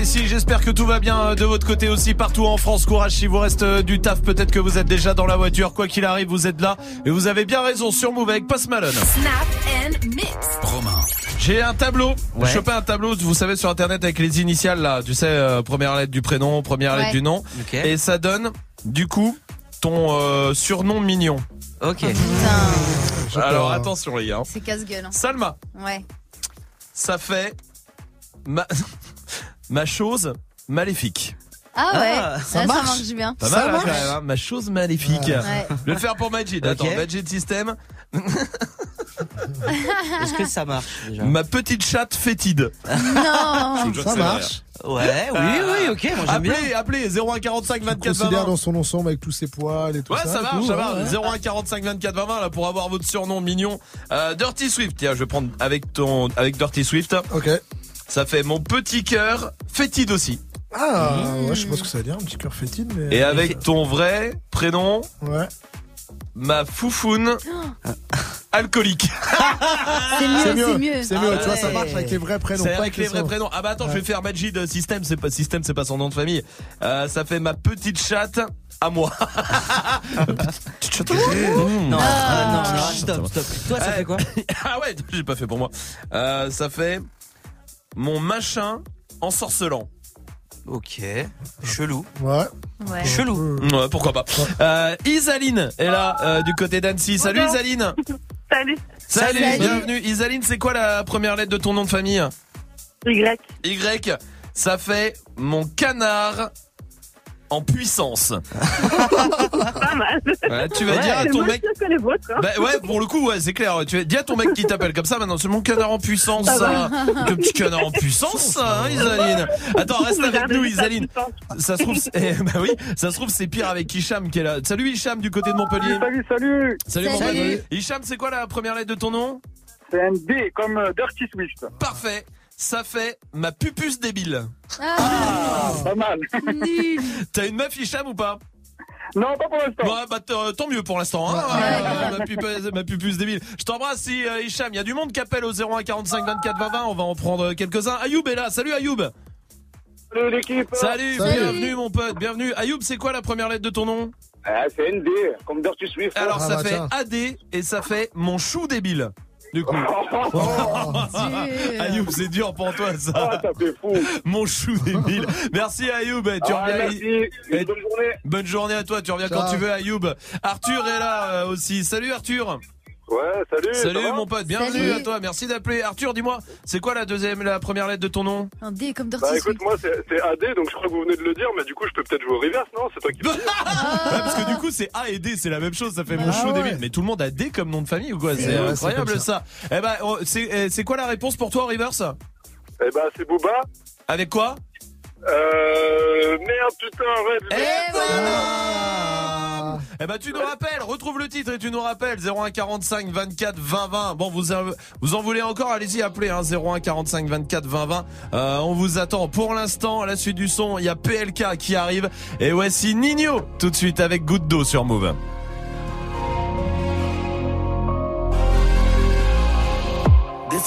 ici, j'espère que tout va bien euh, de votre côté aussi partout en France. Courage si vous reste euh, du taf, peut-être que vous êtes déjà dans la voiture. Quoi qu'il arrive, vous êtes là et vous avez bien raison sur Move avec Post Malone. Snap and mix. Romain. J'ai un tableau. Ouais. J'ai chopé un tableau, vous savez, sur internet avec les initiales là. Tu sais, euh, première lettre du prénom, première lettre du nom. Et ça donne, du coup, ton euh, surnom mignon. Ok. Putain, J'ai Alors attention les gars. c'est casse-gueule. hein. Salma, Ouais. ça fait ma, [laughs] ma chose maléfique. Ah ouais, Ah, ça ça marche. marche bien. Pas Ça mal hein, marche quand même, hein. ma chose maléfique. Ouais. Je vais le faire pour Majid. Attends. Majid System. [laughs] Est-ce que ça marche déjà Ma petite chatte fétide. Non. Ça marche. Ouais, oui, oui, ok, moi j'aime bien. Appelez, appelez 0145 24 Considère 20 dans son ensemble avec tous ses poils et tout Ouais, ça. ça marche, tout, ça marche. ouais. 0145 24 20 20 là pour avoir votre surnom mignon. Euh, Dirty Swift. Tiens, je vais prendre avec ton avec Dirty Swift. Ok. Ça fait mon petit cœur fétide aussi. Ah, ouais, je sais pas ce que ça veut dire, un petit cœur fétide, mais. Et avec ton vrai prénom, Ouais. ma foufoune [gasps] alcoolique. C'est mieux, C'est mieux, c'est mieux. Ah tu vois, ça ouais. marche avec les vrais prénoms. C'est pas avec les vrais prénoms. Ah bah attends, je Ouais. vais faire Majid euh, System, c'est pas System, c'est pas son nom de famille. Euh, ça fait ma petite chatte à moi. petite chatte à moi. Non, Mmh. ah, non, non, stop, stop. Toi, ça Ouais. fait quoi? [laughs] Ah ouais, j'ai pas fait pour moi. Euh, ça fait mon machin ensorcelant. Ok, chelou. Ouais. Ouais. Chelou. Ouais, pourquoi pas. Euh, Isaline est là euh, du côté d'Annecy. Salut Bonjour. Isaline. [laughs] Salut. Salut, Salut. bienvenue. Isaline, c'est quoi la première lettre de ton nom de famille? Y. Y. Ça fait mon canard en puissance. [laughs] Pas mal. Ouais, tu vas Ouais. dire à ton mec. que les vôtres. hein. Bah ouais, pour le coup, ouais, c'est clair. Tu vas dis à ton mec qui t'appelle comme ça maintenant. C'est mon canard en puissance, ça. Le petit canard en puissance, ça, hein, [laughs] Isaline. Attends, reste avec nous, Isaline. Ça se trouve, c'est- eh, bah oui, ça se trouve c'est pire avec Hicham qui est là. Salut Hicham du côté de Montpellier. Salut, salut. Salut, mon Salut. pote. Hicham, c'est quoi la première lettre de ton nom? C'est un D comme euh, Dirty Swift. Parfait. Ça fait ma pupus débile. Ah, Pas mal. nul. T'as une meuf Hicham ou pas? Non, pas pour l'instant. Ouais, bah t- tant mieux pour l'instant. Hein Euh, [laughs] ma, pupus, ma pupus débile. Je t'embrasse si euh, Hicham. Il y a du monde qui appelle au 01 45 24 20 20. On va en prendre quelques-uns. Ayoub est là. Salut Ayoub. Salut l'équipe. Salut, Salut. bienvenue mon pote. Bienvenue. Ayoub, c'est quoi la première lettre de ton nom? Ah, c'est un D comme Dirty Swift. Alors Ah ça bah fait tiens. AD et ça fait mon chou débile. Du coup. [laughs] Ayoub, c'est dur pour toi ça. Ah, ça fait fou. Mon chou débile. Merci Ayoub. Tu Ah, reviens. merci. Une bonne journée. Bonne journée à toi. Tu reviens quand tu veux, Ayoub. Arthur est là euh, aussi. Salut Arthur. Ouais, salut. Salut mon pote. Bienvenue Salut. à toi. Merci d'appeler. Arthur, dis-moi, c'est quoi la deuxième, la première lettre de ton nom? Un D comme Dirty Bah écoute, moi c'est AD, donc je crois que vous venez de le dire, mais du coup je peux peut-être jouer au reverse, non? C'est toi qui. [laughs] Ouais, parce que du coup, c'est A et D, c'est la même chose. Ça fait mon Ah chou ouais. Mais tout le monde a D comme nom de famille ou quoi? C'est incroyable ça. Eh ben, oh, c'est c'est quoi la réponse pour toi, Reverse? Eh bah c'est Booba. Avec quoi? Euh. Merde, putain, Red. Eh voilà Eh ben tu nous rappelles, retrouve le titre et tu nous rappelles 01 45 24 20 20. Bon vous en- vous en voulez encore Allez-y appelez hein, 01 45 24 20 20. Euh, on vous attend. Pour l'instant, à la suite du son, il y a PLK qui arrive et voici Nino tout de suite avec Goutte d'eau sur Move.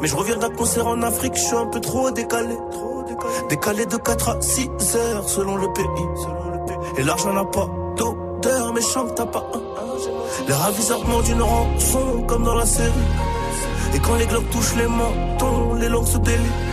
mais je reviens d'un concert en Afrique, je suis un peu trop décalé. Décalé de 4 à 6 heures selon le pays. Et l'argent n'a pas d'odeur, mais chante t'as pas un. Les raviseurs demandent une rançon comme dans la série. Et quand les globes touchent les mentons, les langues se délient.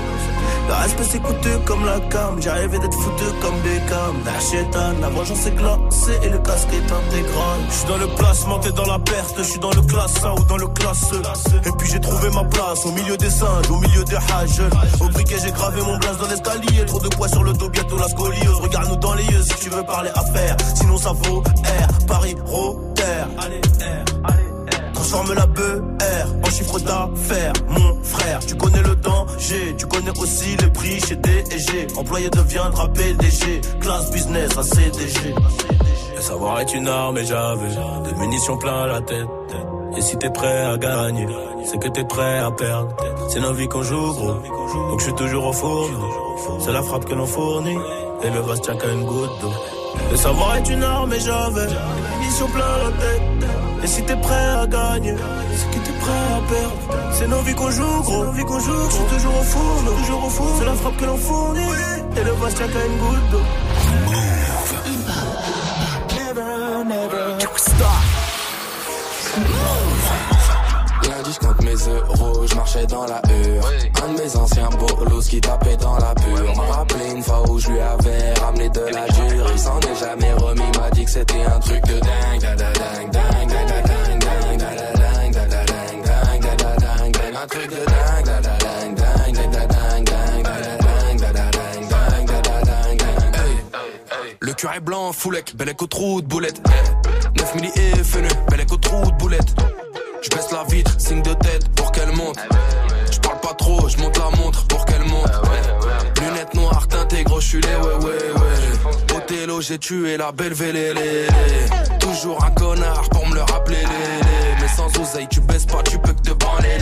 Le respect c'est coûteux comme la cam, rêvé d'être foutu comme Beckham. La la vengeance est glacée et le casque est intégral. Je suis dans le placement, t'es dans la perte, je suis dans le classe 1 ou dans le classe E. Et puis j'ai trouvé ma place au milieu des singes, au milieu des hages. Au briquet j'ai gravé mon blaze dans l'escalier, trop de poids sur le dos, bientôt la scoliose. Regarde-nous dans les yeux si tu veux parler affaires, sinon ça vaut R, Paris, Rotter. Allez, R, allez. Transforme la BR en chiffre d'affaires, mon frère. Tu connais le danger, tu connais aussi les prix chez D&G. Employé deviendra PDG, classe business à CDG. Le savoir est une arme et j'avais des munitions plein la tête. Et si t'es prêt à gagner, c'est que t'es prêt à perdre. C'est nos vies qu'on joue, gros. Donc je suis toujours au four. C'est la frappe que l'on fournit. Et le vase tient qu'à une goutte d'eau. Le savoir est une arme et j'avais des munitions plein la tête. Et si t'es prêt à gagner, c'est que t'es prêt à perdre. C'est nos vies qu'on joue, gros. Nos vies qu'on joue, je suis toujours au four, toujours au four. C'est la frappe que l'on fournit. Et le vase tient qu'à une goutte d'eau. Lundi je compte mes euros, je marchais dans la hure Un de mes anciens bolos qui tapait dans la pure M'a rappelé une fois où je lui avais ramené de la dure Il s'en est jamais remis, m'a dit que c'était un truc de dingue da da dingue, dingue, dingue, dingue, dingue, dingue, dingue, dingue, dingue, Un truc de dingue, da da dingue, dingue, dingue, dingue, dingue, dingue, dingue, dingue. Le est blanc, foulec, bel écho trou de boulette. 9 milli et fenu, bel écho trou de boulette. Je baisse la vitre, signe de tête pour qu'elle monte. Je parle pas trop, je monte la montre pour qu'elle monte. Lunettes noires, teintées, gros, je les ouais, ouais, ouais. Othello, j'ai tué la belle vélélé. Toujours un connard pour me le rappeler. Mais sans oseille, tu baisses pas, tu peux que te branler.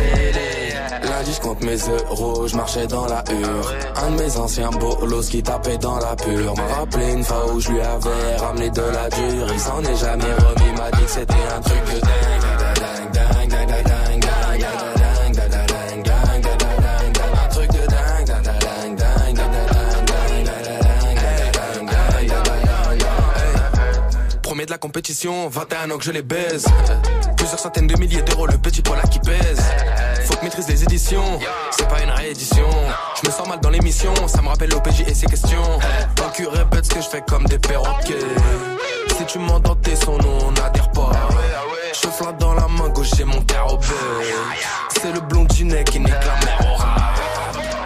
Lundi je compte mes euros, je marchais dans la hure Un de mes anciens bolos qui tapait dans la pure M'a rappelé une fois où je lui avais ramené de la dure Il s'en est jamais remis, m'a dit que c'était un truc de la compétition, 21 ans que je les baise. Plusieurs centaines de milliers d'euros, le petit poil qui pèse. Faut que maîtrise les éditions, c'est pas une réédition. Je me sens mal dans l'émission, ça me rappelle l'OPJ et ses questions. Ton cul répète ce que je fais comme des perroquets. Si tu m'entends tes sons, nous on n'adhère pas. Je flatte dans la main gauche, j'ai mon carreau C'est le blondinet qui nique la mer rat.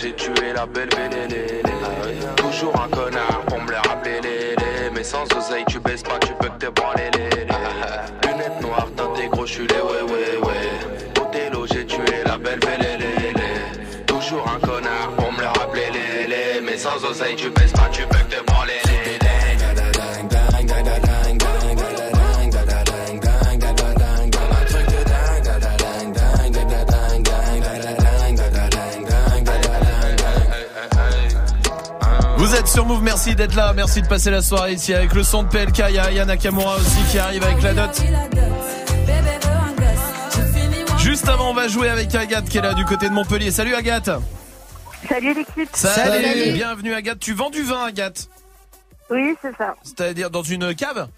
délogé, tué la belle belle Toujours un connard pour me les rappeler les. Mais sans oseille, tu baisses pas, tu peux que te branler les. Lunettes noires, teintes gros, je suis ouais ouais ouais. Othello, j'ai tué la belle les Toujours un connard pour me les rappeler les. Mais sans oseille, tu baisses pas, tu sur Move, merci d'être là, merci de passer la soirée ici avec le son de PLK, il y a Ayana Kamura aussi qui arrive avec la note. Juste avant on va jouer avec Agathe qui est là du côté de Montpellier. Salut Agathe Salut l'équipe Salut. Bienvenue Agathe, tu vends du vin Agathe Oui c'est ça. C'est-à-dire dans une cave?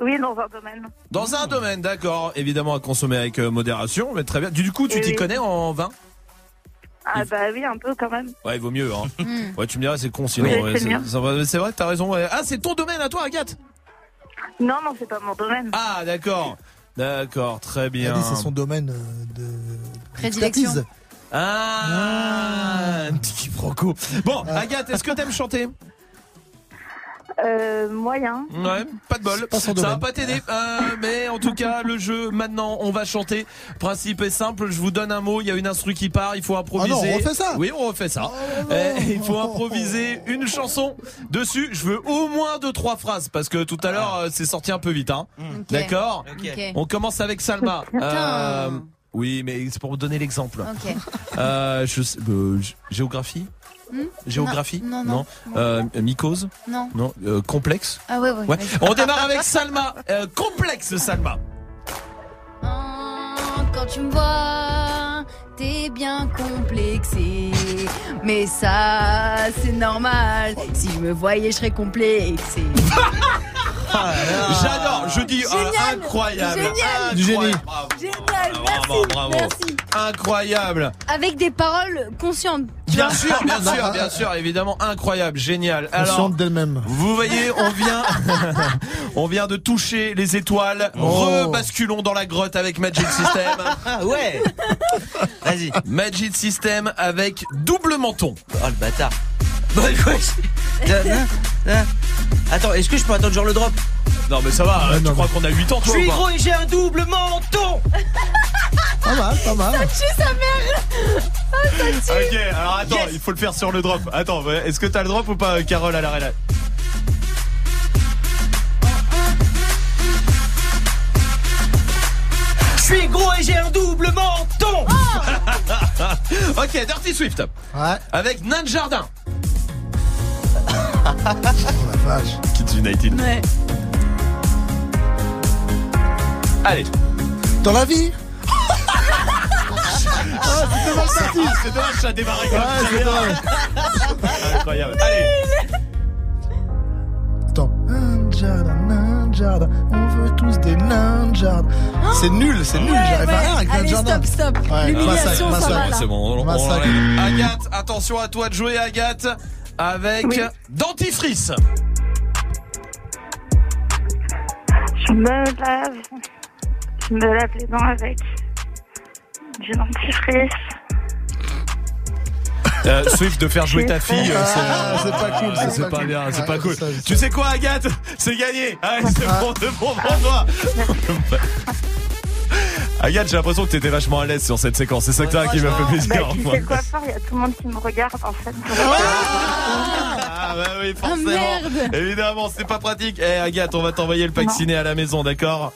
Oui, dans un domaine. Dans un domaine, d'accord. Évidemment à consommer avec euh, modération, mais très bien. Du coup, tu t'y connais en vin? Ah bah oui, un peu quand même. Ouais, il vaut mieux. Hein. [laughs] Mm. Ouais, tu me diras, c'est con sinon. Oui, ouais, c'est vrai, t'as raison. ouais. Ah, c'est ton domaine à toi, Agathe Non, non, c'est pas mon domaine. Ah, d'accord. D'accord, très bien. c'est son domaine euh, de Prédilection. Ah, un petit quiproquo. Bon, Ah. Agathe, est-ce que t'aimes chanter? Euh, moyen. Ouais, pas de bol. pas ça va domaine. pas t'aider. Euh, mais en tout cas, le jeu, maintenant, on va chanter. Principe est simple, je vous donne un mot, il y a une instru qui part, il faut improviser. Ah non, on refait ça Oui, on refait ça. Eh, il faut improviser une chanson dessus. Je veux au moins deux, trois phrases, parce que tout à l'heure, euh, c'est sorti un peu vite. Hein. D'accord Ok. On commence avec Salma. [laughs] Euh, oui, mais c'est pour vous donner l'exemple. Ok. Euh, je sais- euh, géographie? Hmm Géographie Non, non, non. Euh, mycose Non. Non. Euh, complexe Ah ouais, ouais. On démarre avec Salma. Euh, complexe, Salma. Quand tu me vois, t'es bien complexé. Mais ça, c'est normal. Si je me voyais, je serais complexé. [laughs] J'adore, je dis euh, Génial. incroyable. Génial. Du génie. Bravo. Génial, merci. Bravo, bravo. Merci. Incroyable. Avec des paroles conscientes. Bien sûr, [laughs] bien sûr, bien sûr, évidemment, incroyable, génial. Alors, Consciente d'elle-même. vous voyez, on vient, [laughs] on vient de toucher les étoiles. Oh. Rebasculons dans la grotte avec Magic System. Ah [laughs] ouais Vas-y. Magic System avec double menton. Oh le bâtard. Bon, je- hein. Attends, est-ce que je peux attendre genre le drop Non mais ça va, tu crois qu'on a 8 ans Je toi suis ou pas gros et j'ai un double menton [laughs] Pas mal, pas mal. Tue sa mère. Ah, ça tue. Ok, alors attends, il faut le faire sur le drop. Attends, est-ce que t'as le drop ou pas, Carole à l'arrêt là Je suis gros et j'ai un double menton [laughs] Ok, Dirty Swift. Ouais. Avec Nain Jardin. Oh la vache. Kids United. Ouais. Allez. Dans la vie Ah, parti. C'est dommage, ça a démarré comme Ouais, ça. c'est dommage. Incroyable. Allez. Attends. Un jardin, on veut tous des jardin. C'est nul, c'est nul, Ouais, j'arrive ouais. à rien avec Allez, stop, stop. Ouais, L'humiliation, massacre, ça va massacre. C'est bon, on, on. Agathe, attention à toi de jouer, Agathe. Avec Oui. dentifrice. Je me lave. Je me lave les dents avec du dentifrice. Euh, Swift de faire jouer ta fille, euh, c'est, Ah, c'est pas cool, c'est pas pas cool. bien, c'est pas cool. je Tu sais. quoi, Agathe? C'est gagné. Ah, c'est Ah. bon, c'est bon pour toi. [laughs] Agathe, j'ai l'impression que t'étais vachement à l'aise sur cette séquence. C'est ça que t'as qui m'a fait Bah, plaisir. tu sais le coiffeur, il y a tout le monde qui me regarde en fait. Ah bah oui, forcément. merde. Évidemment, c'est pas pratique. Eh Agathe, on va t'envoyer le pack ciné à la maison, d'accord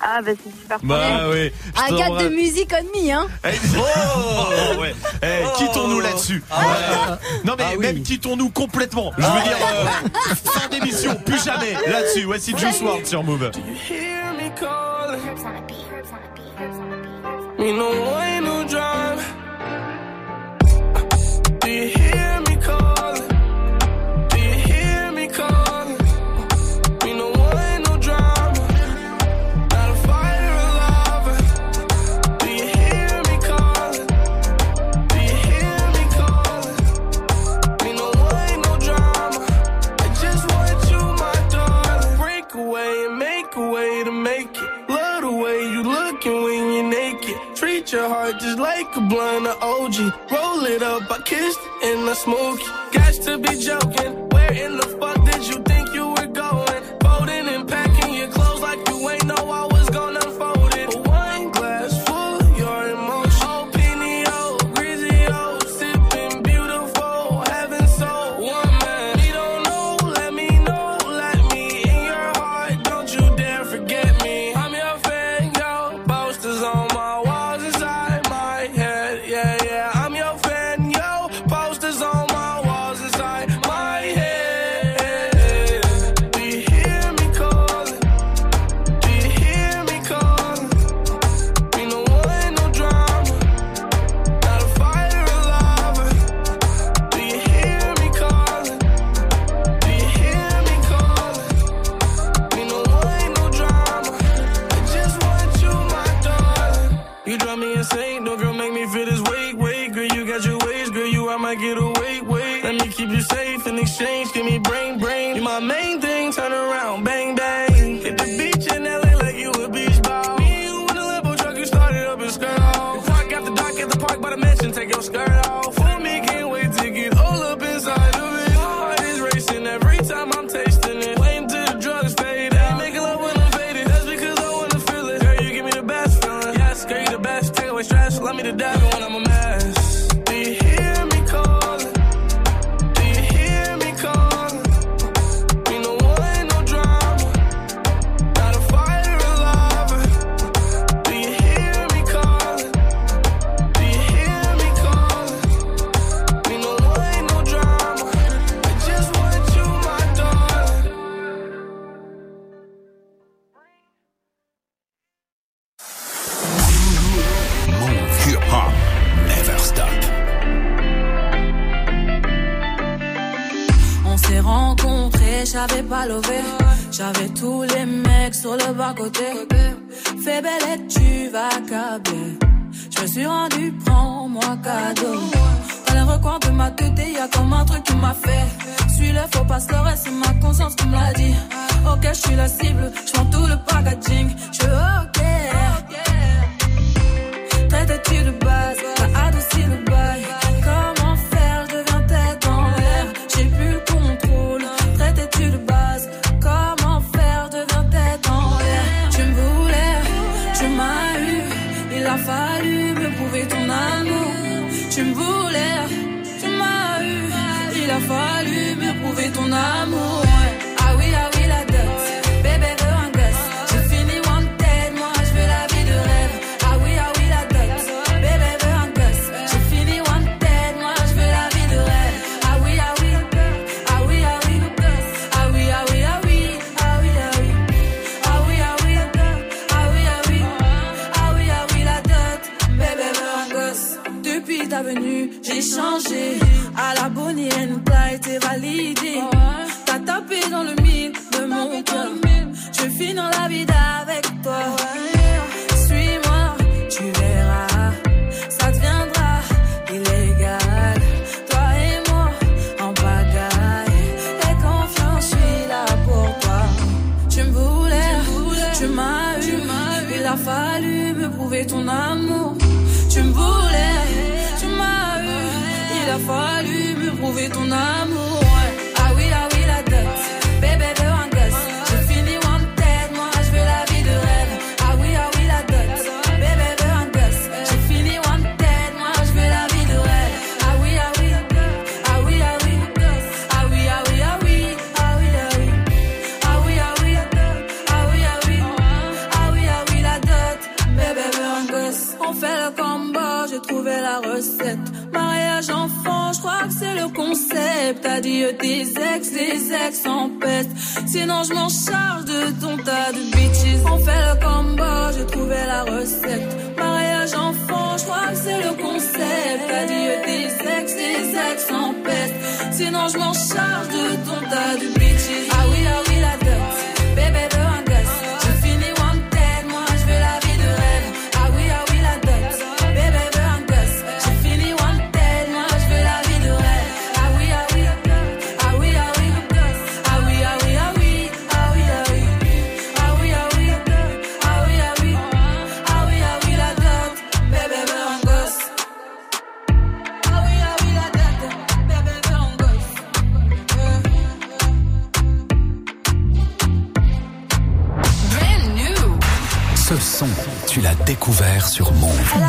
Ah bah c'est super. Bah oui. Agathe de musique on me, hein. Eh, Oh ouais. Eh, quittons-nous là-dessus. Ouais. Non mais Ah oui. même quittons-nous complètement. Je veux dire euh, fin d'émission, plus jamais là-dessus. Voici Juice WRLD sur Move. hear me calling. Me no ain't no drive. Do you hear? your heart just like a blunt of OG. Roll it up, I kissed and I smoky. Got to be joking. j'avais pas levé. J'avais tous les mecs sur le bas côté. Fais belle et tu vas câbler. Je me suis rendu, prends-moi cadeau. Dans les recoins de ma tête, y'a comme un truc qui m'a fait. Suis le faux pas le reste, c'est ma conscience qui me l'a dit. Ok, je suis la cible, je tout le packaging. Je ok. Traite-tu de base, t'as adouci le bas dit tes ex, les ex en peste. Sinon, je m'en charge de ton tas de bitches. On fait le combo, j'ai trouvé la recette. Mariage enfant, je crois que c'est le concept. Adieu tes ex, les ex en peste. Sinon, je m'en charge de ton tas de bitches. Ah oui, ah oui, la tête. Sur Move. Elle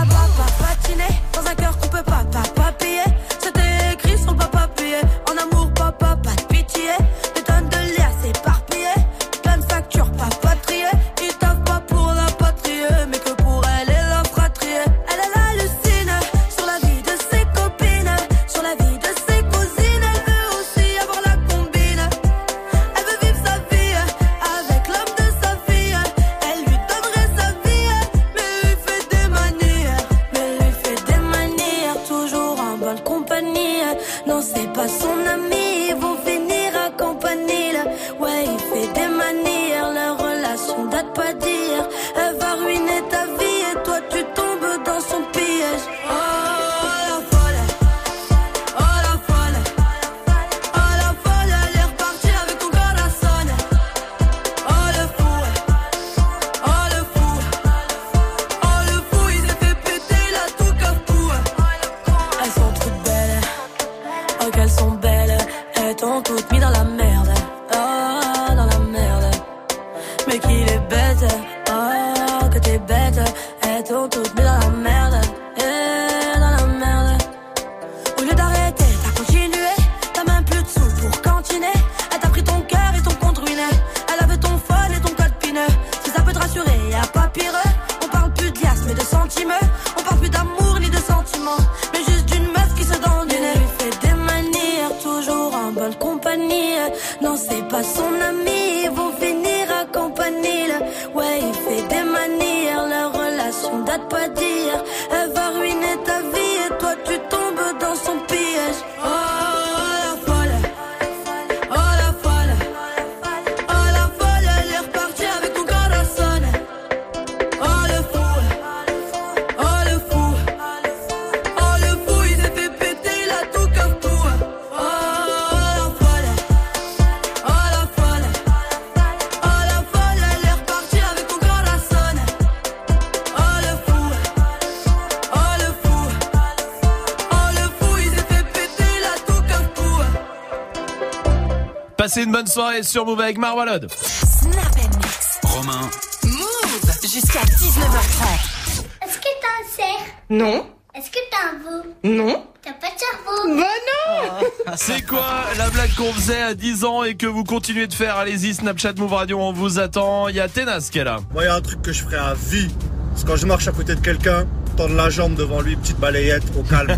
soirée sur Move avec Marwalod. Snap Mix. Romain, Move jusqu'à 19h30. Est-ce que t'as un cerf? Non. Est-ce que t'as un veau? Non. T'as pas de cerveau? Bah non C'est quoi la blague qu'on faisait à 10 ans et que vous continuez de faire? Allez-y, Snapchat Move Radio, on vous attend. Il y a Ténas qui est là. Moi, il y a un truc que je ferais à vie. C'est quand je marche à côté de quelqu'un, tendre la jambe devant lui, petite balayette, au calme.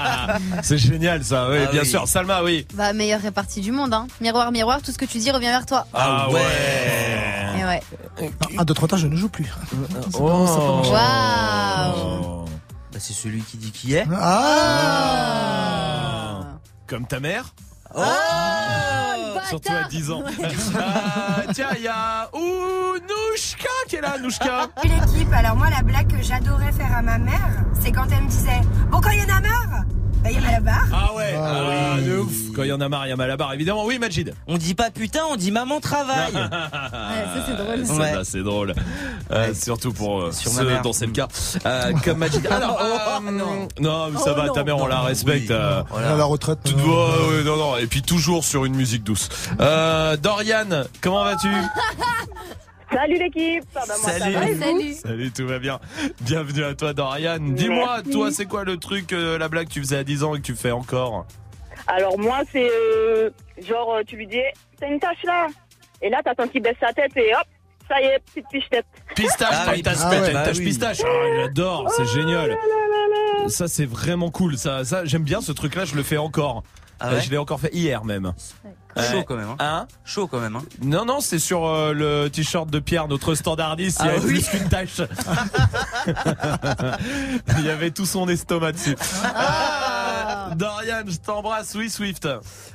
[laughs] C'est génial ça, oui, Ah bien oui. sûr. Salma, oui. Bah, meilleure répartie du monde, hein. Miroir, miroir, tout ce que tu dis revient vers toi. Ah ouais. Et ouais. Trois temps, je ne joue plus. Oh. Waouh. Bah, c'est celui qui dit qui est. Ah. Comme ta mère Oh, Surtout à 10 ans. [laughs] Ah, tiens, il y a qui est là, Nouchka. L'équipe, [laughs] alors moi la blague que j'adorais faire à ma mère, c'est quand elle me disait Bon quand il y en a marre, bah il y a la barre. Ah ouais, ah, de ouf. Quand il y en a marre, il y a mal à barre. Évidemment, oui, Majid. On dit pas putain, on dit maman travaille. [laughs] ça c'est drôle. Ça, Ouais. c'est drôle. Euh, Surtout pour euh, Sur ceux dont c'est le cas. Euh, comme Majid. [laughs] Alors, Oh, euh, non. mais ça Oh, va, non. ta mère, on la respecte. euh, À la retraite. tu te vois, ouais, non, non. Et puis toujours sur une musique douce. Euh, Dorian, comment vas-tu? Salut l'équipe Ah Salut. Salut. Salut, tout va bien. Bienvenue à toi, Dorian. Dis-moi, toi, c'est quoi le truc, euh, la blague que tu faisais à 10 ans et que tu fais encore Alors moi c'est euh, genre euh, tu lui dis t'as une tâche là et là t'attends qu'il baisse sa tête et hop ça y est petite piche-tête. Pistache, Ah t'as oui, une tasse- ah t'as ouais. une Bah tache oui. pistache. Ah, j'adore, c'est génial. Ça, c'est vraiment cool. Ça, ça j'aime bien ce truc-là, je le fais encore. Ah Euh, ouais je l'ai encore fait hier même. Chaud Ouais. quand même. Hein. Hein Chaud quand même. Hein. Non, non, c'est sur euh, le t-shirt de Pierre, notre standardiste. Il y Ah avait oui. plus qu'une tache. [laughs] Il y avait tout son estomac dessus. Ah, Dorian, je t'embrasse. Oui, Swift.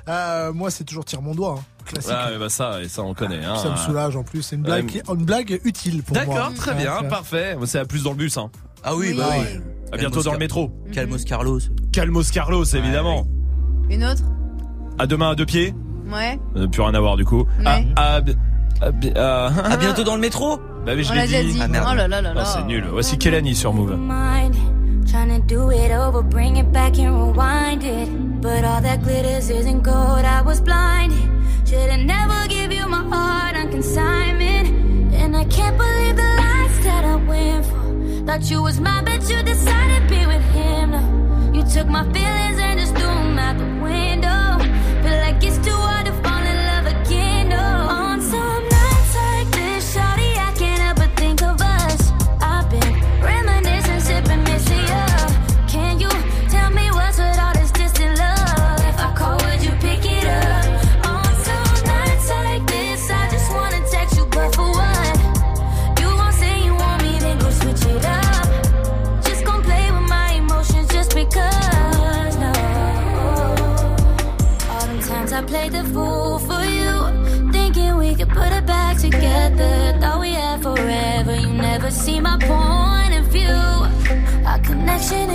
euh, moi, c'est toujours tire mon doigt. hein. Classique. Ah, bah ça, et ça on connaît. Hein. Ça me soulage en plus. C'est une blague, une utile pour moi. D'accord, très Ouais, bien, parfait. C'est à plus dans le bus. Hein. Ah oui, Oui. bah oui. À bientôt dans le métro. Calmos Carlos. Calmos Carlos, évidemment. Une autre? À demain à deux pieds. Ouais. Euh, plus rien à voir du coup. Ouais. À, à, à, à- À bientôt dans le métro. Bah oui, je l'ai dit. dit. Ah, merde. oh là là là Oh, là. c'est nul. Voici Kelani sur Move. mind. Trying to do it over, bring it back and rewind it. But all that glitters isn't gold, I was blinded. Should've never give you my heart on consignment. And I can't believe the lies that I Thought you was mine, but you decided to be with him. now. You took my feelings and just threw them out the window. Feel like it's too hard to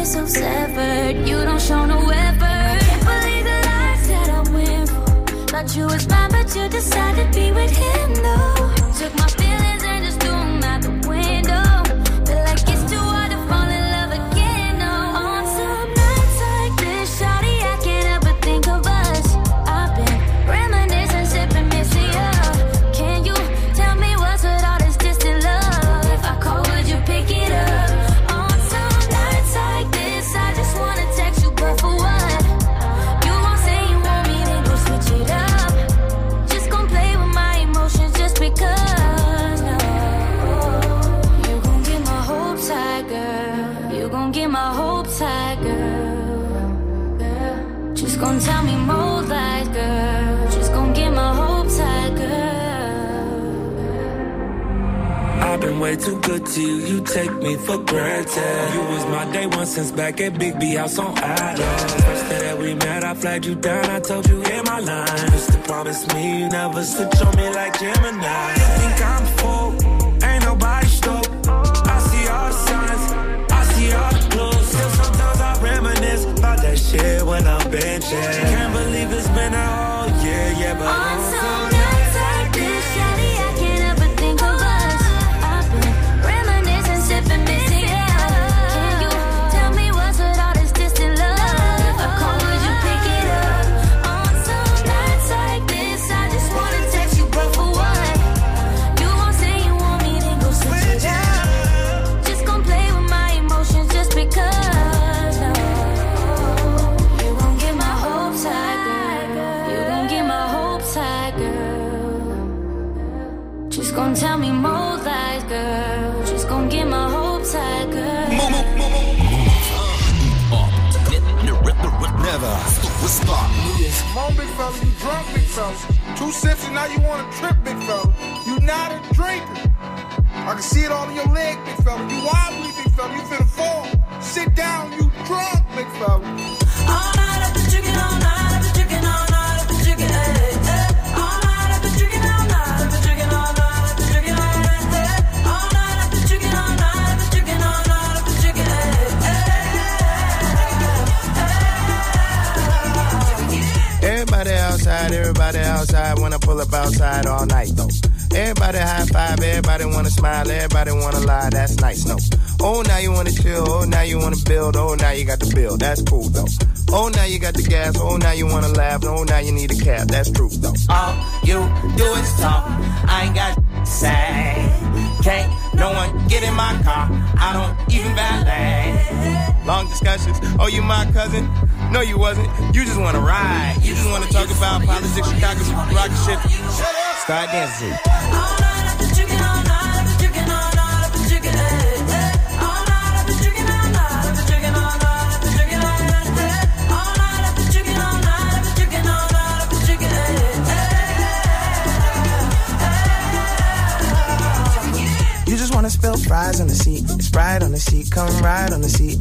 so severed, you don't show no effort. Can't believe the lies that I went for. Thought you was mine, but you decided to be with him, though. Took my for granted. You was my day one since back at Big B House on Adams. First day that we met, I flagged you down, I told you in my line. Used to promise me you never switch on me like Gemini. You think I'm full, ain't nobody stoked. I see all signs, I see all the clues. Still sometimes I reminisce about that shit when I'm benching. Can't believe it's been a whole year, yeah, but oh, I'm some fella. Two sips and now you want to trip, big fella. You not a drinker. I can see it all in your leg, big fella. You wobbly, big fella. You finna fall. Sit down, you drunk, big fella. Everybody outside. Wanna pull up outside all night though. Everybody high five, everybody wanna smile, everybody wanna lie. That's nice, no. Oh, now you wanna chill. Oh, now you wanna build. Oh, now you got the bill. That's cool though. Oh, now you got the gas. Oh, now you wanna laugh. Oh, now you need a cab. That's true though. All you do is talk. I ain't got say. Can't no one get in my car. I don't even valet. Long discussions. Oh, you my cousin? No, you wasn't. You just wanna ride. You just wanna talk about politics, Chicago, rock shit. Start dancing. You just wanna spill fries on the seat. Sprite on the seat, come ride on the seat.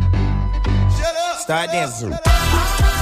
Shut up.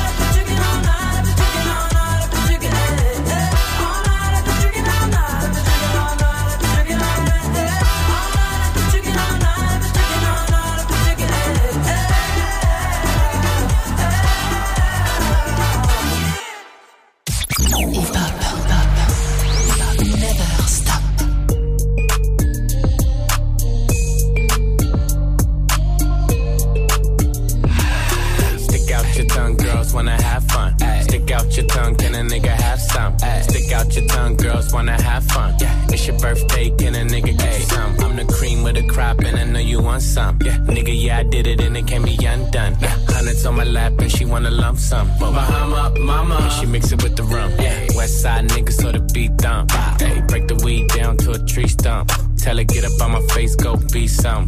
She wanna lump sum. Bahama, mama, and she mix it with the rum. Yeah, West side niggas, so the beat dump. Hey, break the weed down to a tree stump. Tell her get up on my face, go be some.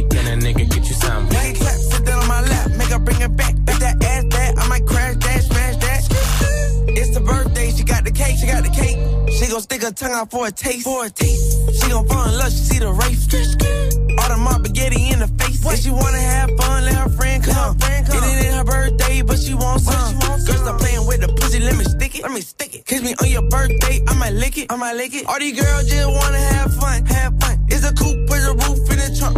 can a nigga get you some? Lay clap, sit down on my lap, make her bring it back. If that ass bad, I might crash that, smash that. It's the birthday, she got the cake, she got the cake. She gon' stick her tongue out for a taste, for a taste. She gon' fall in love, she see the race. All the mob spaghetti in the face. If she wanna have fun, let her friend come. It ain't her birthday, but she wants some. Girl, stop playing with the pussy, let me stick it, let me stick it. Kiss me on your birthday, I might lick it, I might lick it. All these girls just wanna have fun, have fun. It's a coupe with a roof in the trunk.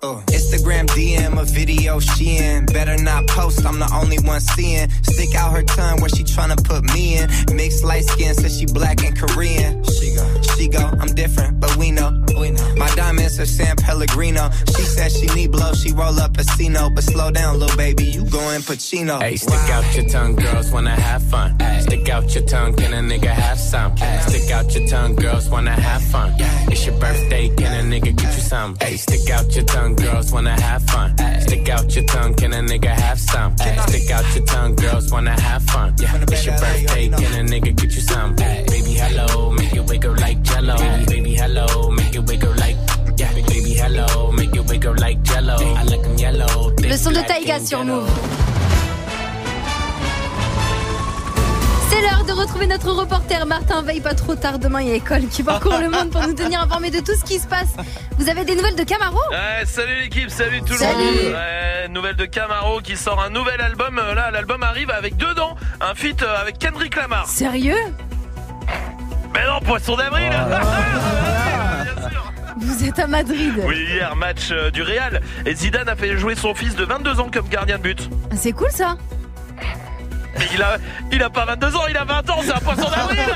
Uh, Instagram DM a video she in. Better not post, I'm the only one seeing. Stick out her tongue where she tryna put me in. Mixed light skin, says she black and Korean. She go, she go, I'm different, but we know. We know. My diamonds are San Pellegrino. She said she need blow, she roll up a Casino. But slow down, little baby, you going Pacino. Hey, stick out your tongue, girls wanna have fun. Stick out your tongue, can a nigga have some? Stick out your tongue, girls wanna have fun. It's your birthday, can a nigga get you some? Hey, stick out your tongue, girls wanna have fun. Stick out your tongue, can a nigga have some? Stick out your tongue, girls wanna have fun. Yeah. It's your birthday, can a nigga get you some? Baby, hello, make it wiggle like jello. Baby, hello, make it wiggle like. Yeah, baby, hello, make it wiggle like jello. I like 'em yellow. Le son de Taïga sur Move. C'est l'heure de retrouver notre reporter Martin Veille pas trop tard demain il y a école qui parcourt le monde pour nous tenir informés de tout ce qui se passe. Vous avez des nouvelles de Camaro? Ouais, salut l'équipe, salut tout Salut. le monde. Ouais, nouvelle de Camaro qui sort un nouvel album. Euh, Là, l'album arrive avec dedans un feat euh, avec Kendrick Lamar. Sérieux? Mais non, poisson d'avril. [laughs] Vous êtes à Madrid. Oui, hier match euh, du Real et Zidane a fait jouer son fils de 22 ans comme gardien de but. Ah, C'est cool ça. Mais il a, il a pas 22 ans, il a 20 ans, c'est un poisson d'avril. [laughs]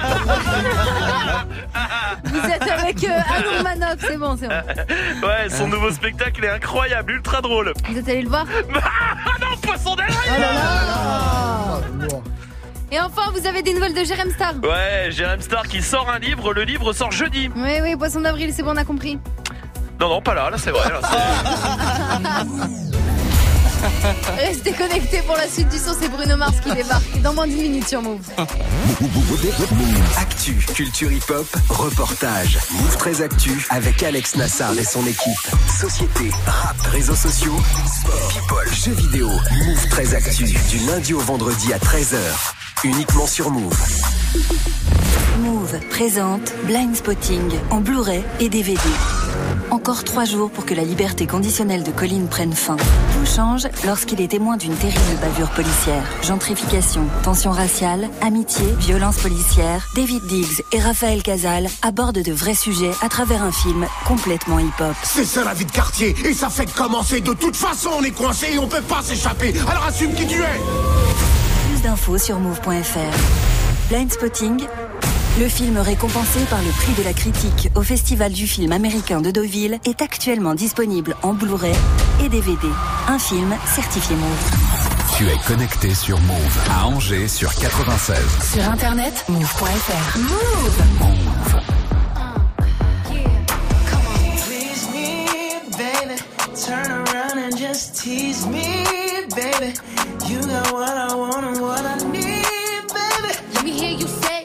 [laughs] Vous êtes avec euh, Manoff, c'est bon, c'est bon. Ouais, son nouveau spectacle est incroyable, ultra drôle. Vous êtes allé le voir Ah non, poisson d'avril. Et enfin, vous avez des nouvelles de Jérém Star Ouais, Jérém Star qui sort un livre, le livre sort jeudi. Oui, oui, poisson d'avril, c'est bon, on a compris. Non, non, pas là, là c'est vrai. Là, c'est- [laughs] [laughs] Restez connectés pour la suite du son, c'est Bruno Mars qui débarque dans moins d'une minute sur Move. [laughs] Actu, culture hip-hop, reportage. Move très Actu avec Alex Nassar et son équipe. Société, rap, réseaux sociaux, sport, people, jeux vidéo. Move très Actu du lundi au vendredi à 13h. Uniquement sur Move. Move présente Blind Spotting en Blu-ray et DVD. Encore trois jours pour que la liberté conditionnelle de Colline prenne fin. Tout change lorsqu'il est témoin d'une terrible bavure policière. Gentrification, tension raciale, amitié, violence policière. David Diggs et Raphaël Casal abordent de vrais sujets à travers un film complètement hip-hop. C'est ça la vie de quartier, et ça fait commencer. De toute façon, on est coincé et on peut pas s'échapper. Alors assume qui tu es. Plus d'infos sur move.fr. Blind Spotting, le film récompensé par le prix de la critique au Festival du film américain de Deauville est actuellement disponible en Blu-ray et DVD. Un film certifié Move. Tu es connecté sur Move à Angers sur 96. Sur internet, move.fr. Move. Please me, baby. Turn around and just tease me, baby. You got what I want and what I need, baby. Let me hear you say.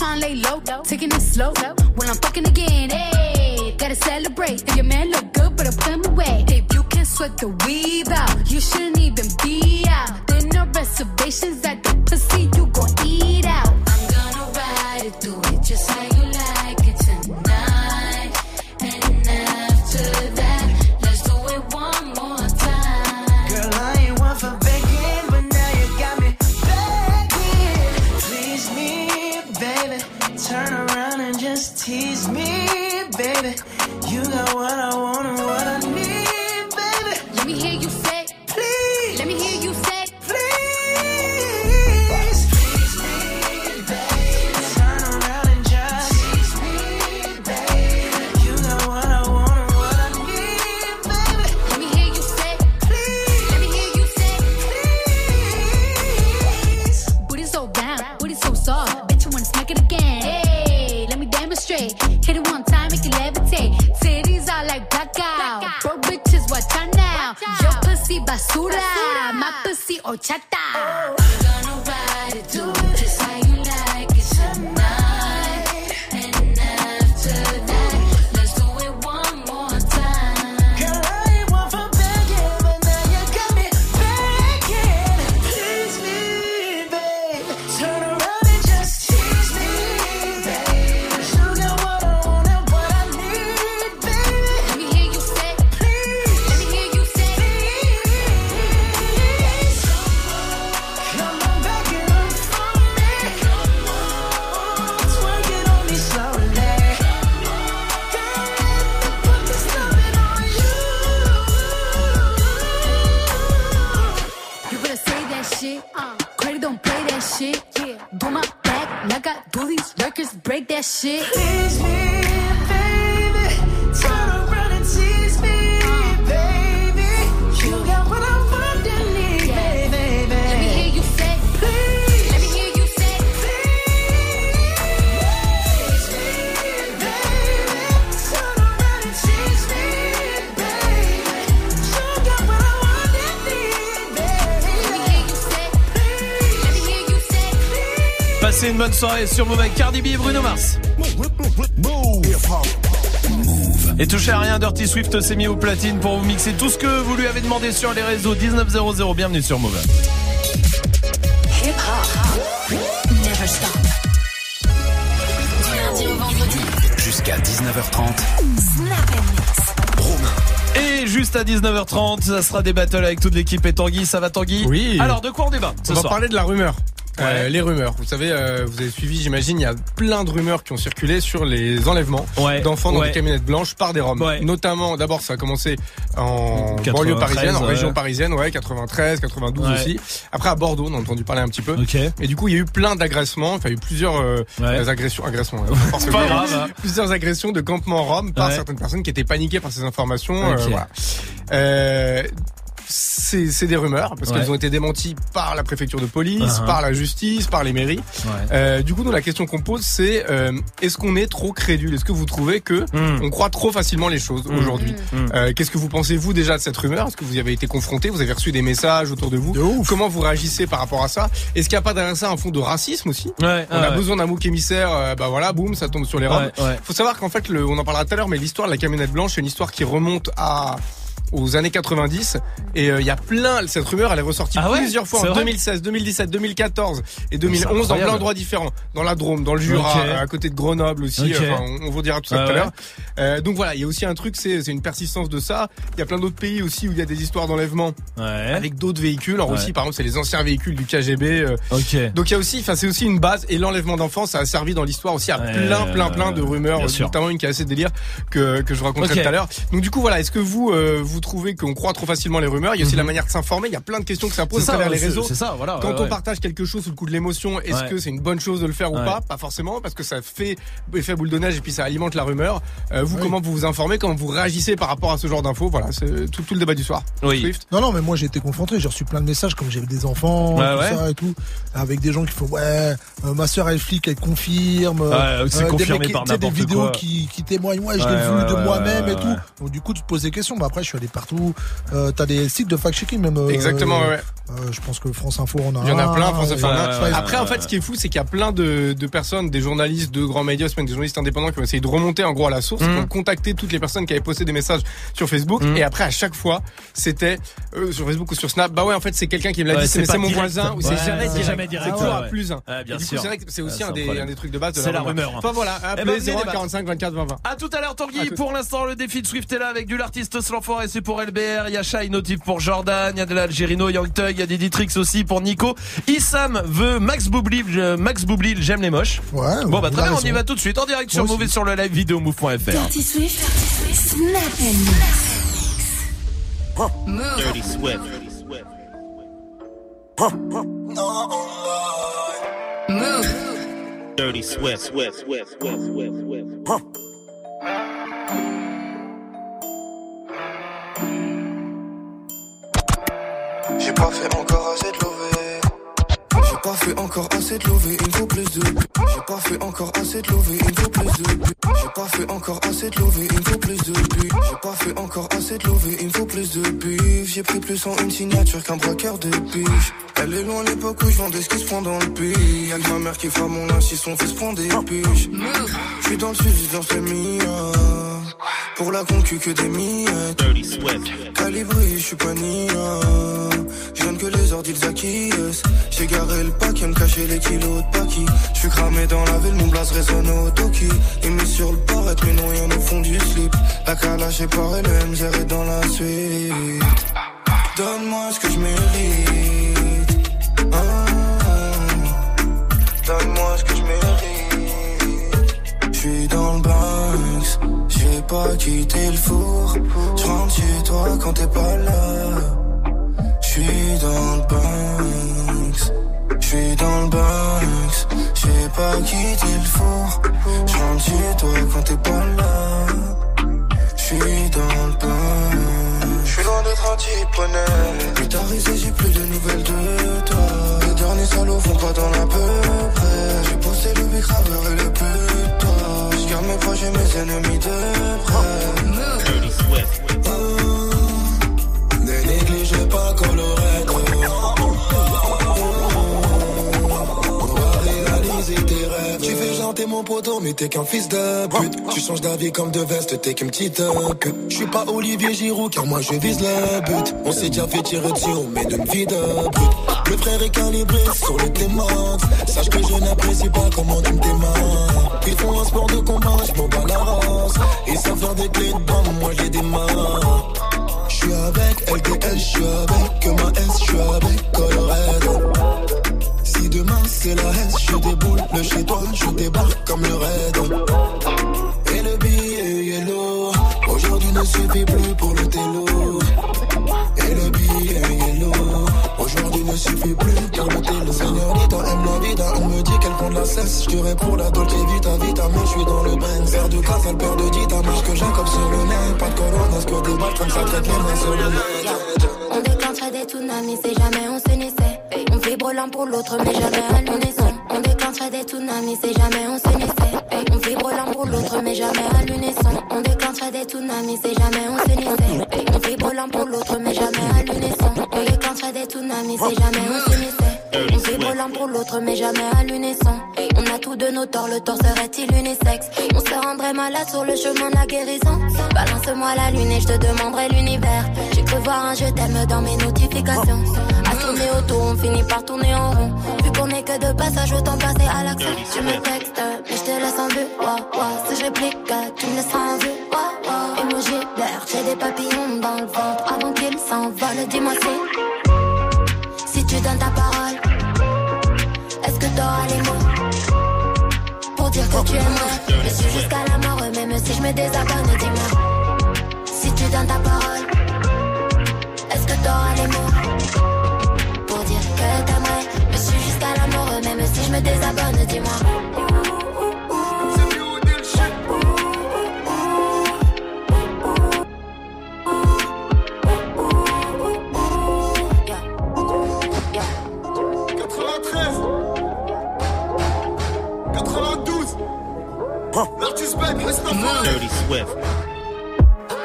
To lay low, taking it slow. When I'm fucking again, hey, gotta celebrate. If your man look good, but I put him away. If you can sweat the weave out, you shouldn't even be basura, basura. Mapesi o chata. Bonne soirée sur Move avec Cardi B et Bruno Mars. Et touchez à rien, Dirty Swift s'est mis au platine pour vous mixer tout ce que vous lui avez demandé sur les réseaux 1900. Bienvenue sur Move. Hip hop. Never stop. Du lundi au vendredi. Jusqu'à 19h30. Snap and mix. Et juste à 19h30, ça sera des battles avec toute l'équipe et Tanguy. Ça va Tanguy? Oui. Alors, de quoi on débat ce On va soir? parler de la rumeur. Euh, les rumeurs. Vous savez, euh, vous avez suivi, j'imagine, il y a plein de rumeurs qui ont circulé sur les enlèvements Ouais. d'enfants dans Ouais. des camionnettes blanches par des Roms. Ouais. Notamment, d'abord, ça a commencé en 93, banlieue parisienne, en région parisienne, ouais, 93, 92 Ouais. aussi. Après, à Bordeaux, on a entendu parler un petit peu. Ok. Et du coup, il y a eu plein d'agressements. Enfin, il y a eu plusieurs euh, agressions, agressions. [laughs] C'est pas grave, hein. Plusieurs agressions de campements roms par certaines personnes qui étaient paniquées par ces informations. euh, Ok. voilà. C'est c'est des rumeurs parce Ouais. qu'elles ont été démenties par la préfecture de police, Uh-huh. par la justice, par les mairies. Ouais. Euh, du coup, nous la question qu'on pose, c'est euh, est-ce qu'on est trop crédule? Est-ce que vous trouvez que Mm. on croit trop facilement les choses Mm. aujourd'hui? Mm. Euh, Qu'est-ce que vous pensez vous déjà de cette rumeur? Est-ce que vous y avez été confronté? Vous avez reçu des messages autour de vous? Comment vous réagissez par rapport à ça? Est-ce qu'il n'y a pas derrière ça un fond de racisme aussi? Ouais, On a ouais. besoin d'un bouc émissaire, euh, bah voilà, boum, ça tombe sur les robes. Ouais, ouais. Faut savoir qu'en fait, le, on en parlera tout à l'heure, mais l'histoire de la camionnette blanche, c'est une histoire qui remonte à aux années 90 et euh, il y a plein cette rumeur elle est ressortie Ah ouais plusieurs fois en vrai 2016 2017 2014 et C'est 2011 dans plein d'endroits différents dans la Drôme dans le Jura à côté de Grenoble aussi enfin, on, on vous dira tout ça Ah tout à ouais. l'heure Euh, donc voilà il y a aussi un truc c'est c'est une persistance de ça il y a plein d'autres pays aussi où il y a des histoires d'enlèvement Ouais. avec d'autres véhicules alors aussi par exemple c'est les anciens véhicules du KGB euh, Ok. donc il y a aussi, enfin c'est aussi une base et l'enlèvement d'enfants, ça a servi dans l'histoire aussi à plein, plein, plein de rumeurs, notamment une qui est assez délire que que je raconterai Ok. tout à l'heure. Donc du coup voilà, est-ce que vous euh, vous vous trouvez qu'on croit trop facilement les rumeurs. Il y a aussi la manière de s'informer. Il y a plein de questions que ça pose Mhm. À travers les réseaux. c'est ça, voilà, Quand ouais, on ouais. partage quelque chose sous le coup de l'émotion, est-ce Ouais. que c'est une bonne chose de le faire ou pas Pas forcément, parce que ça fait effet boule de neige et puis ça alimente la rumeur. Euh, vous, Oui. comment vous vous informez Comment vous réagissez par rapport à ce genre d'infos Voilà, c'est tout, tout le débat du soir. Swift Non, non, mais moi j'ai été confronté. J'ai reçu plein de messages comme j'avais des enfants, Ouais, tout ouais. ça et tout, avec des gens qui font ouais, euh, ma soeur elle flic, elle confirme. Ouais, c'est des confirmé mecs qui- par des vidéos quoi. qui, qui témoignent. Ouais, je Ouais, l'ai vu ouais, de ouais, moi-même ouais, et tout. ouais. Donc du coup tu te poses des questions. Mais après je suis allé partout. Euh, T'as des sites de fact-checking même. euh, Exactement, ouais, euh, je pense que France Info en a. Il y en a plein, France Info en a. Ouais, ouais, Après, en fait, ce qui est fou, c'est qu'il y a plein de, de personnes, des journalistes, de grands médias, même des journalistes indépendants qui ont essayé de remonter en gros à la source, Mhm. qui ont contacté toutes les personnes qui avaient posté des messages sur Facebook. Mhm. Et après, à chaque fois, c'était euh, sur Facebook ou sur Snap. Bah ouais, en fait, c'est quelqu'un qui me l'a Ouais, dit, c'est mon direct. voisin ou Ouais, c'est jamais c'est direct. jamais direct, C'est toujours ouais, à plus un. ouais, bien Et du coup, c'est vrai que c'est Ouais, aussi c'est un, des, problème. un des trucs de base de C'est la la rumeur. rumeur. Enfin voilà, appelez venez 01 débattre. 45 24 20 20. À tout à l'heure Tanguy, pour l'instant le défi de Swift est là avec du l'artiste Slanfort et c'est pour LBR, il y a Shai Notif pour Jordan, il y a de l'Algérino, Young Thug, il y a des Dietrix aussi pour Nico. Issam veut Max Boublil, Max Boublil, j'aime les moches. Ouais, bon bah très bien, on y va tout de suite en direct sur Move et sur le live vidéo move.fr. Dirty Swift, Snap. Dirty Swift. Move. Dirty Swift. Swift. Swift. Swift. Swift. Swift. J'ai pas fait encore assez de lever. J'ai pas fait encore assez de lever, il me faut plus de. J'ai pas fait encore assez de lever, il me faut plus de. J'ai pas fait encore assez de lever, il faut plus de. J'ai pas fait encore assez de lever, il me faut plus de bif. J'ai pris plus en une signature qu'un braqueur de biche. Elle est loin l'époque où je vendais ce qui se prend dans le pays. Y'a que ma mère qui fera mon linge si son fils prend des piges. J'suis dans le sud, je danse le mia. Pour la concu que des miettes. Calibré, je suis pas nia. Je donne que les ordres, ils acquiescent. J'ai garé le pack, me cacher les kilos de paki. Je suis cramé dans la ville, mon blaze résonne au toki. Il met sur le paraître, mais rien au fond du slip. La calage est pareil, le MZR est dans la suite. Donne-moi ce que je mérite. Ah, Donne-moi ce que je mérite. Je suis dans le Bronx, j'ai pas quitté le four. Je rentre chez toi quand t'es pas là. Je suis dans le Bronx, je suis dans le Bronx. J'ai pas quitté le four. Je rentre chez toi quand t'es pas là. Je suis dans le Bronx. Je suis loin d'être un type honnête. Plus tard j'ai plus de nouvelles de toi. Les derniers salauds vont pas dans la peu près. J'ai posté le bicraveur et le putain. Je garde mes proches et mes ennemis de près. Dirty Swift. Ne On va réaliser tes rêves. Tu fais chanter mon poteau, mais t'es qu'un fils de pute. Tu changes d'avis comme de veste, t'es qu'une petite pute. Je suis pas Olivier Giroud, car moi je vise le but. On s'est déjà fait tirer dessus, on met d'une vie de brute. Le frère est calibré sur les clémences. Sache que je n'apprécie pas comment tu me démarres. Ils font un sport de combat, je m'en bats la race. Ils savent faire des clés de bombe, moi je les démarre. Je suis avec LDL, je suis avec ma S, je suis avec Colorado. Si demain c'est la S, je déboule le chez toi, je débarque comme le raid. Et le billet yellow, aujourd'hui ne suffit plus pour le télo. Ne suffit plus pour le télo. Señorita aime la vida, elle me dit qu'elle prend la cesse. Je dirais pour la Dolce Vita, Vita, mais je suis dans le Benz. Père de casa, le père de Dita, marche que Jacob sur le nez. Pas de corona, ce que des balles comme ça traite les mains sur le nez. On déclencherait des tsunamis si jamais on s'unissait. On vibre l'un pour l'autre, mais jamais à l'unisson. On déclencherait des tsunamis si jamais on s'unissait. On vibre l'un pour l'autre, mais jamais à l'unisson. On déclencherait des tsunamis si jamais on s'unissait. On vibre l'un pour l'autre, mais jamais à l'unisson. On déclencherait des tsunamis si jamais on s'unissait. On vibre l'un pour l'autre, mais jamais à l'unisson. On a tous de nos torts, le tort serait-il unisexe? On se rendrait malade sur le chemin de la guérison. Balance-moi la lune et je te demanderai l'univers. J'ai cru voir un je t'aime dans mes notifications. Tourner autour, on finit par tourner en rond. Vu qu'on est que de passage, autant passer à l'action. Tu me textes, mais je te laisse en vue. Wow, wow. Si je réplique, tu me laisseras en vue. Wow, wow. Émoji vert, j'ai des papillons dans le ventre. Avant qu'ils s'envolent, dis-moi si. Si tu donnes ta parole, est-ce que t'auras les mots pour dire que tu aimerais? Je suis jusqu'à la mort, même si je me désabonne, dis-moi. Si tu donnes ta parole, me désabonne, dis-moi. Dirty Swift.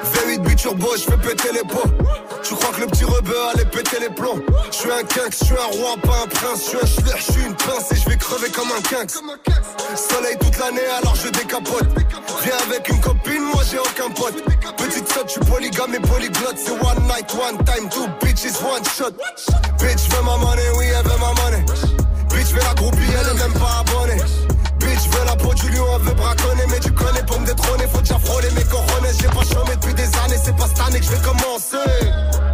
Very bitch, your boy, je fais péter les pots le petit rebeu allait péter les plombs. Je suis un quinque, je suis un roi, pas un prince. Je suis un schler, je suis une pince et je vais crever comme un quinque. Soleil toute l'année, alors je décapote. Viens avec une copine, moi j'ai aucun pote. Petite sotte, je suis polygame et polyglotte. C'est one night, one time, two bitches, one shot. Bitch, veux ma money, oui, elle veut ma money. Bitch, veux la groupie, elle est même pas abonnée. Bitch, veux la peau du lion, elle veut braconner. Mais tu connais pour me détrôner, faut déjà frôler mes coronets. J'ai pas chômé depuis des années, c'est pas cette année que je vais commencer.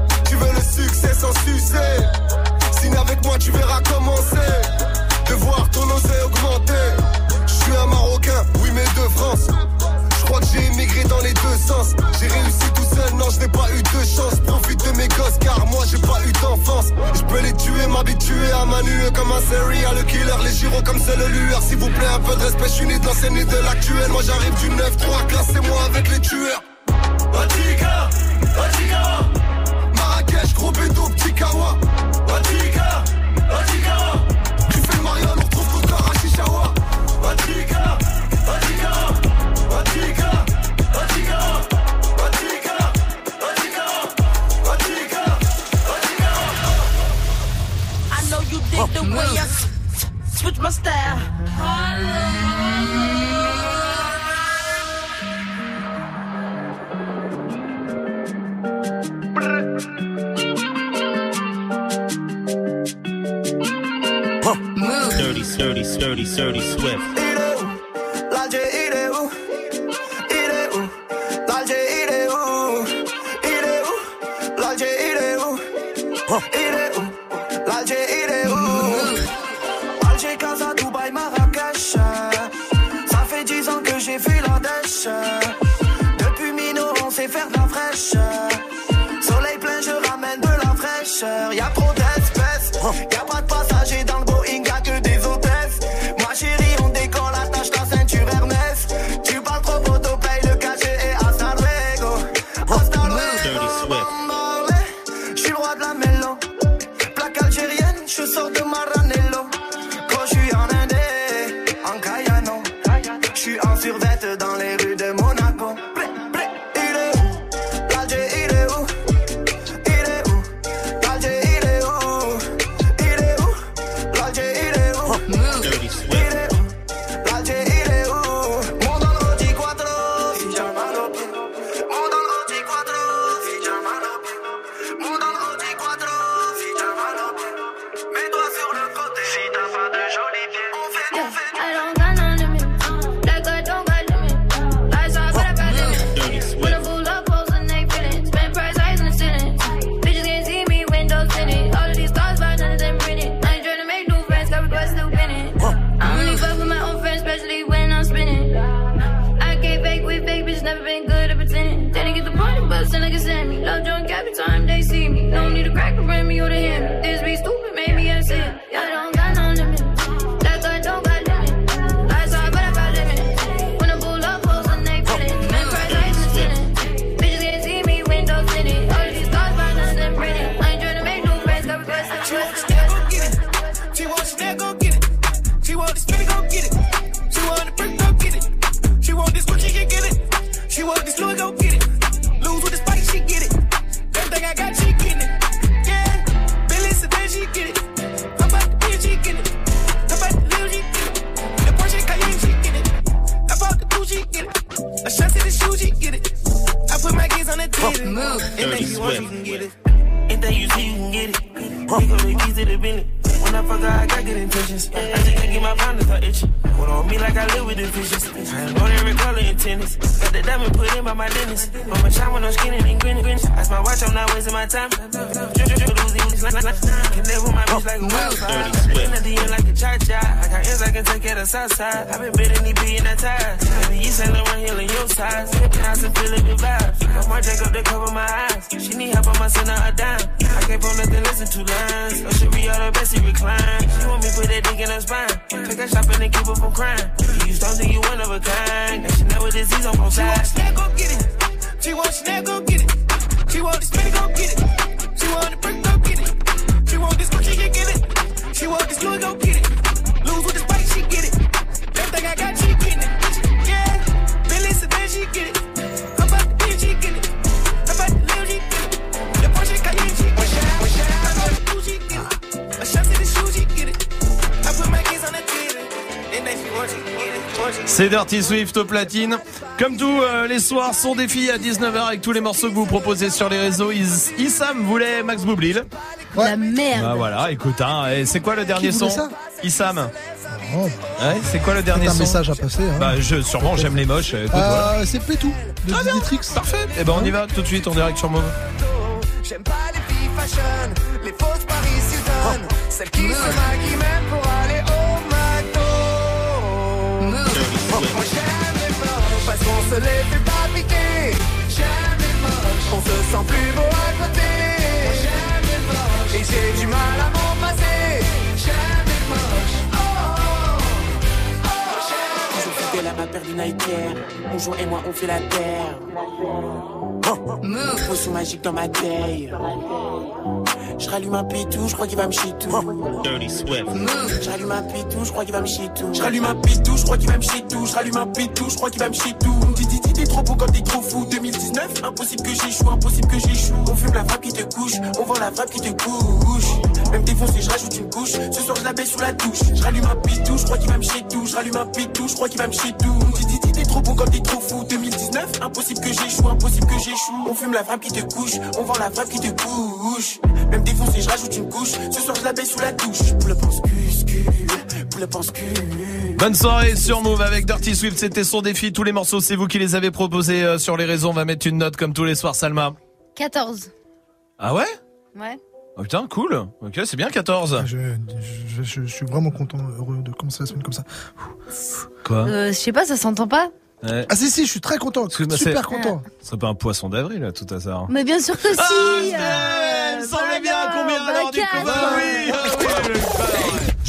Signe avec moi, tu verras comment c'est de voir ton osé augmenter. Je suis un Marocain, oui, mais de France. Je crois que j'ai immigré dans les deux sens. J'ai réussi tout seul, non, je n'ai pas eu de chance. Profite de mes gosses, car moi, j'ai pas eu d'enfance. Je peux les tuer, m'habituer à manuer euh, comme un série à le killer. Les gyros comme c'est le lueur. S'il vous plaît, un peu de respect, je suis né dans de l'actuel. Moi, j'arrive du 9-3, classez-moi avec les tueurs. Batika my style. Dirty, sturdy, sturdy, swift. Nigga, the keys to the Bentley. When I fuck her, I got good intentions. I just can't get my pounders are itching. One on me like I live with the fishes. I on every color in tennis. Got the diamond put in by my dentist. Mama shine when I'm skinny and grinning. That's my watch, I'm not wasting my time. Can live with my bitch like a wildfire. In the DM like a cha-cha. I got ends, I can take of the south side. i been bidding, he be in that ties. Baby, you say Saint Laurent healing your size. House and feeling the vibes. I'm more Jacob to cover my eyes. She need help, I'ma send her a dime. I can't pull nothing, listen to lines. Oh, she be all the best, she recline. She want me put that dick in her spine. Take her shopping and keep her crying. You don't think you one of a kind. And what disease on both She want snack, go get it. She want snack, go get it. She want the spinning, go get it. She want the brick, go get it. She want this Gucci, she get it. She want this Louis, go get it. Lose with the spike, she get it. Everything I got, C'est Dirty Swift au platine. Comme tous euh, les soirs, son défi à 19h avec tous les morceaux que vous proposez sur les réseaux. Is- Issam voulait Max Boublil. La merde. Bah voilà, écoute, hein, c'est quoi le dernier son ça Issam. Oh, Ouais, c'est quoi le dernier un son message à passer. Hein. Bah je, sûrement j'aime les moches. Voilà. Euh, c'est Pétou de Ah bien, Diddy Parfait. Et ben on y va tout de suite en direct sur Move. J'aime pas les filles fashion, les fausses Paris Hilton, celles qui se maquillent même pour aller se les fait pas piquer. J'aime les moches, on se sent plus beau à côté. Les moches et j'ai du mal Nike Air. Mon jour et moi on fait la terre. Potion magique dans ma taille. Je rallume un pitou, je crois qu'il va me chier tout. Dirty Swift. Je rallume un pitou, je crois qu'il va me chier tout. Je rallume un pitou, je crois qu'il va me chier tout. Je rallume un pitou, je crois qu'il va me chier tout. Dis, dis, dis, t'es trop beau quand t'es trop fou. 2019, impossible que j'échoue, impossible que j'échoue. On fume la frappe qui te couche, on vend la frappe qui te couche. Même défoncé, je rajoute une couche. Ce soir, je la baisse sous la douche. Je rallume un pitou, je crois qu'il va me chier tout. Je rallume un pitou, je crois qu'il va me chier tout. Dis, dis, dis, t'es trop beau quand t'es trop fou. 2019, impossible que j'échoue, impossible que j'échoue. On fume la frappe qui te couche, on vend la frappe qui te couche. Même défoncé, je rajoute une couche. Ce soir, je la baisse sous la douche. Pour le pense pour le pense cul. Bonne soirée sur Move avec Dirty Swift. C'était son défi. Tous les morceaux, c'est vous qui les avez proposés euh, sur les réseaux. On va mettre une note comme tous les soirs, Salma. 14. Ah ouais? Ouais. Oh putain, cool. Ok, c'est bien 14. Je, je- je- je suis vraiment content, heureux de commencer la semaine comme ça. Quoi Euh, je sais pas, ça s'entend pas Ouais. Ah si si, je suis très content, bah, c'est- super content. Ce serait pas un poisson d'avril, là, tout hasard. Mais bien sûr que si Ah, euh, me semblait bien combien bah du. Bah oui, ah oui,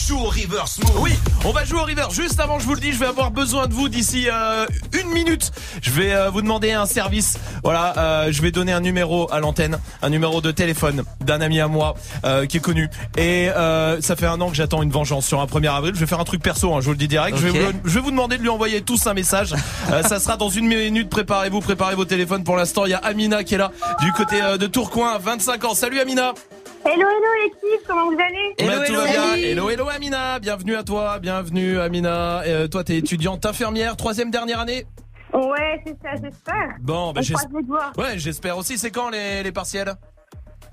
Joue au reverse Oui, on va jouer au reverse. Juste avant, je vous le dis, je vais avoir besoin de vous d'ici euh, une minute. Je vais euh, vous demander un service. Voilà, euh, je vais donner un numéro à l'antenne, un numéro de téléphone d'un ami à moi euh, qui est connu. Et euh, ça fait un an que j'attends une vengeance sur un 1er avril. Je vais faire un truc perso, hein, je vous le dis direct. Je, vais vous, je vais vous demander de lui envoyer tous un message. Euh, ça sera dans une minute. Préparez-vous, préparez vos téléphones. Pour l'instant, il y a Amina qui est là du côté euh, de Tourcoing, 25 ans. Salut Amina. Hello, hello l'équipe, comment vous allez Bah, tout va bien. Hello, hello Amina. Bienvenue à toi. Bienvenue Amina. Euh, toi, t'es étudiante infirmière, troisième dernière année. Ouais, c'est ça, j'espère. Bon, bah, On j'es- croise les doigts. Ouais, j'espère aussi. C'est quand les, les partiels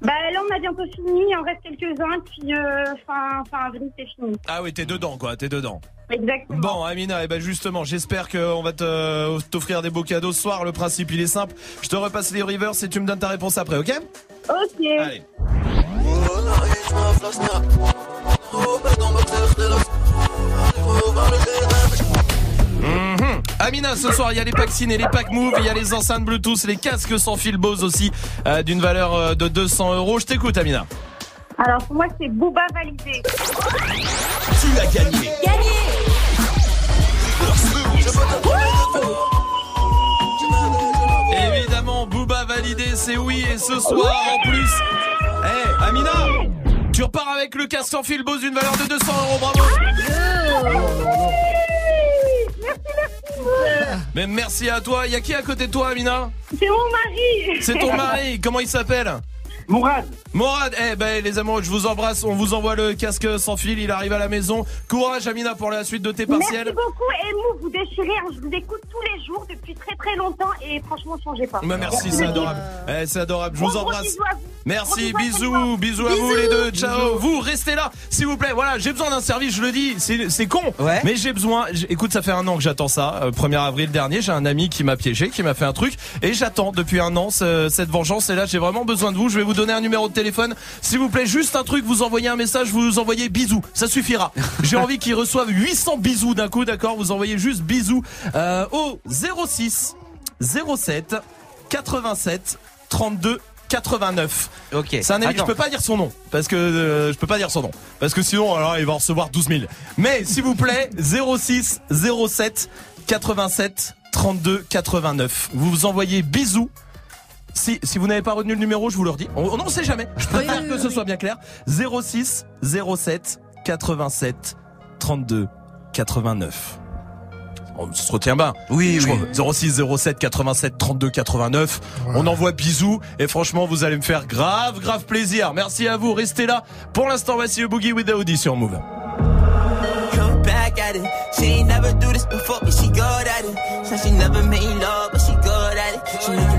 Bah là, on a bientôt fini, il en reste quelques-uns, puis euh, fin, fin avril, c'est fini. Ah oui, t'es dedans, quoi. T'es dedans. Exactement. Bon, Amina, et ben justement, j'espère qu'on va te- t'offrir des beaux cadeaux ce soir. Le principe, il est simple. Je te repasse les rivers et tu me donnes ta réponse après, ok? Ok. Allez. Mhm. Amina, ce soir, il y a les packs Cine et les packs Move, il y a les enceintes Bluetooth, les casques sans fil Bose aussi, euh, d'une valeur euh, de 200 euros. Je t'écoute, Amina. Alors pour moi, c'est Booba validé. Tu as gagné. Évidemment, Booba validé, c'est oui. Et ce soir, en plus, Eh, Amina, tu repars avec le casque sans fil Bose d'une valeur de 200 euros. Bravo. Merci, merci. Mais merci à toi. Y a qui à côté de toi, Amina? C'est mon mari. C'est ton mari. Comment il s'appelle? Mourad. Morad, eh ben les amoureux, je vous embrasse. On vous envoie le casque sans fil. Il arrive à la maison. Courage, Amina, pour la suite de tes partiels. Merci beaucoup. Et vous, vous déchirez. hein. Je vous écoute tous les jours depuis très très longtemps et franchement, changez pas. Bah, merci, c'est adorable. Eh, c'est adorable. Je vous embrasse. bisous à vous. Merci, bisous, bisous à vous les deux, ciao. Vous restez là, s'il vous plaît. Voilà, j'ai besoin d'un service, je le dis, c'est con, mais j'ai besoin. Écoute, ça fait un an que j'attends ça. Euh, 1er avril dernier, j'ai un ami qui m'a piégé, qui m'a fait un truc, et j'attends depuis un an ce- cette vengeance. Et là, j'ai vraiment besoin de vous. Je vais vous donner un numéro de téléphone, s'il vous plaît, juste un truc. Vous envoyez un message, vous envoyez bisous, ça suffira. [laughs] J'ai envie qu'ils reçoivent 800 bisous d'un coup, d'accord Vous envoyez juste bisous euh, au 06 07 87 32 89. Ok. C'est un ami, je peux pas dire son nom parce que euh, je peux pas dire son nom parce que sinon alors il va en recevoir 12 000. Mais s'il vous plaît 06 07 87 32 89. Vous vous envoyez bisous. Si, si vous n'avez pas retenu le numéro, je vous le redis. On on n'en sait jamais. Je préfère que ce soit bien clair. 06 07 87 32 89. On se retient bien. Oui, oui. 06 07 87 32 89. On envoie bisous et franchement, vous allez me faire grave, grave plaisir. Merci à vous. Restez là. Pour l'instant, voici le Boogie with the Audi sur Move. Come back at it. She ain't never do this before, but she good at it. Said she never made love, but she good at it. She make a nigga feel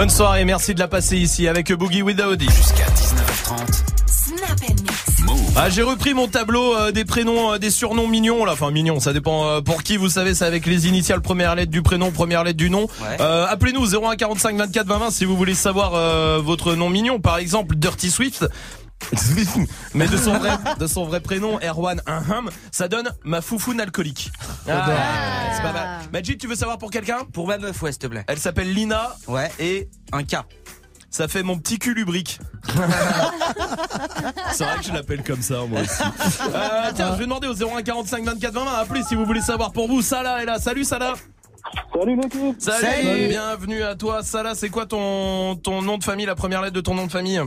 Bonne soirée, merci de la passer ici avec Boogie with the Audi. Jusqu'à 19h30. Snap and mix. Ah, j'ai repris mon tableau euh, des prénoms, euh, des surnoms mignons là. Enfin mignons, ça dépend euh, pour qui. Vous savez, c'est avec les initiales première lettre du prénom, première lettre du nom. Euh, Appelez-nous 0145 24 20 20 si vous voulez savoir euh, votre nom mignon. Par exemple, Dirty Swift. Mais de son vrai, de son vrai prénom, Erwan Aham, ça donne ma foufoune alcoolique. Ah, c'est pas mal. Majid, tu veux savoir pour quelqu'un? Pour ma meuf, ouais, s'il te plaît. Elle s'appelle Lina. Ouais. Et un K. Ça fait mon petit cul lubrique. [laughs] C'est vrai que je l'appelle comme ça, moi aussi. [laughs] Euh, tiens, je vais demander au 0145 24 20 20. Appelez si vous voulez savoir pour vous. Salah est là. Salut Salah. Salut l'équipe. Salut. Salut. Bienvenue à toi. Salah, c'est quoi ton, ton nom de famille, la première lettre de ton nom de famille?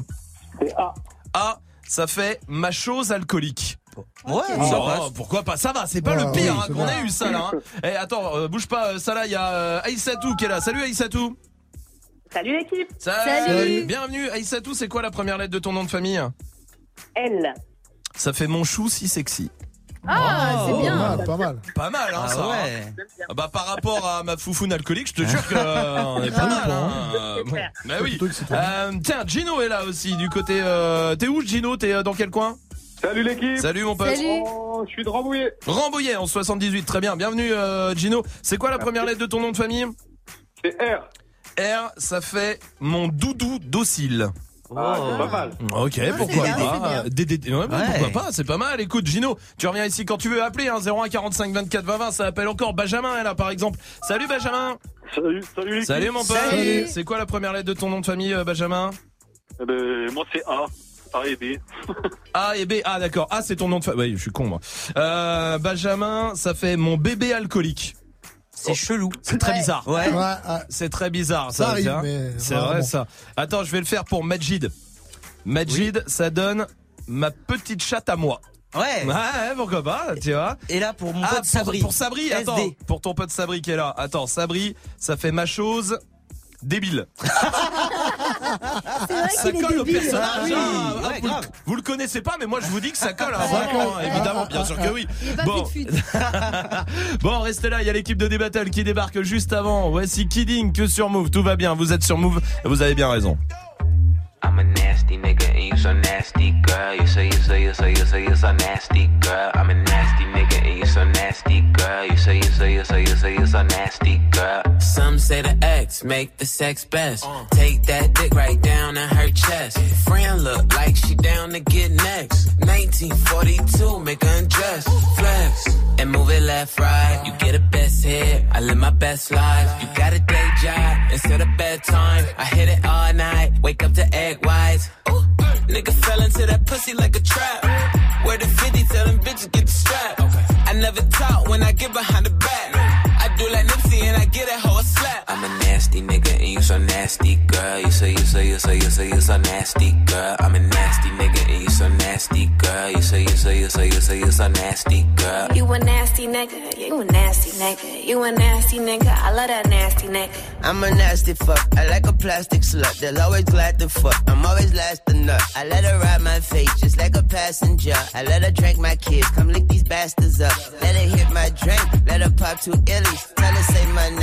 C'est A. A, ça fait ma chose alcoolique. Ouais, Oh, ça passe. pourquoi pas Ça va, c'est pas Ouais, le pire oui, hein, qu'on bon. a eu ça là. hein. [laughs] Eh attends, euh, bouge pas, euh, Salah, il y a euh, Aïssatou qui est là. Salut Aïssatou. Salut l'équipe. Salut. Bienvenue Aïssatou, c'est quoi la première lettre de ton nom de famille? L. Ça fait mon chou si sexy. Ah, c'est bien. Pas mal, pas mal. Pas mal, hein, Ah ça. ouais. hein. Ah Bah, par rapport à ma foufoune alcoolique, je te jure que euh, on est pas mal. Hein. Bon. Bah oui. Euh, tiens, Gino est là aussi du côté. Euh, T'es où, Gino? T'es euh, dans quel coin? Salut l'équipe. Salut mon pote. Oh, je suis de Rambouillet. Rambouillet en 78, très bien. Bienvenue, euh, Gino. C'est quoi la première lettre de ton nom de famille? C'est R. R, ça fait mon doudou docile. Ah, c'est pas mal. Ok, Ah, pourquoi bien, pas. ouais, bah, Ouais. Pourquoi pas, c'est pas mal. Écoute, Gino, tu reviens ici quand tu veux appeler, hein, 01 45 24 20 20. Ça appelle encore Benjamin, là, par exemple. Salut, Benjamin. Salut, salut. Salut, mon pote. Salut. C'est quoi la première lettre de ton nom de famille, euh, Benjamin? Eh ben, moi, c'est A. A et B. [laughs] A et B. Ah, d'accord. A, c'est ton nom de famille. Oui, je suis con, moi. Euh, Benjamin, ça fait mon bébé alcoolique. C'est chelou. C'est très bizarre. Ouais. Ouais, C'est très bizarre, ça. Ça arrive, tiens. mais C'est vrai, ça. Attends, je vais le faire pour Majid. Majid, ça donne ma petite chatte à moi. Ouais. Ouais, pourquoi pas, tu vois. Et là, pour mon Ah, pote Sabri. Pour, pour Sabri, attends. Pour ton pote Sabri qui est là. Attends, Sabri, ça fait ma chose débile. [laughs] ça colle au personnage. Ah oui, hein. Ah, ouais, vous, le- grave. vous le connaissez pas, mais moi je vous dis que ça [laughs] colle. hein, Ça vraiment, colle. hein, évidemment, bien sûr que oui. Il est pas Bon. [laughs] Bon, restez là, il y a l'équipe de D-Battle qui débarque juste avant. Voici Kidding que sur Move. Tout va bien, vous êtes sur Move, vous avez bien raison. I'm a nasty nigga and you so nasty, girl. You say, you say, you say, you say, you so nasty, girl. I'm a nasty nigga and you so nasty, girl. You say, you say, you say, you say, you so nasty, girl. Some say the X make the sex best. Take that dick right down in her chest. Friend look like she down to get next. 1942, make her undress. Flex and move it left, right. You get a best hit. I live my best life. You got a day job instead of bedtime. I hit it all night. Wake up to egg whites. Ooh, nigga fell into that pussy like a trap. Where the 50 tell them bitches get the strap. I never talk when I get behind the back. Get that hoe a slap. I'm a nasty nigga and you so nasty, girl. You say, you say, you say, you say, you so nasty, girl. I'm a nasty nigga and you so nasty, girl. You say, you say, you say, you say, you so nasty, girl. You a nasty nigga, you a nasty nigga, you a nasty nigga, I love that nasty nigga. I'm a nasty fuck. I like a plastic slut. They'll always glad to fuck. I'm always last to nut. I let her ride my face just like a passenger. I let her drink my kids. Come lick these bastards up. Let her hit my drink. Let her pop two illies. Tell her say my name.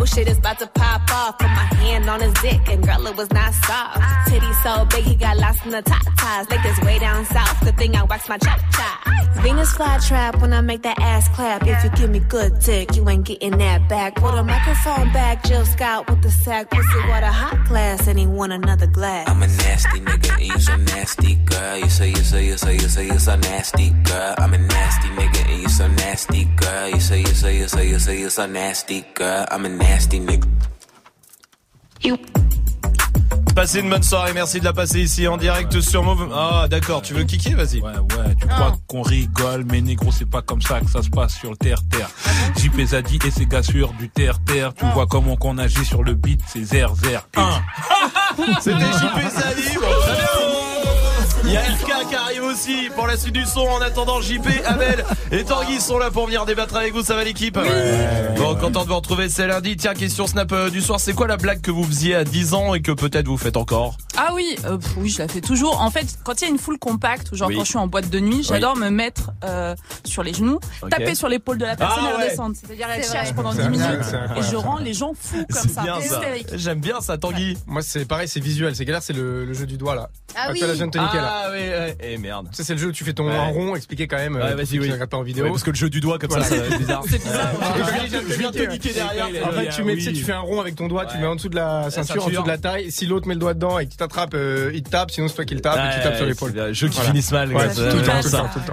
Oh shit is about to pop off. Put my hand on his dick and girl it was not soft. Titty so big he got lost in the top ties. Like this way down south. Good thing I wax my chop chop. Venus flytrap when I make that ass clap. If you give me good dick, you ain't getting that back. Put a microphone back, Jill Scott with the sack. Pussy water hot glass and he want another glass. I'm a nasty nigga and you so nasty, girl. You say, you say, you say, you say, you so nasty, girl. I'm a nasty nigga and you so nasty, girl. You say, you say, you say, you say, you so nasty, girl. I'm a nasty nigga. Passez une bonne soirée, merci de la passer ici en direct sur Move. Ah d'accord, tu veux kicker Vas-y. Ouais, ouais, tu crois qu'on rigole, mais négro, c'est pas comme ça que ça se passe sur le terre-terre. JP Zadi et ses gars sur du terre-terre. Tu vois comment qu'on agit sur le beat, c'est zer zer. Un. [laughs] C'était JP Zali, bon, très bien. Il y a LK qui arrive aussi pour la suite du son. En attendant, JP, Abel et Tanguy sont là pour venir débattre avec vous. Ça va l'équipe Bon, content de vous retrouver, c'est lundi. Tiens, question Snap euh, du soir. C'est quoi la blague que vous faisiez à 10 ans et que peut-être vous faites encore? Ah oui, euh, pff, oui, je la fais toujours. En fait, quand il y a une foule compacte, ou genre Oui. quand je suis en boîte de nuit, j'adore me mettre euh, sur les genoux, taper sur l'épaule de la personne Ah et ouais. redescendre. C'est-à-dire elle cherche pendant C'est 10 minutes et incroyable. je rends les gens fous comme ça. J'aime bien ça, Tanguy. Moi, c'est pareil, c'est visuel. C'est galère, c'est le, le jeu du doigt là. Ah oui. la jeune tonique là. Ah oui, ouais. Eh merde. Ça, c'est le jeu où tu fais ton Ouais. rond, expliquer quand même. Ouais, euh, vas-y, si tu oui. pas en vidéo. Ouais, parce que le jeu du doigt comme Voilà. ça, être bizarre. C'est bizarre. [laughs] Je viens de niquer derrière. En fait, tu mets, tu sais, tu fais un rond avec ton doigt, tu Ouais. mets en dessous de la ceinture, en dessous de la taille. Si l'autre met le doigt dedans et que tu t'attrape, euh, il te tape, sinon c'est toi qui le tape et tu Ouais, tapes sur l'épaule. c'est jeu qui Voilà. finisse mal, Ouais, c'est.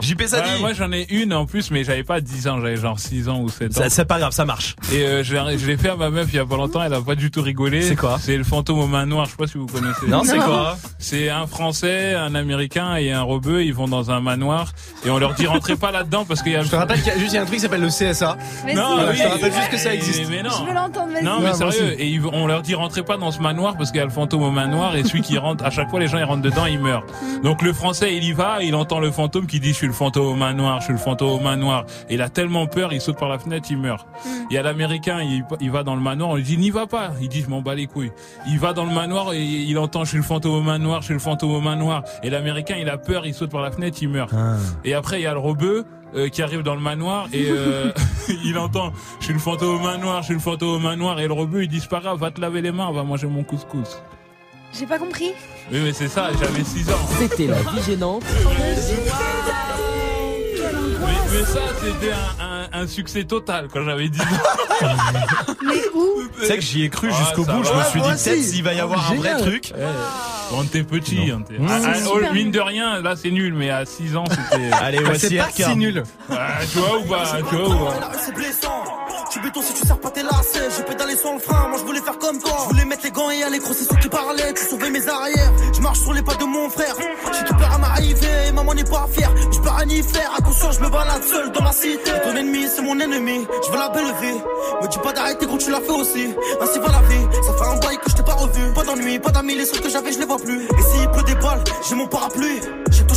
JP ça Ouais, dit. moi j'en ai une en plus, mais j'avais pas 10 ans, j'avais genre 6 ans ou 7 ans. C'est pas grave, ça marche. Et euh, je l'ai- fait à ma meuf il y a pas longtemps, elle a pas du tout rigolé. C'est quoi C'est le fantôme aux mains noires, je sais pas si vous connaissez. Non, c'est quoi C'est un Français, un Américain et un rebeu, ils vont dans un manoir et on leur dit rentrez pas là-dedans parce qu'il y a... Je te rappelle qu'il y a juste il y a un truc qui s'appelle le CSA. Mais non, si. oui, je te rappelle juste que ça mais- existe. Mais non. Je veux l'entendre. Non mais Ouais, sérieux, et ils on leur dit rentrez pas dans ce manoir parce qu'il y a le fantôme au manoir et celui qui rentre, à chaque fois les gens ils rentrent dedans, ils meurent. Donc le français il y va, il entend le fantôme qui dit je suis le fantôme au manoir, je suis le fantôme au manoir. Et il a tellement peur, il saute par la fenêtre, il meurt. Il y a l'américain, il, il va dans le manoir, on lui dit n'y va pas. Il dit je m'en bats les couilles. Il va dans le manoir et il entend je suis le fantôme au manoir, je suis le fantôme au manoir. Et l'américain il a peur, il saute par la fenêtre, il meurt. Et après il y a le rebeu. euh, qui arrive dans le manoir et euh, [laughs] il entend je suis le fantôme au manoir, je suis le fantôme au manoir et le rebeu il grave, va te laver les mains, on va manger mon couscous. J'ai pas compris. Oui mais c'est ça, j'avais 6 ans. C'était la vie gênante. Mais, ça c'était un, un, un succès total quand j'avais 10 ans. [laughs] Mais où Tu sais que j'y ai cru Ah, jusqu'au bout, je me suis dit Ouais, peut-être si. s'il va y avoir un vrai truc. Quand t'es petit, hein, t'es- Mmh. Ah, C'est oh, mine de rien, là c'est nul, mais à 6 ans c'était. Allez, Bah, c'est pas si nul. Ah, tu vois ou pas, tu vois ou pas? C'est blessant. Béton si tu sers pas tes lacets. J'ai pédalé sur le frein, moi je voulais faire comme toi. Je voulais mettre les gants et aller crosser ceux qui parlaient. Tu sauvais mes arrières. Je marche sur les pas de mon frère. J'ai tout peur à m'arriver, maman n'est pas fière. Je peux rien y faire. Attention, je me balade seul dans la cité. Ton ennemi, c'est mon ennemi. Je veux la belle vie. Me dis pas d'arrêter quand tu l'as fait aussi. Ainsi va la vie. Ça fait un bail que je t'ai pas revu. Pas d'ennui, pas d'amis. Les seuls que j'avais, je les vois plus. Et s'il pleut des balles, j'ai mon parapluie.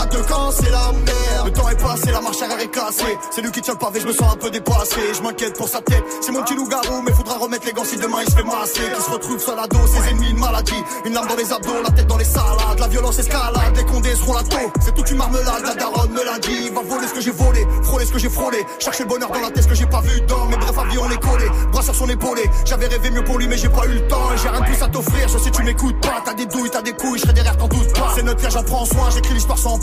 À deux c'est la merde. Le temps est passé, la marche arrière est cassée. C'est lui qui tient le pavé, je me sens un peu dépassé. Je m'inquiète pour sa tête. C'est mon petit loup-garou, mais faudra remettre les gants si demain il se fait masser. Qui se retrouve sur la dos, ses ennemis, une maladie. Une lame dans les abdos, la tête dans les salades. La violence escalade, les condés seront la taux. C'est toute une marmelade, la daronne me l'a dit. Va voler ce que j'ai volé, frôler ce que j'ai frôlé. Chercher le bonheur dans la tête, ce que j'ai pas vu dans. Mais bref, avion on est collé, bras sur son épaulé. J'avais rêvé mieux pour lui, mais j'ai pas eu le temps. J'ai rien de plus à t'offrir, je sais tu m'écoutes pas. T'as des douilles, t'as des couilles, je serai derrière, t'en doute pas. C'est notre j'en prends soin, j'écris l'histoire sans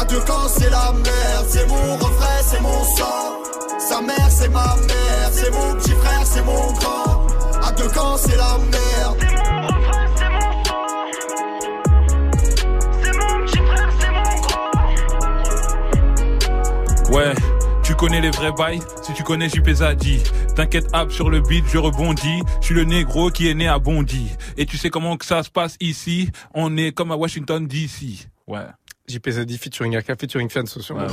À deux camps, c'est la merde. C'est mon refrain, c'est mon sang. Sa mère, c'est ma mère. C'est mon petit frère, c'est mon grand. À deux camps, c'est la merde. C'est mon refrain, c'est mon sang. C'est mon petit frère, c'est mon grand. Ouais. Tu connais les vrais bails, si tu connais JP Zadi. T'inquiète, app sur le beat, je rebondis. Je suis le négro qui est né à Bondy. Et tu sais comment que ça se passe ici? On est comme à Washington DC. Ouais. JP Zadi featuring RK featuring sociaux. Ouais, ouais,